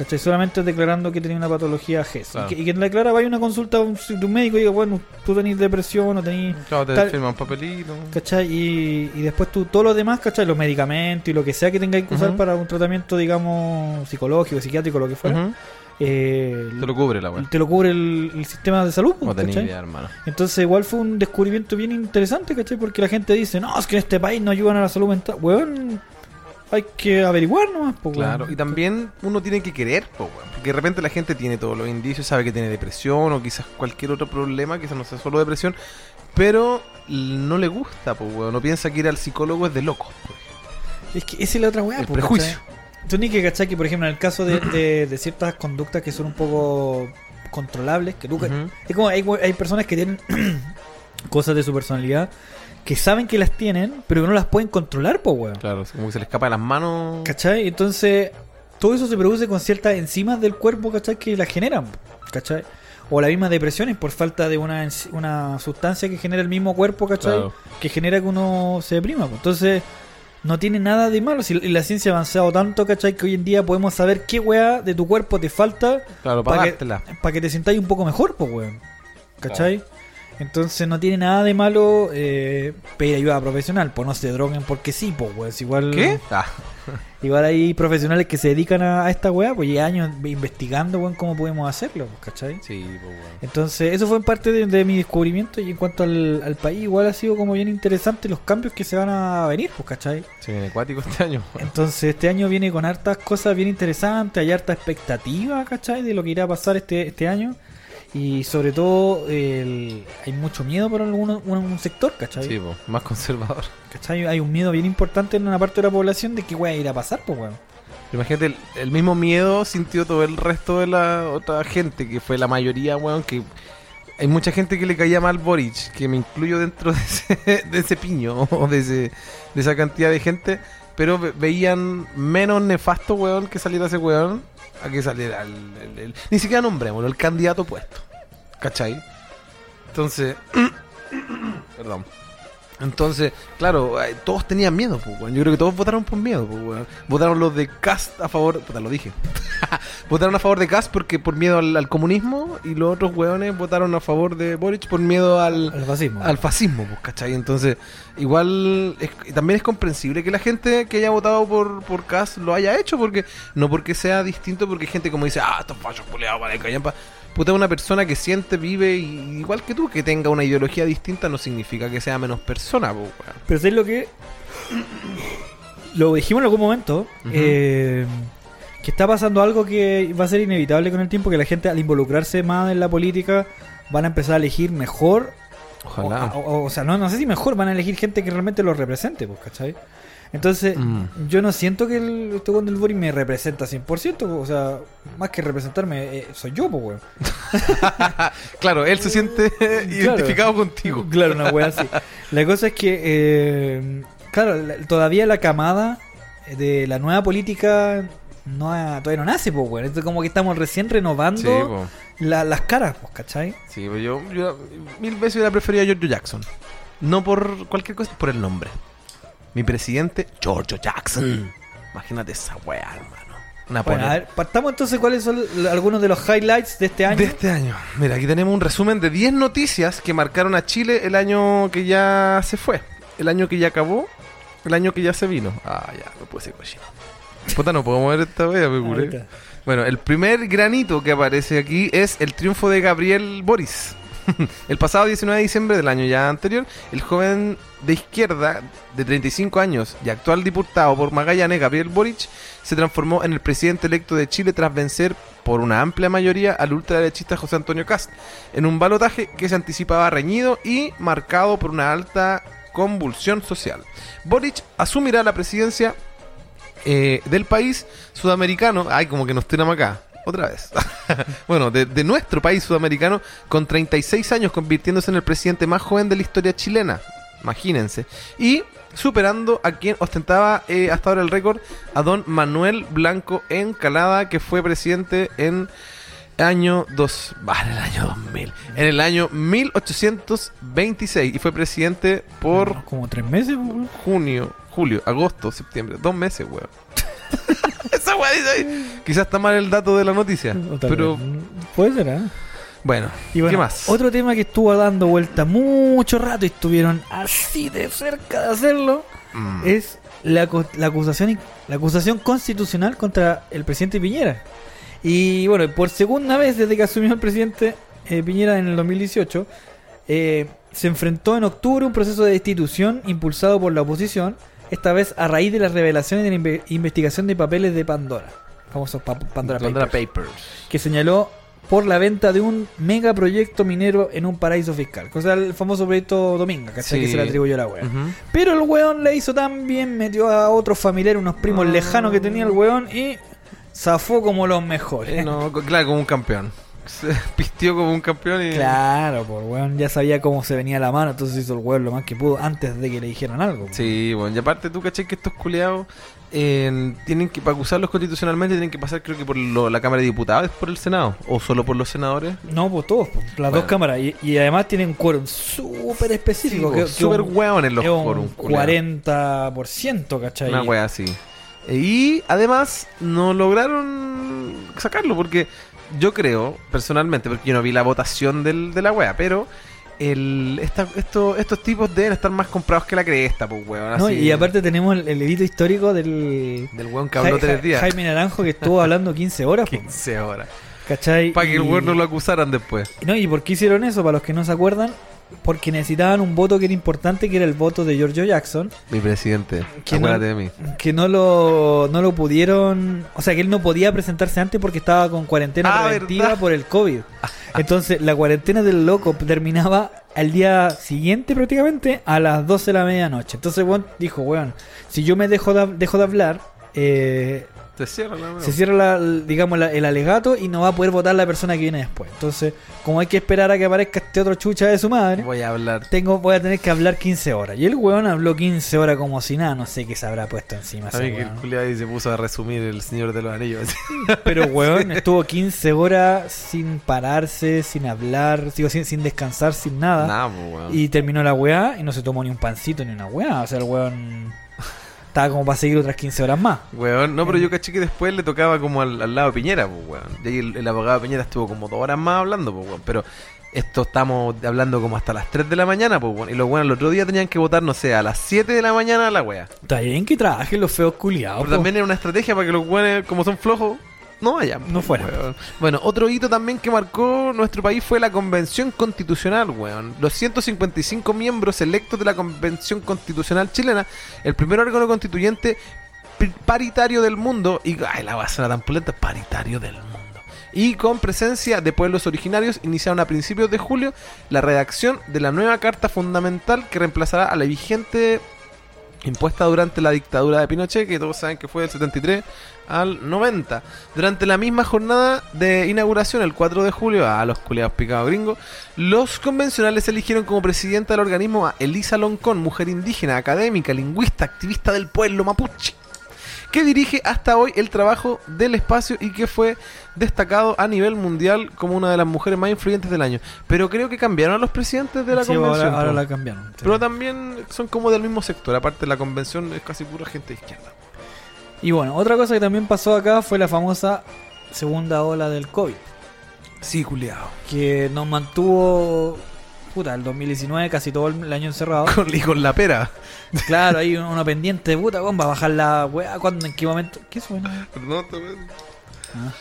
¿Cachai? Solamente declarando que tenía una patología GES. Claro. Y, que, y quien la declara vaya a una consulta de un, un médico y diga, bueno, tú tenés depresión o tenés... Claro, te tal- firma un papelito. ¿Cachai? Y, y después tú, todo lo demás, ¿cachai? Los medicamentos y lo que sea que tengáis que usar para un tratamiento, digamos, psicológico, psiquiátrico, lo que fuera, eh, Te lo cubre la weón. te lo cubre el, el sistema de salud. No tenía idea, hermano. Entonces igual fue un descubrimiento bien interesante, ¿cachai? Porque la gente dice, no, es que en este país no ayudan a la salud mental. Weón, hay que averiguar nomás, po, weón. Claro, y también uno tiene que querer, po, weón, porque de repente la gente tiene todos los indicios, sabe que tiene depresión o quizás cualquier otro problema, quizás no sea solo depresión, pero no le gusta, pues, weón, no piensa que ir al psicólogo es de loco. Es que esa es la otra weá, El po, prejuicio. ¿cachai? Tú ni que cachai que, por ejemplo, en el caso de, de- de ciertas conductas que son un poco controlables, que tú, Ujú. es como hay, hay personas que tienen cosas de su personalidad que saben que las tienen, pero que no las pueden controlar, pues, weón. Claro, como que se le escapa de las manos. ¿Cachai? Entonces, todo eso se produce con ciertas enzimas del cuerpo, ¿cachai? Que las generan, ¿cachai? O las mismas depresiones por falta de una, una sustancia que genera el mismo cuerpo, ¿cachai? Claro. Que genera que uno se deprima. pues. Entonces, no tiene nada de malo. Si la ciencia ha avanzado tanto, ¿cachai? Que hoy en día podemos saber qué weá de tu cuerpo te falta Claro, para que, pa' que te sintáis un poco mejor, pues, weón. ¿Cachai? Entonces no tiene nada de malo eh, pedir ayuda profesional, pues no se droguen porque sí, pues, Igual, ¿Qué? Ah, igual hay profesionales que se dedican a, a esta weá, pues ya años investigando, weón, cómo podemos hacerlo, pues, ¿cachai? sí, pues, weón. Entonces, eso fue en parte de, de mi descubrimiento y en cuanto al, al país, igual ha sido como bien interesante los cambios que se van a venir, pues, ¿cachai? Se viene acuático este año. Entonces, este año viene con hartas cosas bien interesantes, hay harta expectativa, ¿cachai? De lo que irá a pasar este, este año. Y sobre todo, el- hay mucho miedo por alguno- un, un sector, ¿cachai? Sí, pues, más conservador. ¿Cachai? Hay un miedo bien importante en una parte de la población de que voy a ir a pasar, pues, weón. Imagínate, el, el mismo miedo sintió todo el resto de la otra gente, que fue la mayoría, weón, que hay mucha gente que le caía mal Boric, que me incluyo dentro de ese, de ese piño, o de, ese, de esa cantidad de gente, pero ve- veían menos nefasto, weón, que saliera ese weón, a que saliera el, el- ni siquiera nombrémoslo, el candidato puesto, ¿cachai? Entonces, perdón. Entonces, claro, eh, todos tenían miedo, pues, weón. Yo creo que todos votaron por miedo, pues. Votaron los de Cast a favor, puta, lo dije. votaron a favor de Cast porque por miedo al, al comunismo y los otros weones votaron a favor de Boric por miedo al, Al fascismo. al fascismo, pues, ¿cachai? Entonces, igual es- también es comprensible que la gente que haya votado por, por Cast lo haya hecho, porque no porque sea distinto, porque hay gente como dice, ah, estos fachos culeados, vale, callampa. Puta, una persona que siente, vive y, igual que tú, que tenga una ideología distinta, no significa que sea menos persona, pues, weón. Pero ¿sabes lo que? lo dijimos en algún momento, Ujú. eh, que está pasando algo que va a ser inevitable con el tiempo, que la gente al involucrarse más en la política van a empezar a elegir mejor, Ojalá. o, o- o sea, no, no sé si mejor, van a elegir gente que realmente los represente, pues, ¿cachai? Entonces, Mm. yo no siento que el, este weón del Boris me representa 100%, o sea, más que representarme, eh, soy yo, pues, weón. claro, él se siente identificado contigo. Claro, una wea así. La cosa es que, eh, claro, la- todavía la camada de la nueva política no ha- todavía no nace, pues, weón. Entonces, como que estamos recién renovando Sí, po. la- las caras, pues, ¿cachai? Sí, pues yo, yo mil veces hubiera preferido a Giorgio Jackson. No por cualquier cosa, por el nombre. Mi presidente, Giorgio Jackson. Imagínate esa weá, hermano. Una Bueno, a ver, partamos entonces cuáles son algunos de los highlights de este año. de este año. Mira, aquí tenemos un resumen de 10 noticias que marcaron a Chile el año que ya se fue. El año que ya acabó. El año que ya se vino. Ah, ya, no puede ser cochino. Puta, no puedo mover esta wea, me curé. Bueno, el primer granito que aparece aquí es el triunfo de Gabriel Boris. el pasado 19 de diciembre del año ya anterior, el joven de izquierda de 35 años y actual diputado por Magallanes, Gabriel Boric, se transformó en el presidente electo de Chile tras vencer por una amplia mayoría al ultraderechista José Antonio Cast en un balotaje que se anticipaba reñido y marcado por una alta convulsión social. Boric asumirá la presidencia eh, del país sudamericano. Ay, como que nos tiramos acá. Otra vez. bueno, de, de nuestro país sudamericano, con 36 años, convirtiéndose en el presidente más joven de la historia chilena. Imagínense. Y superando a quien ostentaba eh, hasta ahora el récord, a don Manuel Blanco Encalada, que fue presidente en año 2, bah, en el año 2000, en el año 1826 y fue presidente por Como tres meses, weón. junio, julio, agosto, septiembre. Dos meses, weón. Esa weá dice ahí. Quizás está mal el dato de la noticia. Pero vez. Puede ser, ¿eh? bueno, Y bueno, ¿qué más? Otro tema que estuvo dando vuelta mucho rato y estuvieron así de cerca de hacerlo Mm. es la, acu- la acusación la acusación constitucional contra el presidente Piñera. Y bueno, por segunda vez desde que asumió el presidente eh, Piñera en el 2018, eh, se enfrentó en octubre un proceso de destitución impulsado por la oposición, esta vez a raíz de las revelaciones de la inve- investigación de papeles de Pandora, famosos pa- Pandora, Pandora Papers, Papers. que señaló por la venta de un megaproyecto minero en un paraíso fiscal. O sea, el famoso proyecto Dominga, ¿cachai? Sí. Que se le atribuyó a la. Ujú. Pero el weón le hizo tan bien, metió a otros familiares, unos primos Ah. lejanos que tenía el weón y zafó como los mejores. Eh, no, claro, como un campeón. Se pistió como un campeón y. Claro, pues weón ya sabía cómo se venía la mano, entonces hizo el weón lo más que pudo antes de que le dijeran algo. Sí, bueno, y aparte tú caché que estos culeados eh, tienen que, para acusarlos constitucionalmente, tienen que pasar, creo que por lo- la Cámara de Diputados, por el Senado, o solo por los senadores. No, pues todos, pues, las Bueno. dos cámaras. Y, y además tienen un quórum súper específico. que, que Súper en los quórum, culeado. 40%, ¿cachai? Una wea así. Y además no lograron sacarlo porque yo creo, personalmente, porque yo no vi la votación del, de la wea, pero el, esta- esto- estos tipos deben estar más comprados que la cresta, pues weón. No, y aparte tenemos el, el edito histórico del Del weón que habló Ja- tres Ja- días. Jaime Naranjo que estuvo hablando 15 horas. po, 15 horas. ¿Cachai? Para que el weón no lo acusaran después. No, ¿y por qué hicieron eso? Para los que no se acuerdan, porque necesitaban un voto que era importante, que era el voto de Giorgio Jackson, Mi presidente, Que no- de mí. que no lo, no lo pudieron, o sea, que él no podía presentarse antes porque estaba con cuarentena Ah, preventiva ¿verdad? por el COVID. Entonces, la cuarentena del loco terminaba al día siguiente prácticamente a las 12 de la medianoche. Entonces, weón dijo, weón, si yo me dejo de, dejo de hablar, eh, Te cierra la se cierra la- digamos la- el alegato y no va a poder votar la persona que viene después. Entonces, como hay que esperar a que aparezca este otro chucha de su madre, Voy a hablar. tengo, voy a tener que hablar 15 horas. Y el weón habló 15 horas como si nada, no sé qué se habrá puesto encima. A mí que el culiado ahí se puso a resumir El Señor de los Anillos. Pero weón estuvo 15 horas sin pararse, sin hablar, digo, sin, sin descansar, sin nada. Nah, pues, weón. Y terminó la weá y no se tomó ni un pancito ni una weá. O sea, el weón estaba como para seguir otras 15 horas más. Weón, no, pero yo caché que después le tocaba como al, al lado de Piñera, pues, weón. Y ahí el, el abogado de Piñera estuvo como dos horas más hablando, pues, weón. Pero esto estamos hablando como hasta las 3 de la mañana, pues, weón. Y los weones el otro día tenían que votar, no sé, a las 7 de la mañana la wea. Está bien que trabajen los feos culiados. Pero po. también era una estrategia para que los weones, como son flojos, no vayan. No fueran. weón. Bueno, otro hito también que marcó nuestro país fue la Convención Constitucional, weón. Los 155 miembros electos de la Convención Constitucional chilena, el primer órgano constituyente paritario del mundo, y ay, la basura tan pulenta, paritario del mundo. Y con presencia de pueblos originarios, iniciaron a principios de julio la redacción de la nueva Carta Fundamental que reemplazará a la vigente impuesta durante la dictadura de Pinochet, que todos saben que fue del 73 al 90. Durante la misma jornada de inauguración, el 4 de julio, a los culiados picados gringos, los convencionales eligieron como presidenta del organismo a Elisa Loncón, mujer indígena, académica, lingüista, activista del pueblo mapuche, que dirige hasta hoy el trabajo del espacio y que fue destacado a nivel mundial como una de las mujeres más influyentes del año. Pero creo que cambiaron a los presidentes de la Sí, convención. ahora, la cambiaron. Pero también son como del mismo sector. Aparte, la convención es casi pura gente de izquierda. Y bueno, otra cosa que también pasó acá fue la famosa segunda ola del COVID, Sí, culiado. que nos mantuvo, puta, el 2019 casi todo el año encerrado. Con, y con la pera. claro, hay una pendiente de puta, ¿cómo va a bajar la weá? ¿Cuándo? ¿En qué momento? ¿Qué suena? No, Ah.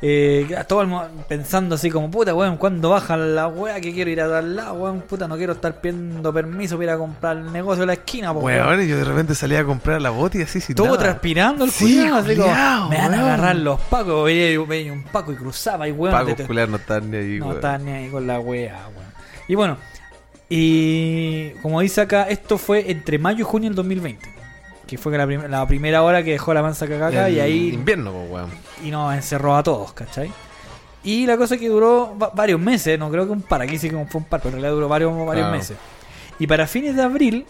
Eh, todo el pensando así como, puta, weón, ¿cuándo baja la weá que quiero ir a tal lado, weón? Puta, no quiero estar pidiendo permiso para ir a comprar el negocio de la esquina, po, weón. Weón, y yo de repente salía a comprar la boti así sin Todo nada. transpirando el Sí, culiao, así como, culiao, me van a agarrar los pacos, veía, veía un paco y cruzaba y weón. Pago te- no están ni ahí, no estaban ni ahí con la weá, weón. Y bueno, y como dice acá, esto fue entre mayo y junio del 2020. Que fue la, prim- la primera hora que dejó la mansa cagaca y ahí Invierno, po, weón. y nos encerró a todos, ¿cachai? Y la cosa es que duró va- varios meses, no creo que un par, aquí sí que fue un par, pero en realidad duró varios, varios Claro. meses. Y para fines de abril,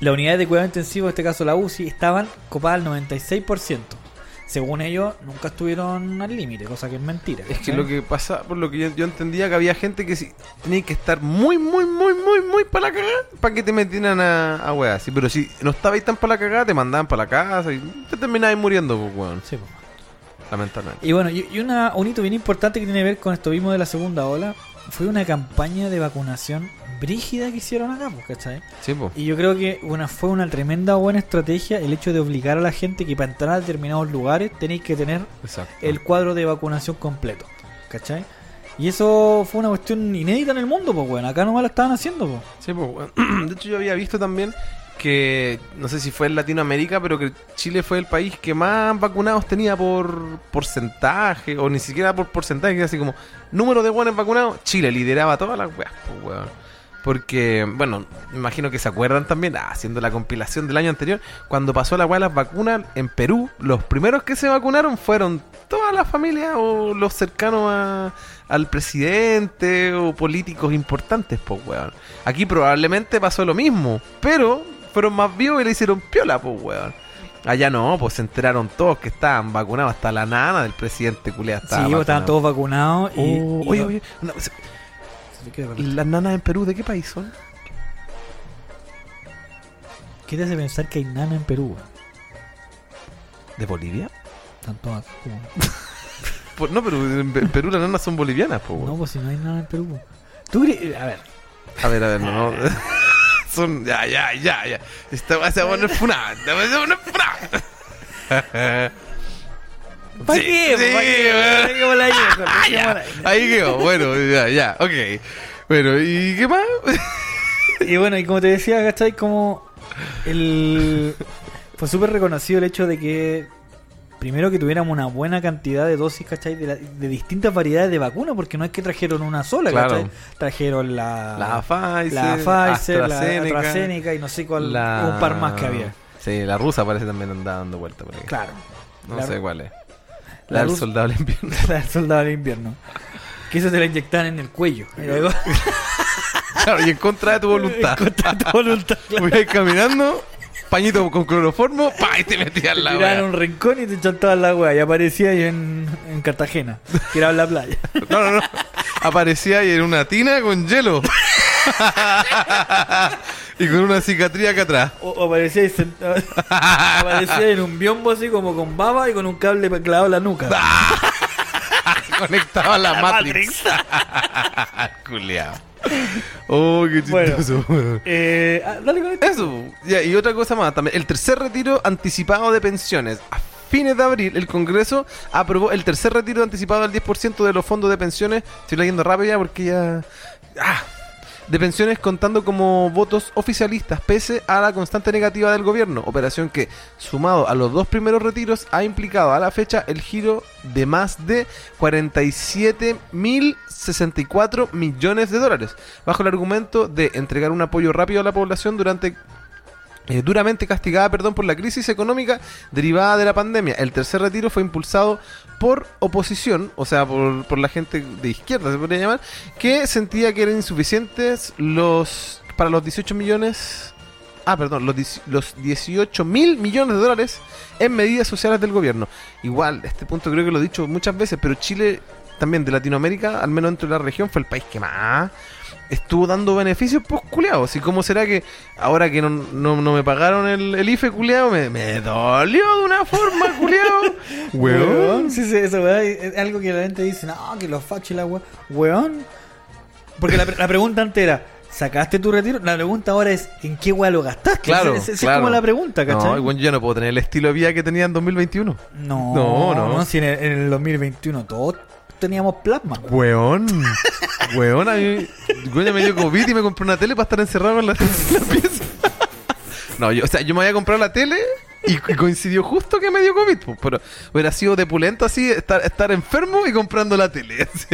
las unidades de cuidado intensivo, en este caso la UCI, estaban copadas al 96%. Según ellos, nunca estuvieron al límite, cosa que es mentira. Es que lo que pasa, por lo que yo, yo entendía que había gente que sí, tenía que estar muy, muy, muy, muy, muy para la cagada para que te metieran a, a weá. así. Pero si no estabais tan para la cagada, te mandaban para la casa y te terminabas muriendo, pues, weón. Sí, po. Lamentablemente. Y bueno, y, y una, un hito bien importante que tiene que ver con esto mismo de la segunda ola fue una campaña de vacunación brígida que hicieron acá, pues, ¿cachai? Sí, pues. Y yo creo que una, fue una tremenda buena estrategia el hecho de obligar a la gente que para entrar a determinados lugares tenéis que tener Exacto. el cuadro de vacunación completo. ¿Cachai? Y eso fue una cuestión inédita en el mundo, pues, bueno. Acá nomás la estaban haciendo, pues. Sí, pues, weón. De hecho, yo había visto también que, no sé si fue en Latinoamérica, pero que Chile fue el país que más vacunados tenía por porcentaje, o ni siquiera por porcentaje, así como número de buenos vacunados, Chile lideraba todas las weas, pues, weón. Porque, bueno, imagino que se acuerdan también, ah, haciendo la compilación del año anterior, cuando pasó la de las vacunas en Perú, los primeros que se vacunaron fueron todas las familias o los cercanos a- al presidente o políticos importantes, pues, weón. Aquí probablemente pasó lo mismo, pero fueron más vivos y le hicieron piola, pues, weón. Allá no, pues se enteraron todos que estaban vacunados, hasta la nana del presidente culea Sí, estaba pues, estaban todos vacunados. Y, Oh. Las nanas en Perú, ¿de qué país son? ¿Qué te hace pensar que hay nana en Perú? ¿De Bolivia? Tanto acá como- Pues no, pero en Pe- Perú las nanas son bolivianas, pues, No, pues si no hay nada en Perú. ¿Tú crees? A ver. A ver, a ver, no, no. son. Ya, ya, ya, ya. Esta va a ser poner funada. Esta va a ser poner funada. ¿Para Sí, qué? sí, ¿Para qué? weón. Dejémosla ahí, Ah, ya. ahí. Quedó. Bueno, ya, ya, ok. Bueno, ¿y qué más? Y bueno, y como te decía, ¿cachai? Como el... Fue súper reconocido el hecho de que primero que tuviéramos una buena cantidad de dosis, ¿cachai? De, la- de distintas variedades de vacunas, porque no es que trajeron una sola, Claro. ¿cachai? Trajeron la... La Pfizer, la Pfizer, la AstraZeneca, AstraZeneca y no sé cuál, la- un par más que había. Sí, la rusa parece también andaba dando vuelta por ahí. Claro. No sé cuál es. La La del soldado del invierno. la del soldado del invierno. Que eso te la inyectaban en el cuello. Y luego, Claro, y en contra de tu voluntad. contra tu voluntad, claro. Voy a ir caminando, pañito con cloroformo, pa, y te metías Te la wea. un rincón y te chantaban la weá. Y aparecía ahí en, en Cartagena, que era en la playa. No, no, no. Aparecía ahí en una tina con hielo. Y con una cicatriz acá atrás. O, o aparecía, ahí sentado- aparecía en un biombo así como con baba y con un cable clavado en la nuca. Conectado a la, Matrix. Culeado. Oh, qué Bueno. chistoso. weón. Eh, ah, dale con esto. Eso. Ya, y otra cosa más también. El tercer retiro anticipado de pensiones. A fines de abril, el Congreso aprobó el tercer retiro anticipado al 10% de los fondos de pensiones. Estoy leyendo rápido ya porque ya. ¡Ah! De pensiones contando como votos oficialistas, pese a la constante negativa del gobierno, operación que, sumado a los dos primeros retiros, ha implicado a la fecha el giro de más de 47.064 millones de dólares, bajo el argumento de entregar un apoyo rápido a la población durante eh, duramente castigada perdón, por la crisis económica derivada de la pandemia. El tercer retiro fue impulsado por oposición, o sea, por, por la gente de izquierda, se podría llamar, que sentía que eran insuficientes los para los 18 millones, ah, perdón, los, 10 los 18 mil millones de dólares en medidas sociales del gobierno. Igual, este punto creo que lo he dicho muchas veces, pero Chile también de Latinoamérica, al menos dentro de la región, fue el país que más estuvo dando beneficios, pues culeados. ¿Y cómo será que ahora que no, no, no me pagaron el, el IFE culeado, me, me dolió de una forma culeado? Weón. Sí, sí, eso, weón. Es algo que la gente dice, no, que los fachos la weón. Weón. Porque la, la pregunta antes era, ¿sacaste tu retiro? La pregunta ahora es, ¿en qué weón lo gastaste? Claro, Esa- esa claro. es como la pregunta, ¿cachai? No, igual yo ya no puedo tener el estilo de vida que tenía en 2021. No, No, no. si en el, en el 2021 todos teníamos plasma. Weón. Weón, a mí. Coño, me dio COVID y me compré una tele para estar encerrado en la, en la pieza. No, yo, o sea, yo me había comprado la tele y, y coincidió justo que me dio COVID. pues, Pero hubiera sido de pulento así, estar, estar enfermo y comprando la tele. así.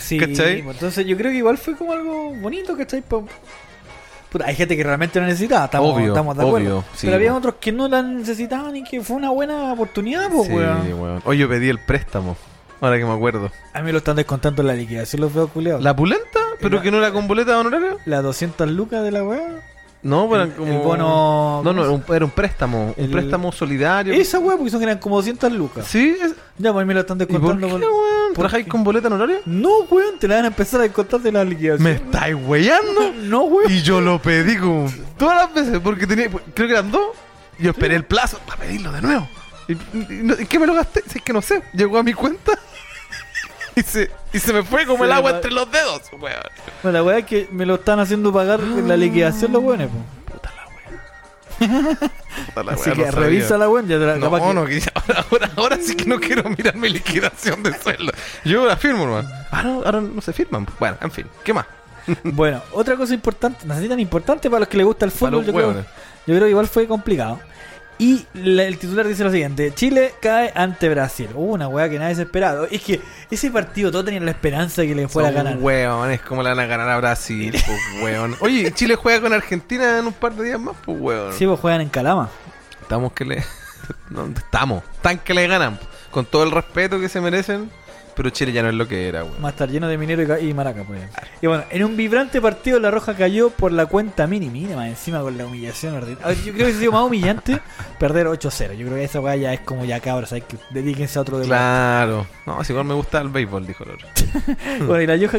Sí, ¿Cachai? pues, entonces yo creo que igual fue como algo bonito, ¿cachai? Puta, hay gente que realmente lo necesitaba, estamos, Obvio, estamos de acuerdo. obvio, sí, Pero había po. otros que no la necesitaban y que fue una buena oportunidad, pues, Sí, weón. weón. Hoy yo pedí el préstamo. Ahora que me acuerdo. A mí lo están descontando en la liquidación, los veo culeados. ¿La pulenta? ¿Pero La- que no era con boleta de honorario? Las 200 lucas de la weá. No, eran como. el bono- No, no, ¿cómo era un, era un préstamo. El- Un préstamo solidario. Esa weá, porque son que eran como 200 lucas. Sí, es... Ya, pues a mí me lo están ¿Y por descontando. qué, weón? ¿Por ¿Trabajáis qué? con boleta de honorario? No, weón, te la van a empezar a descontar de la liquidación. ¿Me estáis weyando? No, weón. Y yo lo pedí como todas las veces, porque tenía, creo que eran dos. Yo esperé el plazo para pedirlo de nuevo. ¿Y, y no- ¿en qué me lo gasté? Si es que no sé. Llegó a mi cuenta y se, y se me fue como Se el agua entre los dedos, weón. Bueno, la weá es que me lo están haciendo pagar en la liquidación los weones, po. Puta la wea. Puta la Así wea, que no revisa la weá. Ya te la, No, que- no, que ya- ahora, ahora, ahora sí que no quiero mirar mi liquidación de sueldo. Yo la firmo, hermano. Ahora, ahora no se firman. Bueno, en fin, ¿qué más? Bueno, otra cosa importante, no sé si tan importante para los que les gusta el fútbol, yo creo, yo creo que igual fue complicado. Y el titular dice lo siguiente: Chile cae ante Brasil. Uh, una weá que nadie se esperaba. Es que ese partido todos tenían la esperanza de que le fuera a Son ganar. Weones, ¿cómo le van a ganar a Brasil? Pues, weón. Oye, Chile juega con Argentina en un par de días más, pues, weón. Sí, pues juegan en Calama. Estamos que le. No, estamos. Tan que le ganan. Con todo el respeto que se merecen. Pero Chile ya no es lo que era, weón. A estar lleno de minero y, y maraca, pues. Y bueno, en un vibrante partido la Roja cayó por la cuenta mínima, mínima encima con la humillación ordinaria. Yo creo que ha sido más humillante perder 8-0. Yo creo que esa weá ya es como ya cabros, hay que dedíquense a otro deporte. Claro. No, si igual me gusta el béisbol, dijo el otro. Bueno, y la Yoja,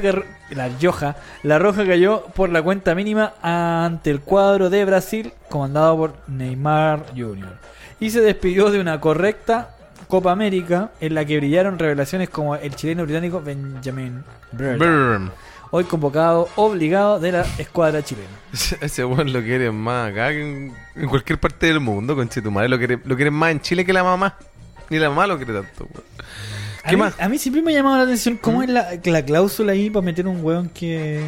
la Yoja, la Roja cayó por la cuenta mínima ante el cuadro de Brasil, comandado por Neymar Jr. Y se despidió de una correcta Copa América en la que brillaron revelaciones como el chileno británico Benjamin Brrm. hoy convocado obligado de la escuadra chilena. Ese weón lo quieren más acá que en, en cualquier parte del mundo, con tu madre. Lo quieren, lo quieren más en Chile que la mamá. Ni la mamá lo quiere tanto, weón. A ¿Qué mí, más? a mí siempre me ha llamado la atención cómo ¿Mm? es la, la cláusula ahí para meter un weón que...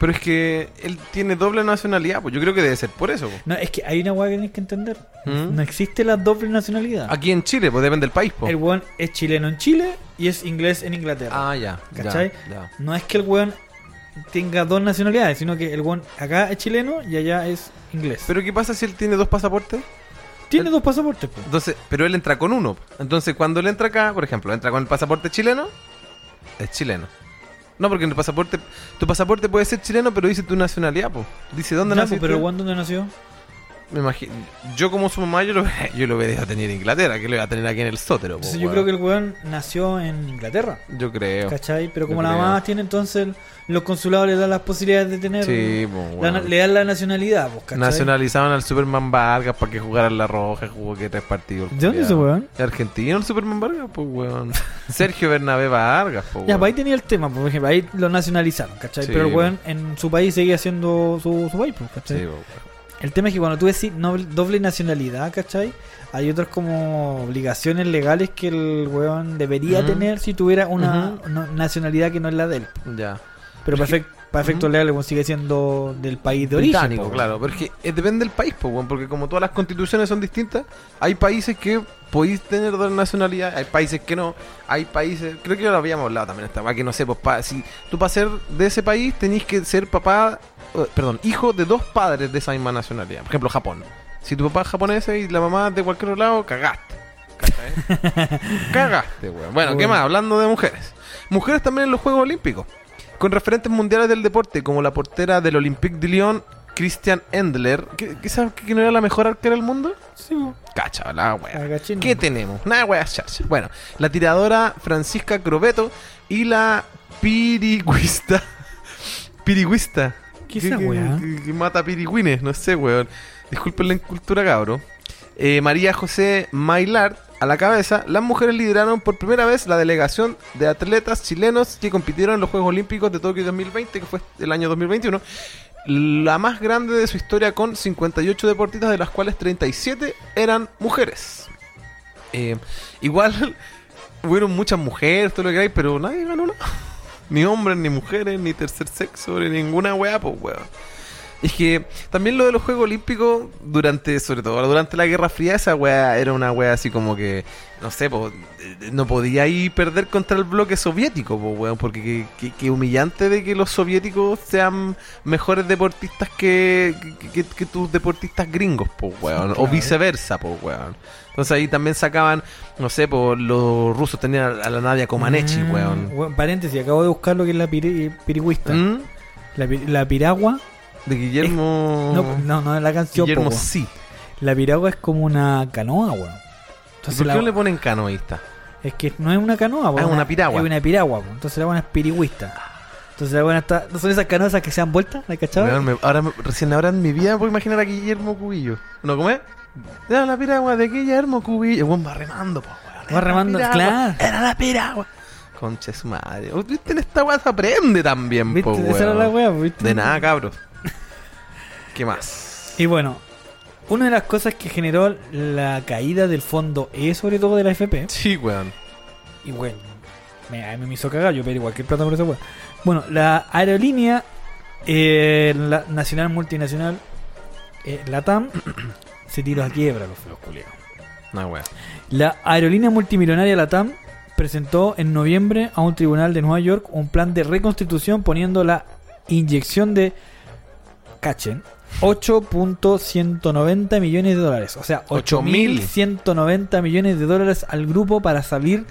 Pero es que él tiene doble nacionalidad, pues yo creo que debe ser por eso. pues. No, es que hay una weá que tienes que entender. ¿Mm? No existe la doble nacionalidad. Aquí en Chile, pues depende del país, pues. El weón es chileno en Chile y es inglés en Inglaterra. Ah, ya. ya, ¿Cachai? ya. No es que el weón tenga dos nacionalidades, sino que el weón acá es chileno y allá es inglés. Pero ¿qué pasa si él tiene dos pasaportes? Tiene dos pasaportes, po. Entonces, pero él entra con uno. Entonces, cuando él entra acá, por ejemplo, entra con el pasaporte chileno, es chileno. No, porque en el pasaporte, tu pasaporte puede ser chileno, pero dice tu nacionalidad, pues. Dice dónde Ya, nació. po, pero el weón dónde nació. Me imagino. Yo como su mamá, yo lo, yo lo hubiera tener en Inglaterra, que lo iba a tener aquí en el sótero. po, yo creo que el weón nació en Inglaterra. Yo creo. ¿Cachai? Pero como Yo la creo. mamá tiene, entonces los consulados le dan las posibilidades de tener. Sí, po, la na- le dan la nacionalidad, pues, ¿cachai? Nacionalizaban al Superman Vargas para que jugara en la roja, jugó que tres partidos. ¿De dónde es ese weón? Argentino el Superman Vargas, pues weón. Sergio Bernabé Vargas, pues Ya, pues ahí tenía el tema, por ejemplo, ahí lo nacionalizaron, ¿cachai? Sí, Pero el po. weón en su país seguía siendo su, su país, pues, ¿cachai? Sí, po. El tema es que cuando tú decís noble- doble nacionalidad, ¿cachai? Hay otras como obligaciones legales que el weón debería tener si tuviera una nacionalidad que no es la de él. Ya. Pero para, efectos Ujú. legales, el weón sigue siendo del país de origen. Británico, po, claro. Pero es que eh, depende del país, po, porque como todas las constituciones son distintas, hay países que podéis tener doble nacionalidad, hay países que no, hay países, creo que ya lo habíamos hablado también esta que no sé, pues pa- si tú para ser de ese país tenéis que ser papá, perdón, hijo de dos padres de esa misma nacionalidad. Por ejemplo, Japón. Si tu papá es japonés y la mamá de cualquier otro lado, cagaste. Cagaste, weón. Bueno, ¿qué más? Hablando de mujeres. Mujeres también en los Juegos Olímpicos. Con referentes mundiales del deporte, como la portera del Olympique de Lyon, Christian Endler, que, que sabe que no era la mejor arquera del mundo. Sí. Cacha, la wea. ¿Qué tenemos? Nada, wea, chacha. Bueno, la tiradora Francisca Crobeto y la pirigüista. pirigüista. ¿Qué es esa que, wea? que- que mata pirigüines, no sé, weón. Disculpen la incultura, cabro. Eh, María José Mailart a la cabeza, las mujeres lideraron por primera vez la delegación de atletas chilenos que compitieron en los Juegos Olímpicos de Tokio 2020, que fue el año 2021. La más grande de su historia con 58 deportistas, de las cuales 37 eran mujeres. Eh, igual, hubieron muchas mujeres, todo lo que hay, pero nadie ganó nada. Ni hombres, ni mujeres, ni tercer sexo, ni ninguna weá, pues weón. Es que también lo de los Juegos Olímpicos, durante, sobre todo durante la Guerra Fría, esa weá era una weá así como que, no sé, po, eh, no podía ir perder contra el bloque soviético, po, weón, porque qué humillante de que los soviéticos sean mejores deportistas que, que, tus deportistas gringos, po, weón, o viceversa, po, weón. Entonces ahí también sacaban, no sé, po, los rusos tenían a la Nadia Comaneci, Mm, weón. weón, Paréntesis, acabo de buscar lo que es la piri- pirigüista. ¿Mm? La, la piragua. De Guillermo... No, no, no es la canción. Guillermo weón. sí. La piragua es como una canoa, weón. ¿Y Entonces ¿Por qué la- no le ponen canoísta? Es que no es una canoa, po, Ah, es una piragua. Es una piragua, po. entonces la buena es pirigüista. Entonces la buena está. ¿No son esas canoas que se dan vueltas? ¿La cachado? Weón, me- ahora, me- recién ahora en mi vida puedo imaginar a Guillermo Cubillo. ¿No cómo es? Era la piragua de Guillermo Cubillo. Weón, va remando, po, weón. Va remando, claro. Era la piragua. Concha su madre. ¿Viste? En esta weá se aprende también, ¿Viste? po, Esa era weón. la wea, ¿viste? De nada, cabros. ¿Qué más? Y bueno, una de las cosas que generó la caída del fondo E, sobre todo de la FP, Sí, weón. y bueno, me, me hizo cagar, yo pero igual que plata por esa wea. Bueno, la aerolínea eh, la nacional multinacional, eh, la TAM, se tiró a quiebra los feos culiados. No, weón. La aerolínea multimillonaria LATAM presentó en noviembre a un tribunal de Nueva York un plan de reconstitución poniendo la inyección de, cachen, 8.190 millones de dólares. O sea, 8.190 millones de dólares al grupo para salir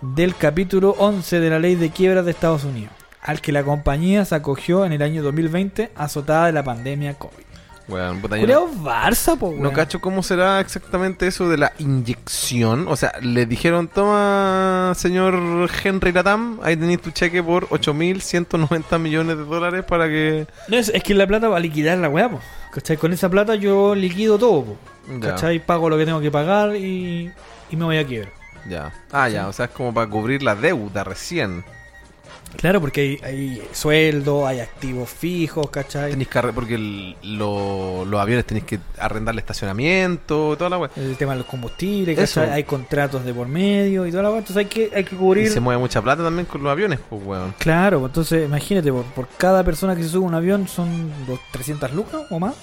del capítulo 11 de la ley de quiebras de Estados Unidos, al que la compañía se acogió en el año 2020 azotada de la pandemia COVID. Weón, puta, yo Culeado no, Barça, po, no weón. cacho cómo será exactamente eso de la inyección. O sea, le dijeron, toma, señor Henry Latam, ahí tenéis tu cheque por 8.190 millones de dólares para que... No, es, es que la plata va a liquidar la weá, po. ¿Cachai? Con esa plata yo liquido todo, po. Ya, ¿Cachai? Pago lo que tengo que pagar y, y me voy a quiebra. ya. Ah, ya, o sea, es como para cubrir la deuda recién. Claro, porque hay, hay sueldo, hay activos fijos, ¿cachai? Tenéis que porque el- lo- los aviones tenéis que arrendarle estacionamiento, toda la weá. El tema de los combustibles. Hay contratos de por medio y toda la weá. Entonces hay que, hay que Y cubrir. se mueve mucha plata también con los aviones, pues weón. Claro, entonces imagínate, por, por cada persona que se sube a un avión son dos- 300 lucas o más.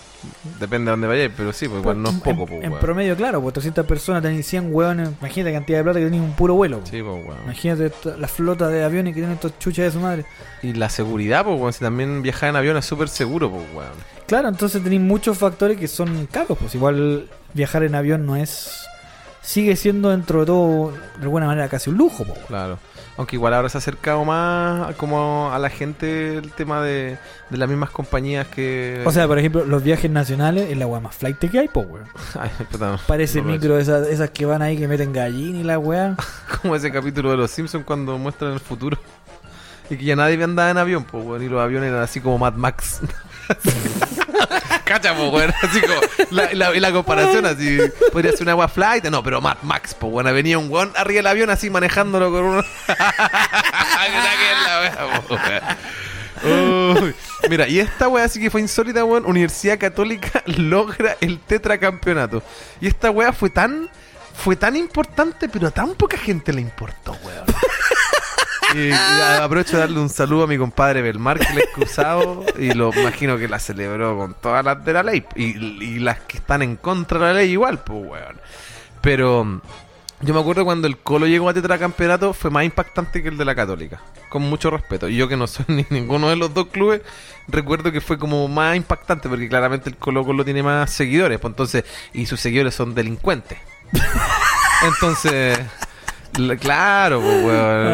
Depende de dónde vayáis, pero sí, pues igual no es En- poco, en, pues en weón. promedio, claro, pues 300 personas tienen 100 hueones. Imagínate la cantidad de plata que tienen un puro vuelo. pues. Sí, pues weón. Imagínate la flota de aviones que tienen estos chuchas de su madre. Y la seguridad, pues weón, si también viajar en avión es súper seguro, pues weón. Claro, entonces tenéis muchos factores que son caros. Pues igual viajar en avión no es. Sigue siendo dentro de todo, de alguna manera, casi un lujo. pues. Claro. Aunque igual ahora se ha acercado más como a la gente el tema de, de las mismas compañías que... O sea, por ejemplo, los viajes nacionales es la weá más flight que hay, pues, weón. Parece no micro esas, esas que van ahí que meten gallina y la weá. Como ese capítulo de Los Simpsons cuando muestran el futuro. Y que ya nadie andaba en avión, pues weón. Y los aviones eran así como Mad Max. Cacha, pues weón. Así como la, la, comparación así. Podría ser una agua flight. No, pero Mad Max, pues weón. Venía un weón arriba del avión así manejándolo con uno. Po. Uy, mira, y esta weá sí que fue insólita, weón. Universidad Católica logra el tetracampeonato. Y esta weá fue tan, fue tan importante, pero a tan poca gente le importó, weón. Y, aprovecho de darle un saludo a mi compadre Belmar, que le he cruzado y lo imagino que la celebró con todas las de la ley. Y, y las que están en contra de la ley igual, pues, weón. Pero yo me acuerdo cuando el Colo llegó a tetracampeonato fue más impactante que el de la Católica. Con mucho respeto. Y yo que no soy ni ninguno de los dos clubes, recuerdo que fue como más impactante porque claramente el Colo Colo tiene más seguidores. Pues entonces, y sus seguidores son delincuentes. Entonces, claro, pues, weón.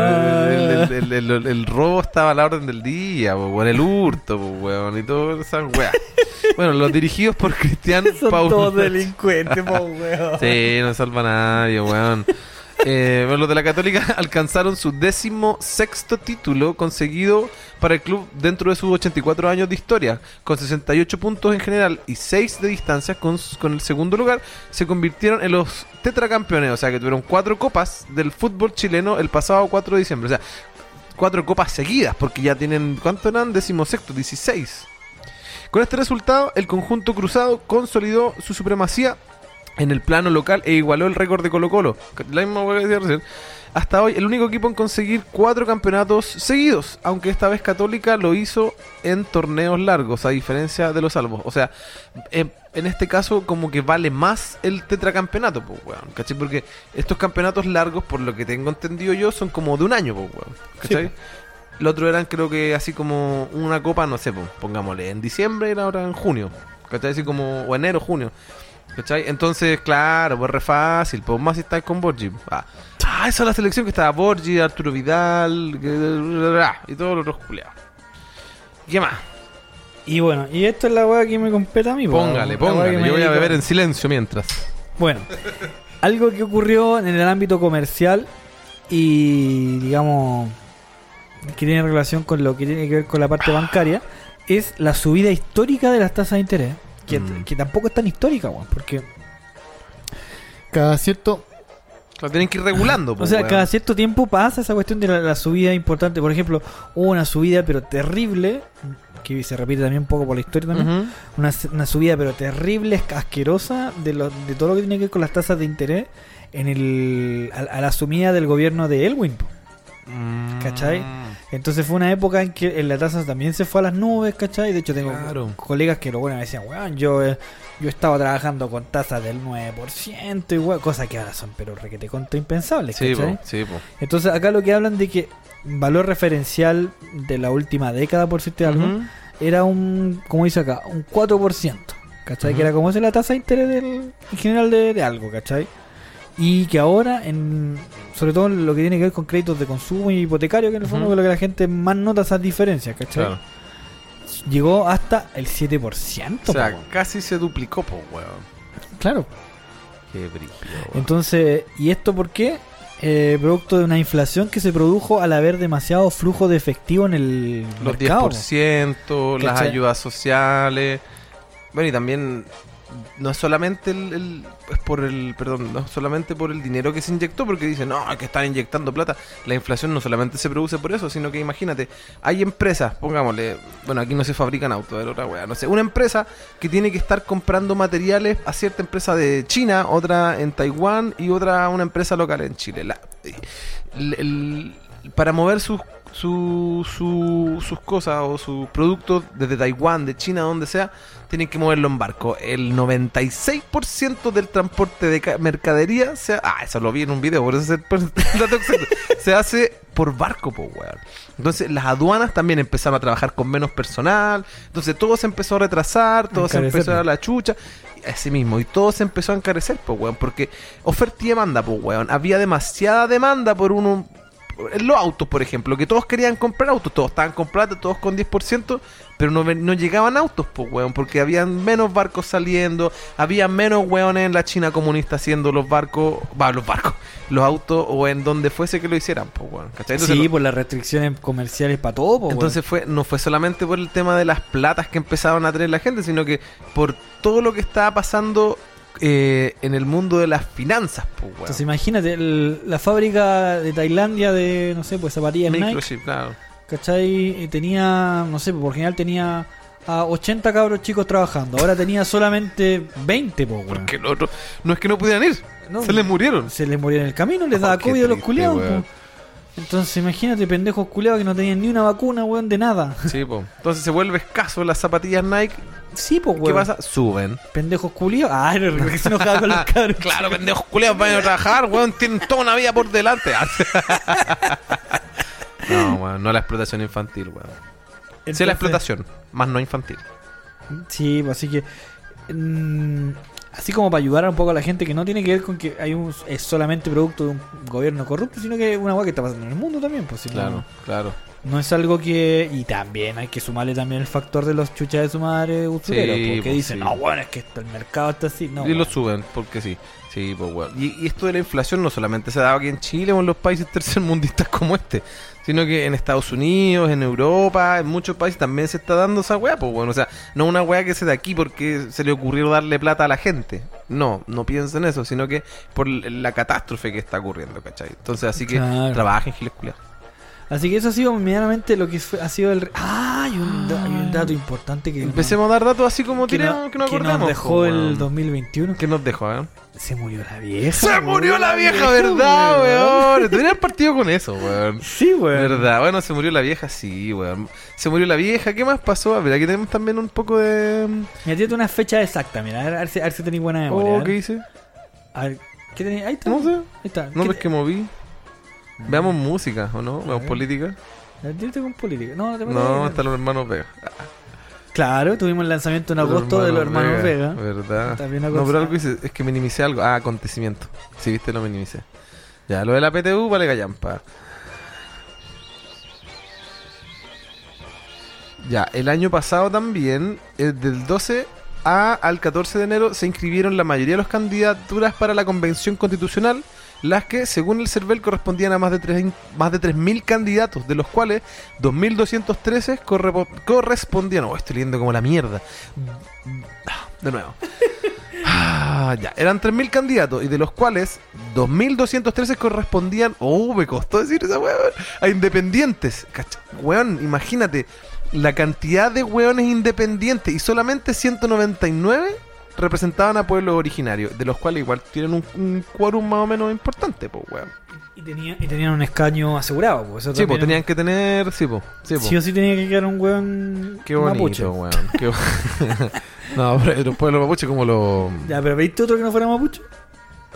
El, el- el- el- el robo estaba a la orden del día, weón. El hurto, pues, weón. Y todas esas weas. Bueno, los dirigidos por Cristian Son Paul. todos delincuentes, po, weón. Sí, no salva a nadie, weón. Eh, bueno, los de la Católica alcanzaron su décimo sexto título conseguido para el club dentro de sus 84 años de historia, con 68 puntos en general y 6 de distancia con, con el segundo lugar, se convirtieron en los tetracampeones, o sea que tuvieron cuatro copas del fútbol chileno el pasado 4 de diciembre, o sea, cuatro copas seguidas, porque ya tienen, ¿cuánto eran? Décimo sexto, 16. Con este resultado, el conjunto cruzado consolidó su supremacía en el plano local e igualó el récord de Colo Colo. La misma que decía recién. Hasta hoy, el único equipo en conseguir cuatro campeonatos seguidos, aunque esta vez Católica lo hizo en torneos largos, a diferencia de los salvos. O sea, en, en este caso, como que vale más el tetracampeonato, pues, weón. ¿Cachai? Porque estos campeonatos largos, por lo que tengo entendido yo, son como de un año, pues, weón. ¿Cachai? Los otros eran, creo que así como una copa, no sé, pues, pongámosle, en diciembre la otra en junio. ¿Cachai? Así como, o enero, junio. ¿Cachai? Entonces, claro, pues re fácil, pues más si estáis con Borgi. Ah, ah, esa es la selección que estaba Borgi, Arturo Vidal, que- y todos los otros culiados. ¿Qué más? Y bueno, y esto es la weá que me compete a mí, po, Póngale, póngale. Yo voy a beber en silencio mientras. Bueno, algo que ocurrió en el ámbito comercial y digamos que tiene relación con lo que tiene que ver con la parte bancaria es la subida histórica de las tasas de interés, que, Mm. que tampoco es tan histórica, weón, porque cada cierto Lo tienen que ir regulando, o pues, sea, weón. cada cierto tiempo pasa esa cuestión de la, la subida importante. Por ejemplo, hubo una subida pero terrible, que se repite también un poco por la historia también, una, una subida pero terrible, asquerosa de, lo- de todo lo que tiene que ver con las tasas de interés en el a, a la asumida del gobierno de Elwin. Mm. ¿Cachai? Entonces fue una época en que en la tasa también se fue a las nubes, ¿cachai? De hecho tengo Claro. colegas que lo bueno me decían, weón, yo, eh, yo estaba trabajando con tasas del 9% y weón, cosas que ahora son pero requete contra impensables, Sí, ¿cachai? po, sí, po. Entonces acá lo que hablan de que valor referencial de la última década, por decirte algo, era un, como dice acá, un 4%. ¿Cachai? Ujú. Que era como es la tasa de interés del, en general de, de algo, ¿cachai? Y que ahora, en, sobre todo en lo que tiene que ver con créditos de consumo y hipotecario, que en el fondo es lo que la gente más nota esas diferencias, ¿cachai? Claro. Llegó hasta el 7%. O sea, po. casi se duplicó, po, weón. claro. Qué brillo. Entonces, ¿y esto por qué? Eh, producto de una inflación que se produjo al haber demasiado flujo de efectivo en el Los mercado. 10%, las ¿Cachai? ayudas sociales. Bueno, y también no es solamente el, es por el, perdón, no es solamente por el dinero que se inyectó, porque dicen, no, que están inyectando plata. La inflación no solamente se produce por eso, sino que imagínate, hay empresas, pongámosle, bueno, aquí no se fabrican autos, era otra wea, no sé, una empresa que tiene que estar comprando materiales a cierta empresa de China, otra en Taiwán y otra una empresa local en Chile. La- para mover sus su, su- sus cosas o sus productos desde Taiwán, de China, donde sea, tienen que moverlo en barco. El 96% del transporte de ca- mercadería se ha- Ah, eso lo vi en un video, por eso se hace por barco, po, weón. Entonces las aduanas también empezaron a trabajar con menos personal. Entonces todo se empezó a retrasar, todo se empezó a dar la chucha. Así mismo, y todo se empezó a encarecer, pues, weón. Porque oferta y demanda, pues, weón. Había demasiada demanda por uno, los autos, por ejemplo, que todos querían comprar autos, todos estaban con plata, todos con 10%, pero no, no llegaban autos, pues, weón, porque habían menos barcos saliendo, había menos weones en la China comunista haciendo los barcos, va, los barcos, los autos, o en donde fuese que lo hicieran, pues, weón, ¿cachai? Entonces, sí, por las restricciones comerciales para todo. po, entonces fue, no fue solamente por el tema de las platas que empezaban a tener la gente, sino que por todo lo que estaba pasando eh, en el mundo de las finanzas, pues, weón. Entonces imagínate, el- la fábrica de Tailandia de, no sé, pues zapatillas Nike, claro. ¿cachai? Y tenía, no sé, por general tenía a 80 cabros chicos trabajando. Ahora tenía solamente 20, po, weón. Porque el otro, no es que no pudieran ir, No, se les murieron. Se les moría en el camino, les Oh, daba COVID a los culiados. Entonces imagínate pendejos culiados que no tenían ni una vacuna, weón, de nada. Sí, po. Entonces se vuelve escaso las zapatillas Nike. Sí, pues, ¿Qué weón. pasa? Suben. Pendejos culiados. Ah, no, que se enojaba con los cabros. Claro, pendejos culeados vayan a trabajar, weón, tienen toda una vida por delante. no, weón, no la explotación infantil, weón. Sí la Entonces- explotación, más no infantil. Sí, pues así que. mm, así como para ayudar un poco a la gente que no tiene que ver con que hay un, es solamente producto de un gobierno corrupto, sino que es una hueá que está pasando en el mundo también. Pues, si no- Claro, claro. No es algo que. Y también hay que sumarle también el factor de los chuchas de su madre usureros. Sí, porque pues, dicen, sí. no, bueno, es que el mercado está así. No, y lo suben, porque sí. Sí, pues weón. Y, y esto de la inflación no solamente se ha dado aquí en Chile o en los países tercermundistas como este, sino que en Estados Unidos, en Europa, en muchos países también se está dando esa weá, pues bueno. O sea, no una weá que se de aquí porque se le ocurrió darle plata a la gente. No, no piensen eso, sino que por la catástrofe que está ocurriendo, ¿cachai? Entonces, así que Claro. trabajen, giles culiados. Así que eso ha sido medianamente lo que fue- ha sido el. Ah, hay un, da- hay un dato importante que. Empecemos a dar datos así como que, tiremos, no- que no que acordamos. nos dejó po, el weón. 2021. ¿Qué nos dejó, eh? Se murió la vieja. Se murió la vieja, ¿verdad, weón? Deberían partido con eso, weón. Sí, weón. ¿Verdad? Bueno, se murió la vieja, sí, weón. Se murió la vieja, ¿qué más pasó? A ver, aquí tenemos también un poco de... Mira, tírate una fecha exacta, mira, a ver, a ver si, a ver si tenéis buena memoria. Oh, a ver. ¿qué? A ver, ¿qué tenéis? Ahí está. No sé. Ahí está. No ¿Qué ves te- que moví. Veamos música, ¿o no? Veamos política. Ver, tírate con política. No, te No, están los hermanos Vega. Claro, tuvimos el lanzamiento en agosto de los hermanos Vega. ¿Verdad? También No, pero algo hice, es que minimicé algo. Ah, acontecimiento. Si viste, lo minimicé. Ya, lo de la PTU, vale gallampa. Ya, el año pasado también, eh, del 12 a, al 14 de enero, se inscribieron la mayoría de las candidaturas para la convención constitucional, las que, según el CERVEL, correspondían a más de, tres, más de 3.000 candidatos, de los cuales 2.213 correpo- correspondían... Oh, estoy leyendo como la mierda. De nuevo. Ah, ya, eran 3.000 candidatos y de los cuales 2.213 correspondían, oh, me costó decir esa weón, a independientes. Cacha- Weón, imagínate la cantidad de weones independientes y solamente 199 representaban a pueblos originarios, de los cuales igual tienen un, un quórum más o menos importante, pues weón. Y, tenía- y tenían un escaño asegurado. Pues, Sí, pues tenían que tener, sí, pues. Sí, po. Sí o sí tenía que quedar un weón Qué bonito, mapuche. weón. Qué no, pero los pueblos mapuche como los... Ya, pero ¿viste otro que no fuera mapuche?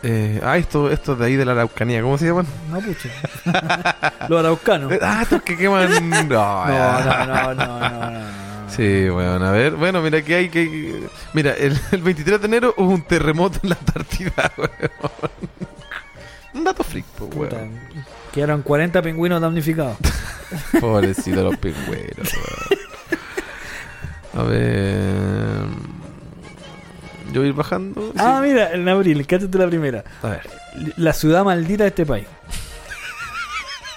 Eh, ah, esto, esto de ahí de la Araucanía, ¿cómo se llaman? Mapuche. Los araucanos. Ah, estos que queman. No, No, no, no, no, no, no, no. Sí, bueno, a ver. Bueno, mira que hay que. Mira, el, el 23 de enero hubo un terremoto en la Antártida, weón. Un dato freak, pues, Puta, weón. Quedaron 40 pingüinos damnificados. Pobrecito los pingüeros, weón. A ver. Yo voy a ir bajando. sí. Ah, mira, en abril, cállate la primera. A ver. La ciudad maldita de este país.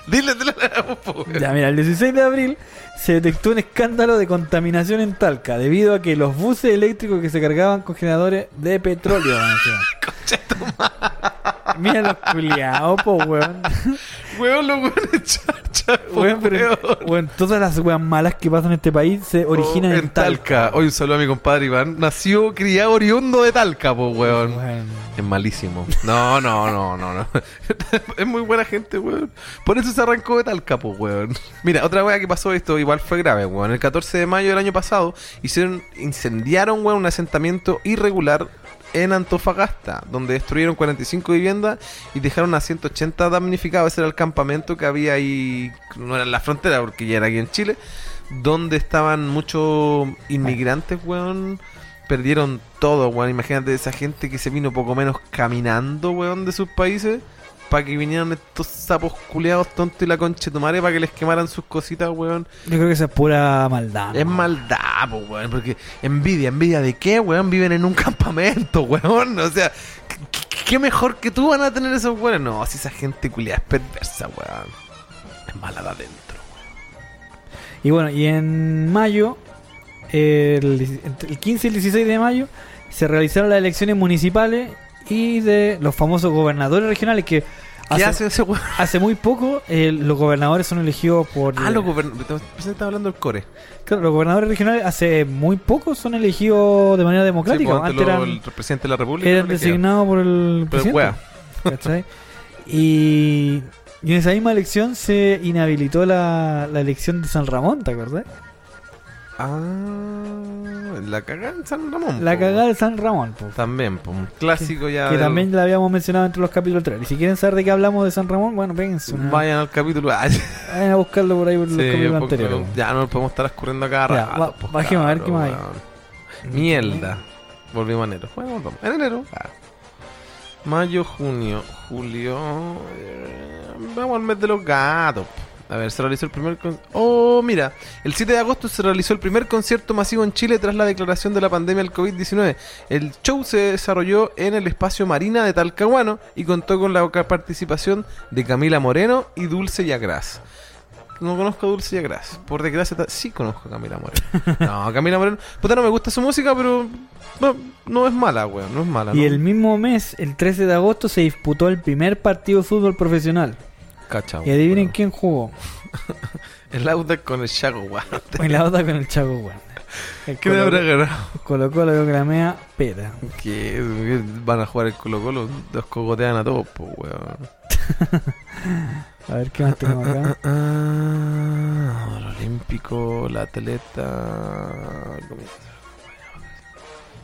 Dile, dile la po. Ya, mira, el 16 de abril se detectó un escándalo de contaminación en Talca debido a que los buses eléctricos que se cargaban con generadores de petróleo. Mira los culiados, po, weón. Weón, los weones charcha, po, Weón, pero, weón. weón, todas las weas malas que pasan en este país se originan Oh, en, Talca. Hoy un saludo a mi compadre Iván. Nació criado oriundo de Talca, pues, weón. Weón. Es malísimo. No, no, no, no, no. es muy buena gente, weón. Por eso se arrancó de Talca, pues, weón. Mira, otra weá que pasó esto igual fue grave, weón. El 14 de mayo del año pasado hicieron, incendiaron, weón, un asentamiento irregular en Antofagasta, donde destruyeron 45 viviendas y dejaron a 180 damnificados. Ese era el campamento que había ahí, no era en la frontera, porque ya era aquí en Chile, donde estaban muchos inmigrantes, weón. Perdieron todo, weón. Imagínate esa gente que se vino poco menos caminando, weón, de sus países. Para que vinieran estos sapos culeados tontos y la concha de tu madre para que les quemaran sus cositas, weón. Yo creo que esa es pura maldad. Es maldad, po, weón. Porque envidia, envidia de qué, weón. Viven en un campamento, weón. O sea, ¿qué, qué mejor que tú van a tener esos weones? No, si esa gente culiada es perversa, weón. Es mala de adentro. Y bueno, y en mayo, el, el 15 y el 16 de mayo, se realizaron las elecciones municipales y de los famosos gobernadores regionales que ¿Qué Hace- hace ese weón? Hace muy poco eh, los gobernadores son elegidos por... Ah, los gobernadores. Que estaba hablando del core. Claro, los gobernadores regionales hace muy poco son elegidos de manera democrática. Sí, pues, Antes antes lo- eran, el presidente de la República. eran no designados por el Pero presidente. ¿cachai? y, y en esa misma elección se inhabilitó la, la elección de San Ramón, ¿te acordás? Ah, la cagada en San Ramón. La po. cagada de San Ramón, po, También, po, un clásico ya. que del- también la habíamos mencionado entre los capítulos 3. Y si quieren saber de qué hablamos de San Ramón, bueno, péguense una- Vayan al capítulo. Sí, vayan a buscarlo por ahí por los capítulos porque anteriores. ya no nos podemos estar escurriendo acá. Ya, rato, va- pues, bajemos a ver qué más hay. Mierda. Volvimos a enero. Bueno, volvamos. En enero. ah. Mayo, junio, julio. eh, vamos al mes de los gatos. A ver, se realizó el primer. Oh, mira. El 7 de agosto se realizó el primer concierto masivo en Chile tras la declaración de la pandemia del COVID-19. El show se desarrolló en el espacio Marina de Talcahuano y contó con la participación de Camila Moreno y Dulce Yagras. No conozco a Dulce Yagras. Por desgracia, sí conozco a Camila Moreno. No, Camila Moreno. Puta, no me gusta su música, pero no, no es mala, weón. No es mala. Y ¿no? el mismo mes, el 13 de agosto, se disputó el primer partido de fútbol profesional. Cacha, Y adivinen quién jugó. El Audax con el weón. En la otra con el Chaco. El ¿Qué me habrá ganado? Colo Colo yo que la mea peta. Que van a jugar el Colo Colo, los cogotean a todos, pues, weón. A ver qué más tenemos acá. Ah, el olímpico, la atleta.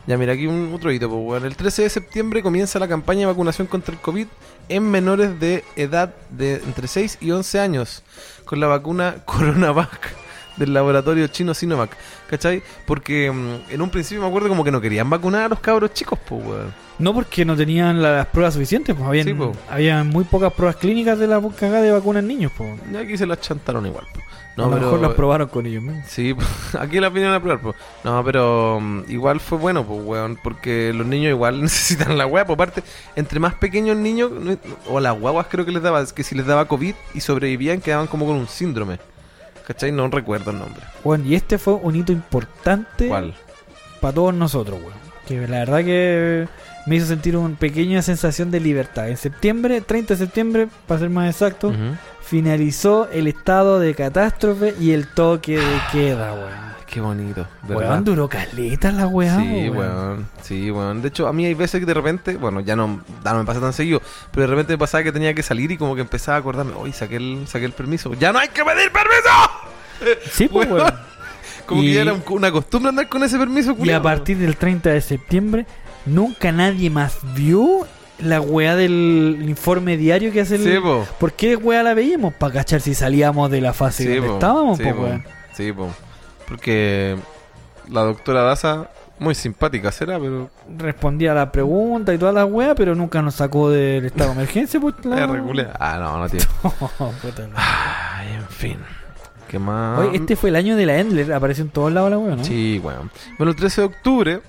Ya, mira, aquí un otro hito, pues, weón. El 13 de septiembre comienza la campaña de vacunación contra el COVID en menores de edad de entre 6 y 11 años con la vacuna CoronaVac del laboratorio chino Sinovac. ¿Cachai? Porque mm, en un principio me acuerdo como que no querían vacunar a los cabros chicos, pues, weón. No porque no tenían las pruebas suficientes, pues habían, Sí, po. habían muy pocas pruebas clínicas de la cagada de vacunas en niños, pues. Y aquí se las chantaron igual, pues. a lo mejor las probaron con ellos mismos. Sí, aquí la vinieron a probar, pues. No, pero mm, igual fue bueno, pues, weón, porque los niños igual necesitan la weá, por parte, entre más pequeños niños, no- o las guaguas creo que les daba, es que si les daba COVID y sobrevivían, quedaban como con un síndrome. ¿Cachai? No recuerdo el nombre. Bueno, y este fue un hito importante ¿Cuál? para todos nosotros, weón. Que la verdad que me hizo sentir una pequeña sensación de libertad. En septiembre, 30 de septiembre, para ser más exacto, finalizó el estado de catástrofe y el toque de queda, weón. Qué bonito, ¿verdad? Weón, duró caleta la weá, Sí, weón. weón. Sí, weón. De hecho, a mí hay veces que de repente, bueno, ya no, ya no me pasa tan seguido, pero de repente me pasaba que tenía que salir y como que empezaba a acordarme, oye, saqué el, saqué el permiso. ¡Ya no hay que pedir permiso! Sí, pues, Weón. Como Y- que ya era un- una costumbre andar con ese permiso, Y a culiao. partir del 30 de septiembre, nunca nadie más vio la weá del informe diario que hace el. Sí, po. ¿Por qué weá la veíamos? Para cachar si salíamos de la fase Sí, donde po. estábamos, sí, po, weón. Sí, po. Porque la doctora Daza, muy simpática será, pero Respondía a la pregunta y todas las weas, pero nunca nos sacó del estado de emergencia, pues. la-. Ah, no, no tiene. Ay, en fin. ¿Qué más? Oye, este fue el año de la Endler, apareció en todos lados la wea, ¿no? Sí, bueno. Bueno, el 13 de octubre,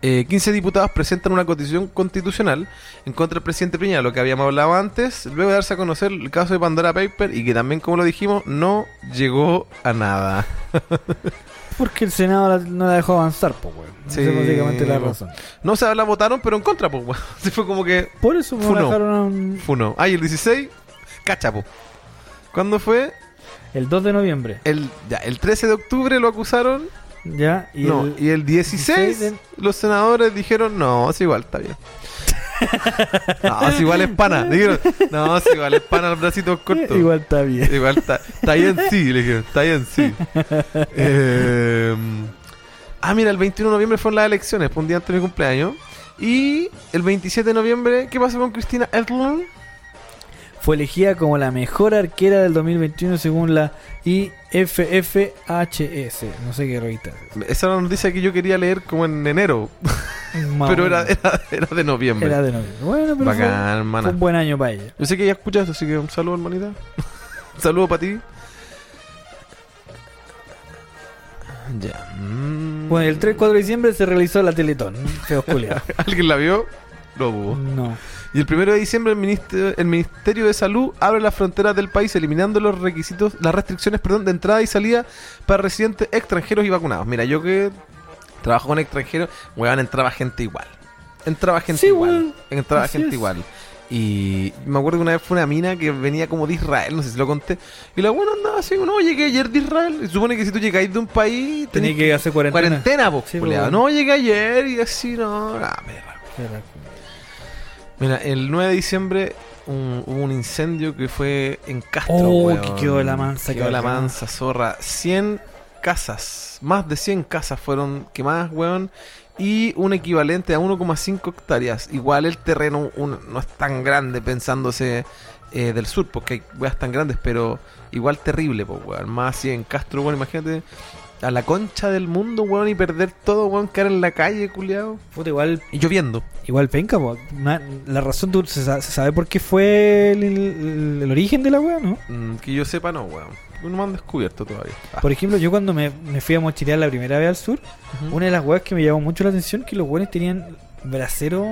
eh, 15 diputados presentan una constitución constitucional en contra del presidente Piñera, lo que habíamos hablado antes, luego de darse a conocer el caso de Pandora Paper y que también, como lo dijimos, no llegó a nada. Porque el Senado la- no la dejó avanzar, pues, weón. Sí, Esa es básicamente la razón. No se la votaron, pero en contra, pues, weón. Así fue como que Por eso me Funó. dejaron a un- Funo. Ay, el 16, cachapo. ¿Cuándo fue? El 2 de noviembre. El, ya, el 13 de octubre lo acusaron. Ya, y no, el, y el 16, 16 de- los senadores dijeron, no, es igual, está bien. no, es igual es pana. Dijeron, no, es igual es pana, los bracitos cortos. igual está bien. Igual está, está bien sí, le dijeron, está bien sí. Eh, ah, mira, el 21 de noviembre fueron las elecciones, fue un día antes de mi cumpleaños. Y el 27 de noviembre, ¿qué pasó con Cristina Edlund? Fue elegida como la mejor arquera del 2021 según la IFFHS. No sé qué revista es. Esa era la noticia que yo quería leer como en enero, pero era, menos. era, era de noviembre. Era de noviembre. Bueno, pero Bacán, fue un buen año para ella. Yo sé que ya escuchas, así que un saludo, hermanita. un saludo para ti. Ya. mm. Bueno, el 3-4 de diciembre se realizó la Teletón. ¿Alguien la vio? No hubo. No. Y el 1 de diciembre el ministerio, el ministerio de Salud abre las fronteras del país eliminando los requisitos, las restricciones, perdón, de entrada y salida para residentes extranjeros y vacunados. Mira, yo que trabajo con extranjeros, weón, entraba gente igual. Entraba gente Sí, igual. weón. Entraba Así gente es. igual. Y me acuerdo que una vez fue una mina que venía como de Israel, no sé si lo conté. Y la buena andaba así, no, llegué ayer de Israel. Y supone que si tú llegáis de un país, tenés que hacer cuarentena. cuarentena, pues, Sí. No, llegué ayer y así, no. Ah, perra. Mira, el 9 de diciembre un- hubo un incendio que fue en Castro. Oh, weón. que quedó la mansa Quedó la mansa zorra. 100 casas, más de 100 casas fueron quemadas, weón. Y un equivalente a 1,5 hectáreas. Igual el terreno un- no es tan grande pensándose eh, del sur, porque hay weas tan grandes, pero igual terrible, pues, weón. Más así en Castro, weón, imagínate. A la concha del mundo, weón, y perder todo, weón, quedar en la calle, culiado. Puta, igual, Y lloviendo. igual penca. Na- la razón tú- se, sa- se sabe por qué fue el, el- el origen de la weá, ¿no? Mm, que yo sepa, no, weón. No me han descubierto todavía. Ah. Por ejemplo, yo cuando me, me fui a mochilear la primera vez al sur, una de las weas que me llamó mucho la atención que los weones tenían brasero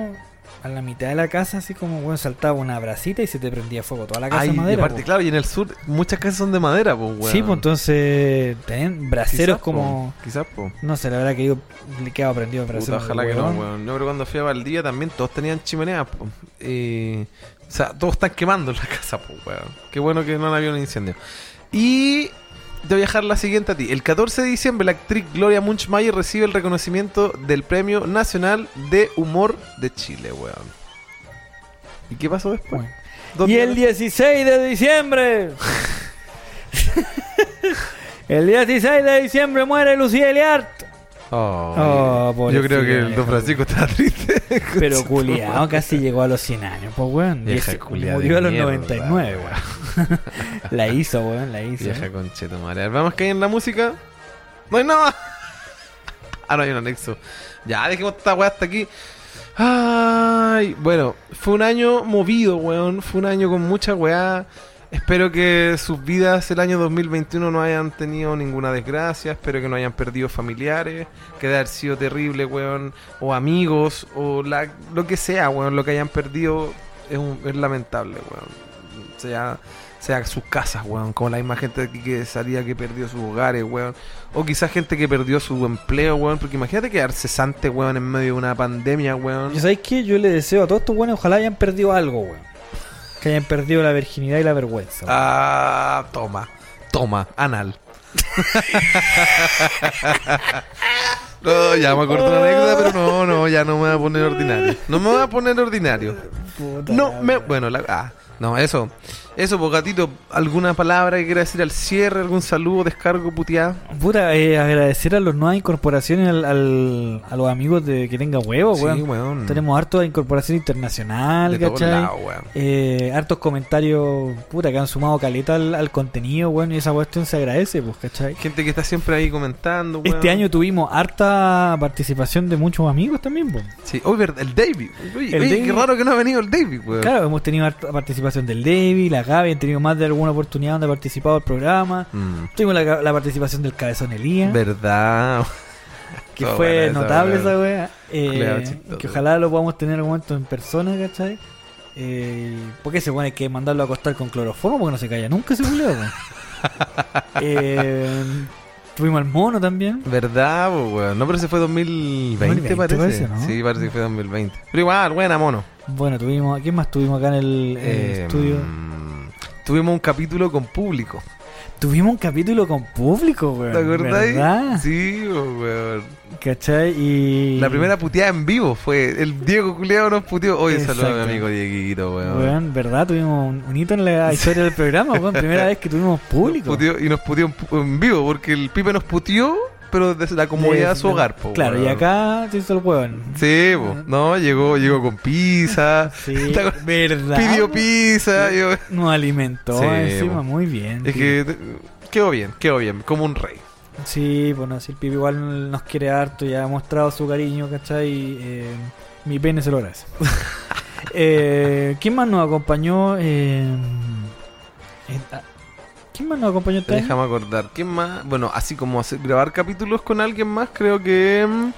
a la mitad de la casa, así como weón saltaba una brasita y se te prendía fuego toda la casa Ay, de y madera. aparte, po. claro, y en el sur muchas casas son de madera, pues, weón. Sí, pues entonces tenían braseros Quizás, como. po, Quizás, po. No sé, la verdad que yo le quedaba prendido el Puta, brasero. ojalá que no, weón. Yo creo que cuando fui a Valdivia también todos tenían chimeneas, po. Eh, o sea, todos están quemando en la casa, pues, weón. Qué bueno que no había un incendio. Y te voy a dejar la siguiente a ti. El 14 de diciembre, la actriz Gloria Munchmeyer recibe el reconocimiento del Premio Nacional de Humor de Chile, weón. ¿Y qué pasó después? Bueno. Y el 16 de diciembre. el 16 de diciembre muere Lucía Eliart. Oh, Oh, yo creo que el Don Francisco estaba triste. Pero culiao, casi llegó a los 100 años, pues weón. Murió a los mierda, 99, weón. la hizo, weón, la hizo. Vieja concheta madre. Vamos que hay en la música. No hay nada. Ah, no hay un anexo. Ya, dejemos esta weá hasta aquí. Ay, bueno, fue un año movido, weón. Fue un año con mucha weá. Espero que sus vidas el año 2021 no hayan tenido ninguna desgracia. Espero que no hayan perdido familiares. Que de haber sido terrible, weón. O amigos. O la, lo que sea, weón. Lo que hayan perdido es, un- es lamentable, weón. Sea, sea sus casas, weón. Como la misma gente aquí que salía que perdió sus hogares, weón. O quizás gente que perdió su empleo, weón. Porque imagínate quedar cesante, weón, en medio de una pandemia, weón. ¿Y sabes qué? Yo le deseo a todos estos weones, ojalá hayan perdido algo, weón. Que hayan perdido la virginidad y la vergüenza. weón. Ah, toma, toma, anal. no, ya me acordé una anécdota, pero no, no, ya no me voy a poner ordinario. No me voy a poner ordinario. No, la me, bueno, la, ah, no, eso. Eso, pues gatito, ¿alguna palabra que quiera decir al cierre? ¿Algún saludo, descargo, puteada? Puta, eh, agradecer a las nuevas incorporaciones al, al- a los amigos de que tenga huevos, weón. weón. Tenemos harto de incorporación internacional, de ¿cachai? lados, weón. Eh, hartos comentarios, puta, que han sumado caleta al, al contenido, weón, y esa cuestión se agradece, pues, ¿cachai? Gente que está siempre ahí comentando, weón. Este año tuvimos harta participación de muchos amigos también, pues. Sí, verdad, el David. Oye, El oye, David. qué raro que no ha venido el David, weón. Claro, hemos tenido harta participación del David, la Gaby, han tenido más de alguna oportunidad donde ha participado el programa. Mm, Tuvimos la, la participación del Cabezón Elías, verdad. que Todo fue esa, notable weón. esa wea. Eh, chistoso. que ojalá lo podamos tener en algún momento en persona, ¿cachai? Eh, porque se pone que mandarlo a acostar con cloroformo porque no se calla nunca ese weón. eh, tuvimos al mono también. ¿Verdad, weón? No, pero ese fue 2020, 2020 parece. parece, ¿no? Sí, parece que fue 2020. Pero igual, buena, mono. Bueno, tuvimos, ¿quién más tuvimos acá en el, en el Eh, estudio? Tuvimos un capítulo con público. Tuvimos un capítulo con público, weón. ¿Te acordáis? ¿Verdad? Sí, weón. ¿Cachai? Y. La primera puteada en vivo fue el Diego Culeado nos puteó. Oye, saludos a mi amigo Dieguito, weón. Weón, ¿verdad? Tuvimos un, un hito en la historia del programa, weón. Primera vez que tuvimos Nos público. puteó- y nos puteó en, en vivo porque el Pipe nos puteó, pero desde la comodidad de su hogar, po, Claro, y acá se hizo el. Sí, po. no, llegó, llegó con pizza. Sí. ¿verdad? Pidió pizza. yo- Nos alimentó Sí, encima, muy bien. Es tío. que quedó bien, quedó bien, como un rey. Sí, bueno, si el pibe igual nos quiere harto y ha mostrado su cariño, ¿cachai? Y, eh, mi pene se lo agradece. eh, ¿Quién más nos acompañó? Eh, eh, ¿Quién más nos acompañó este año? Déjame acordar. ¿Quién más? Bueno, así como hacer, grabar capítulos con alguien más, creo que. mm,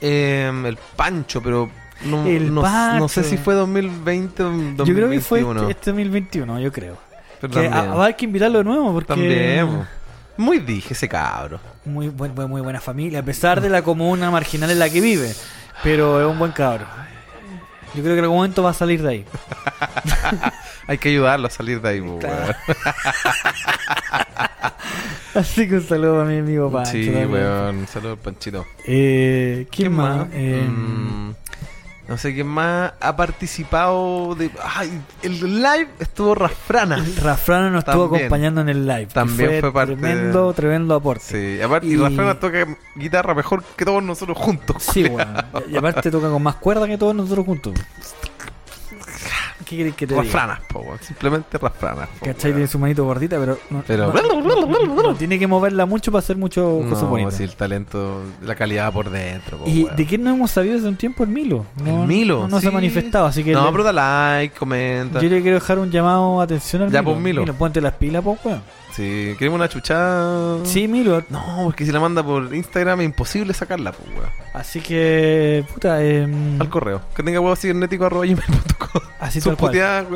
em, el Pancho, pero. No, El no, no sé si fue 2020 o 2021. Yo creo que fue este, este 2021, yo creo. pero Que a- a haber que invitarlo de nuevo porque también. Muy dije ese cabro. muy, buen- muy buena familia, a pesar de la comuna marginal en la que vive. Pero es un buen cabro. Yo creo que en algún momento va a salir de ahí. Hay que ayudarlo a salir de ahí, po, Claro. weón. Así que un saludo a mi amigo Pancho. Sí, weón. Saludos, Panchito. Eh, ¿Quién más? Eh, Mm, no sé quién más ha participado de. Ay, el live estuvo Rafrana. Rafrana nos estuvo acompañando en el live. También fue parte Tremendo, de- tremendo aporte. Sí, aparte, y, Rafrana toca guitarra mejor que todos nosotros juntos. Sí, weón. Y aparte toca con más cuerda que todos nosotros juntos. ¿Qué querés que te diga? Rafranas, po, weón. Simplemente Rafranas. po, ¿Cachai? Tiene su manito gordita, pero no, Pero- no- no- no tiene que moverla mucho para hacer mucho cosas No, bonitas. sí, el talento, la calidad por dentro. po, ¿Y weón. de quién no hemos sabido desde un tiempo? El Milo. No, El Milo, No, se ha manifestado, así que No, le- pero da like, comenta. yo le quiero dejar un llamado de atención al Ya, Milo. pues, Milo. ponte las pilas, pues, weón. Sí, queremos una chuchada. Sí, Milo. No, porque si la manda por Instagram es imposible sacarla, pues, weón. Así que, puta, em, Al correo. Que tenga huevo cibernético arroba gmail.com. así Sus tal cual. puteadas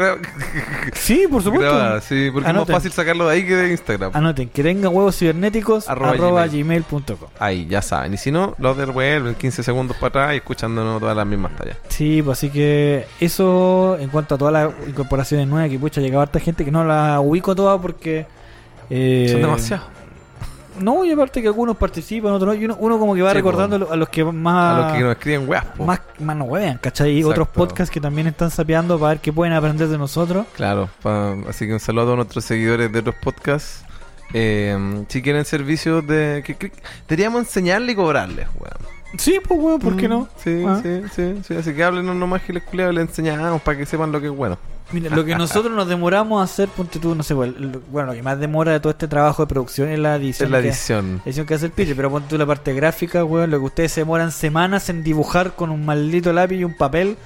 Sí, por supuesto. grabadas, sí, porque es más fácil sacarlo de ahí que de Instagram. Anoten, que tenga huevos cibernéticos Arroba arroba gmail. gmail.com. Ahí, ya saben. Y si no, los devuelven 15 segundos para atrás y escuchándonos todas las mismas tallas. Sí, pues así que eso en cuanto a todas las incorporaciones nuevas que pucha llegaba harta gente que no la ubico todas porque eh, Son demasiados. No, y aparte que algunos participan, otros no, y uno, uno como que va Sí, recordando a lo- a los que más A los que nos escriben weas, po. más, más nos huevean, ¿cachai? Exacto. otros podcasts que también están sapeando para ver qué pueden aprender de nosotros. Claro, pa- así que un saludo a todos nuestros seguidores de otros podcasts. Eh, si quieren servicios de... Que, que- deberíamos enseñarle y cobrarles, weón. Sí, pues weón, ¿por qué Mm, no? Sí, Ah. sí, sí, sí. Así que háblenos nomás que les culiados le enseñamos para que sepan lo que es bueno. Mira, lo que nosotros nos demoramos a hacer, ponte tú, no sé, bueno, lo que más demora de todo este trabajo de producción es la edición. Es la que- edición. edición que hace el Pille, pero ponte tú la parte gráfica, weón, lo que ustedes se demoran semanas en dibujar con un maldito lápiz y un papel.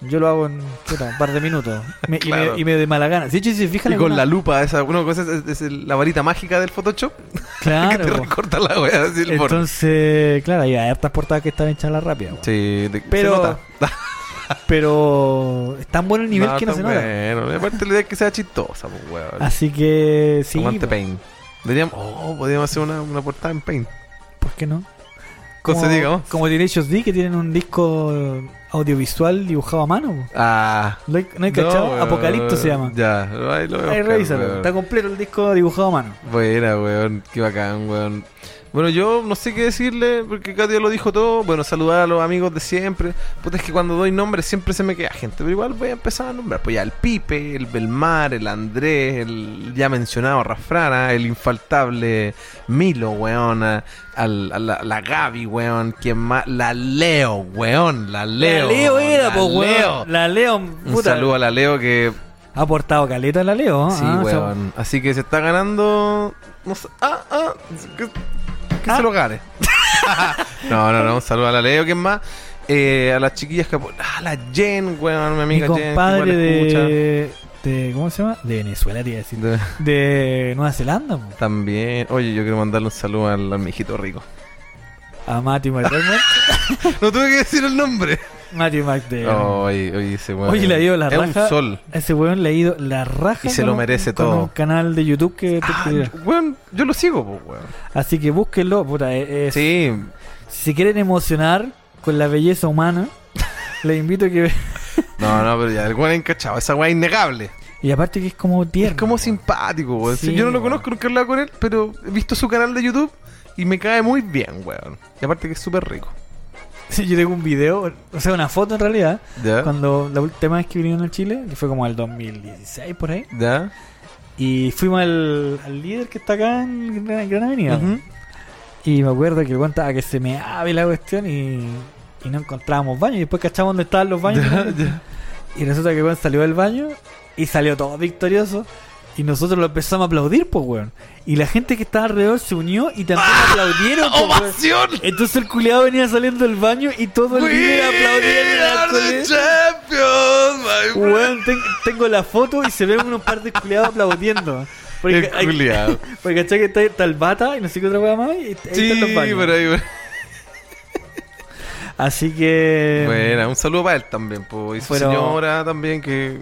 Yo lo hago en puta, un par de minutos. Me- y, Claro. me, y me de mala gana. Si se fijan Y con alguna- la lupa, esa, una cosa es, es el- la varita mágica del Photoshop que Claro. te po. recorta la wea así el borde. Entonces, claro, hay hartas portadas que están hechas a la rápida. Sí, de- Pero- se nota. Pero es tan bueno el nivel que no se nota. Bueno, y aparte la idea es que sea chistosa, pues, weón. Así que sí, Aguante po, Paint. Deberíamos, oh, podríamos hacer una, una portada en Paint. ¿por qué no? Como, digamos. como Tenacious D que tienen un disco audiovisual dibujado a mano. Ah. ¿No hay, no hay cachado? Apocalipto se llama. Ya, ahí lo a Ahí revísalo. Está completo el disco dibujado a mano. Buena, weón. Qué bacán, weón. Bueno, yo no sé qué decirle, porque Katia lo dijo todo. Bueno, saludar a los amigos de siempre. Puta, es que cuando doy nombres siempre se me queda gente, pero igual voy a empezar a nombrar. Pues ya el Pipe, el Belmar, el Andrés, el ya mencionado Rafrana, el infaltable Milo, weón. a- al- a la, la Gaby, weón. ¿Quién más? La Leo, weón. La Leo. La Leo era, Leo. weón. La Leo, Un puta. saludo a la Leo que Ha aportado caleta la Leo. ¿no? Sí, Ah, o sea, weón. Así que se está ganando. No sé. Ah, ah. Que, Ah. se lo gane. no, no, no. Un saludo a la Leo. ¿Quién más? Eh, a las chiquillas que. apo- Ah, la Jen, weón. Mi mi amiga Jen. compadre igual escucha. de, de. ¿Cómo se llama? De Venezuela, te iba a decir. De- De Nueva Zelanda. po. También. Oye, yo quiero mandarle un saludo al, al mijito rico. A Matthew McDermott. No tuve que decir el nombre. Matthew McDermott. Oye, oye, ese weón. Oye, le ha ido la es raja. un sol. A ese weón le ha ido la raja. Y se lo merece con todo. un canal de YouTube que te Ah, weón, yo lo sigo, weón. Así que búsquenlo. Puta, eh, Sí. Si se quieren emocionar con la belleza humana, les invito a que. No, no, pero ya, el weón es encachado. Esa weón es innegable. Y aparte que es como tierno. Es como simpático, weón. Sí, yo no lo weón. conozco, nunca he hablado con él, pero he visto su canal de YouTube y me cae muy bien, weón. Y aparte que es súper rico. Yo tengo un video, o sea, una foto en realidad, cuando la última vez que vinieron a Chile, que fue como el 2016 por ahí, ¿Ya? y fuimos al, al líder que está acá en Gran, Gran Avenida. Y me acuerdo que contaba que se me abre la cuestión y, y no encontrábamos baño. Y después cachamos dónde estaban los baños. Y resulta que weón salió del baño y salió todo victorioso. Y nosotros lo empezamos a aplaudir, pues, weón. Y la gente que estaba alrededor se unió y también aplaudieron, weón. ¡Ovación! Entonces el culiado venía saliendo del baño y todo el We día my friend. Weón, ten- tengo la foto y se ven unos par de culiados aplaudiendo. Porque, El culiao. porque cachai que está, está el bata y no sé qué otra weá más. Y ahí Sí, están los baños. ahí, bueno. Así que. Buena, un saludo para él también, pues. Y su Pero- señora también, que.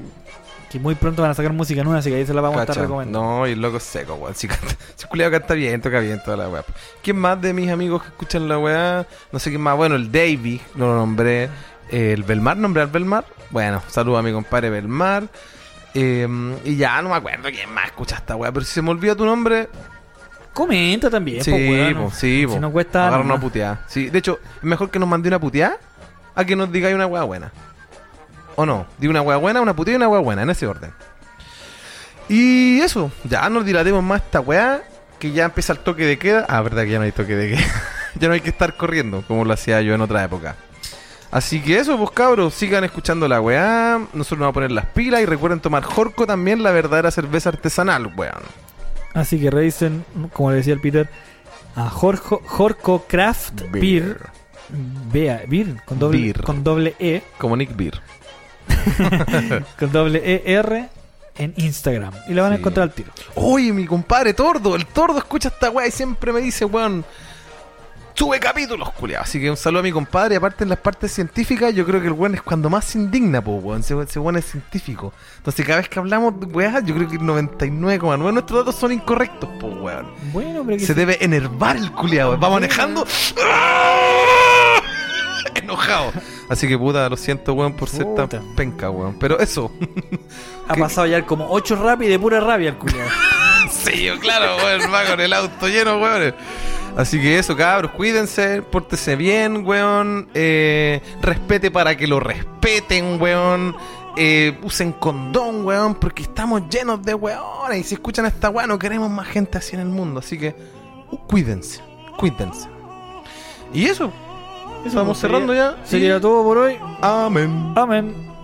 Que muy pronto van a sacar música nueva, así que ahí se la vamos a estar recomendando. No, y el loco es seco, weón. Si, si culiao canta bien, toca bien toda la weá. ¿Quién más de mis amigos que escuchan la weá? No sé quién más. Bueno, el Davey, lo nombré. El Belmar, nombre al Belmar. Bueno, saludo a mi compadre Belmar. Eh, y ya no me acuerdo quién más escucha esta weá, pero si se me olvida tu nombre, Comenta también, sí, po, weón. po, sí, Si no cuesta Agarra una puteada. Sí, de hecho, es mejor que nos mande una puteada a que nos digáis una weá buena. ¿O no? Di una weá buena, una puteada y una weá buena, en ese orden. Y eso, ya nos dilatemos más esta weá, que ya empieza el toque de queda. Ah, verdad que ya no hay toque de queda. ya no hay que estar corriendo, como lo hacía yo en otra época. Así que eso, pues cabros, sigan escuchando la weá. Nosotros nos vamos a poner las pilas y recuerden tomar Jorco también, la verdadera cerveza artesanal, weón. Así que revisen, como le decía el Peter, a Jorjo, Jorco Craft Beer. Beer, beer, con doble, Beer. con doble E, Como Nick Beer. con doble E R en Instagram. Y lo van a Sí. encontrar al tiro. Oye, mi compadre Tordo, el Tordo escucha esta weá y siempre me dice, weón, sube capítulos, culiao. Así que un saludo a mi compadre. Y aparte en las partes científicas, yo creo que el weón es cuando más se indigna, po, weón. Ese, ese weón es científico. Entonces cada vez que hablamos de weá, yo creo que el 99,9 nuestros datos son incorrectos, po, weón. Bueno, pero que Se se- debe enervar el culiao. Va manejando. Enojado. Así que puta, lo siento, weón, por ser Puta. tan penca, weón. Pero eso. ha pasado ya como 8 rap y de pura rabia el culiao. Sí, yo, claro, weón, va con el auto lleno, weón. Así que eso, cabros, cuídense, pórtese bien, weón. Eh, respete para que lo respeten, weón. Eh, usen condón, weón, porque estamos llenos de weones. Y si escuchan esta weón, no queremos más gente así en el mundo. Así que uh, cuídense, cuídense. Y Eso estamos sería- cerrando ya. Sería todo por hoy. Amén. Amén.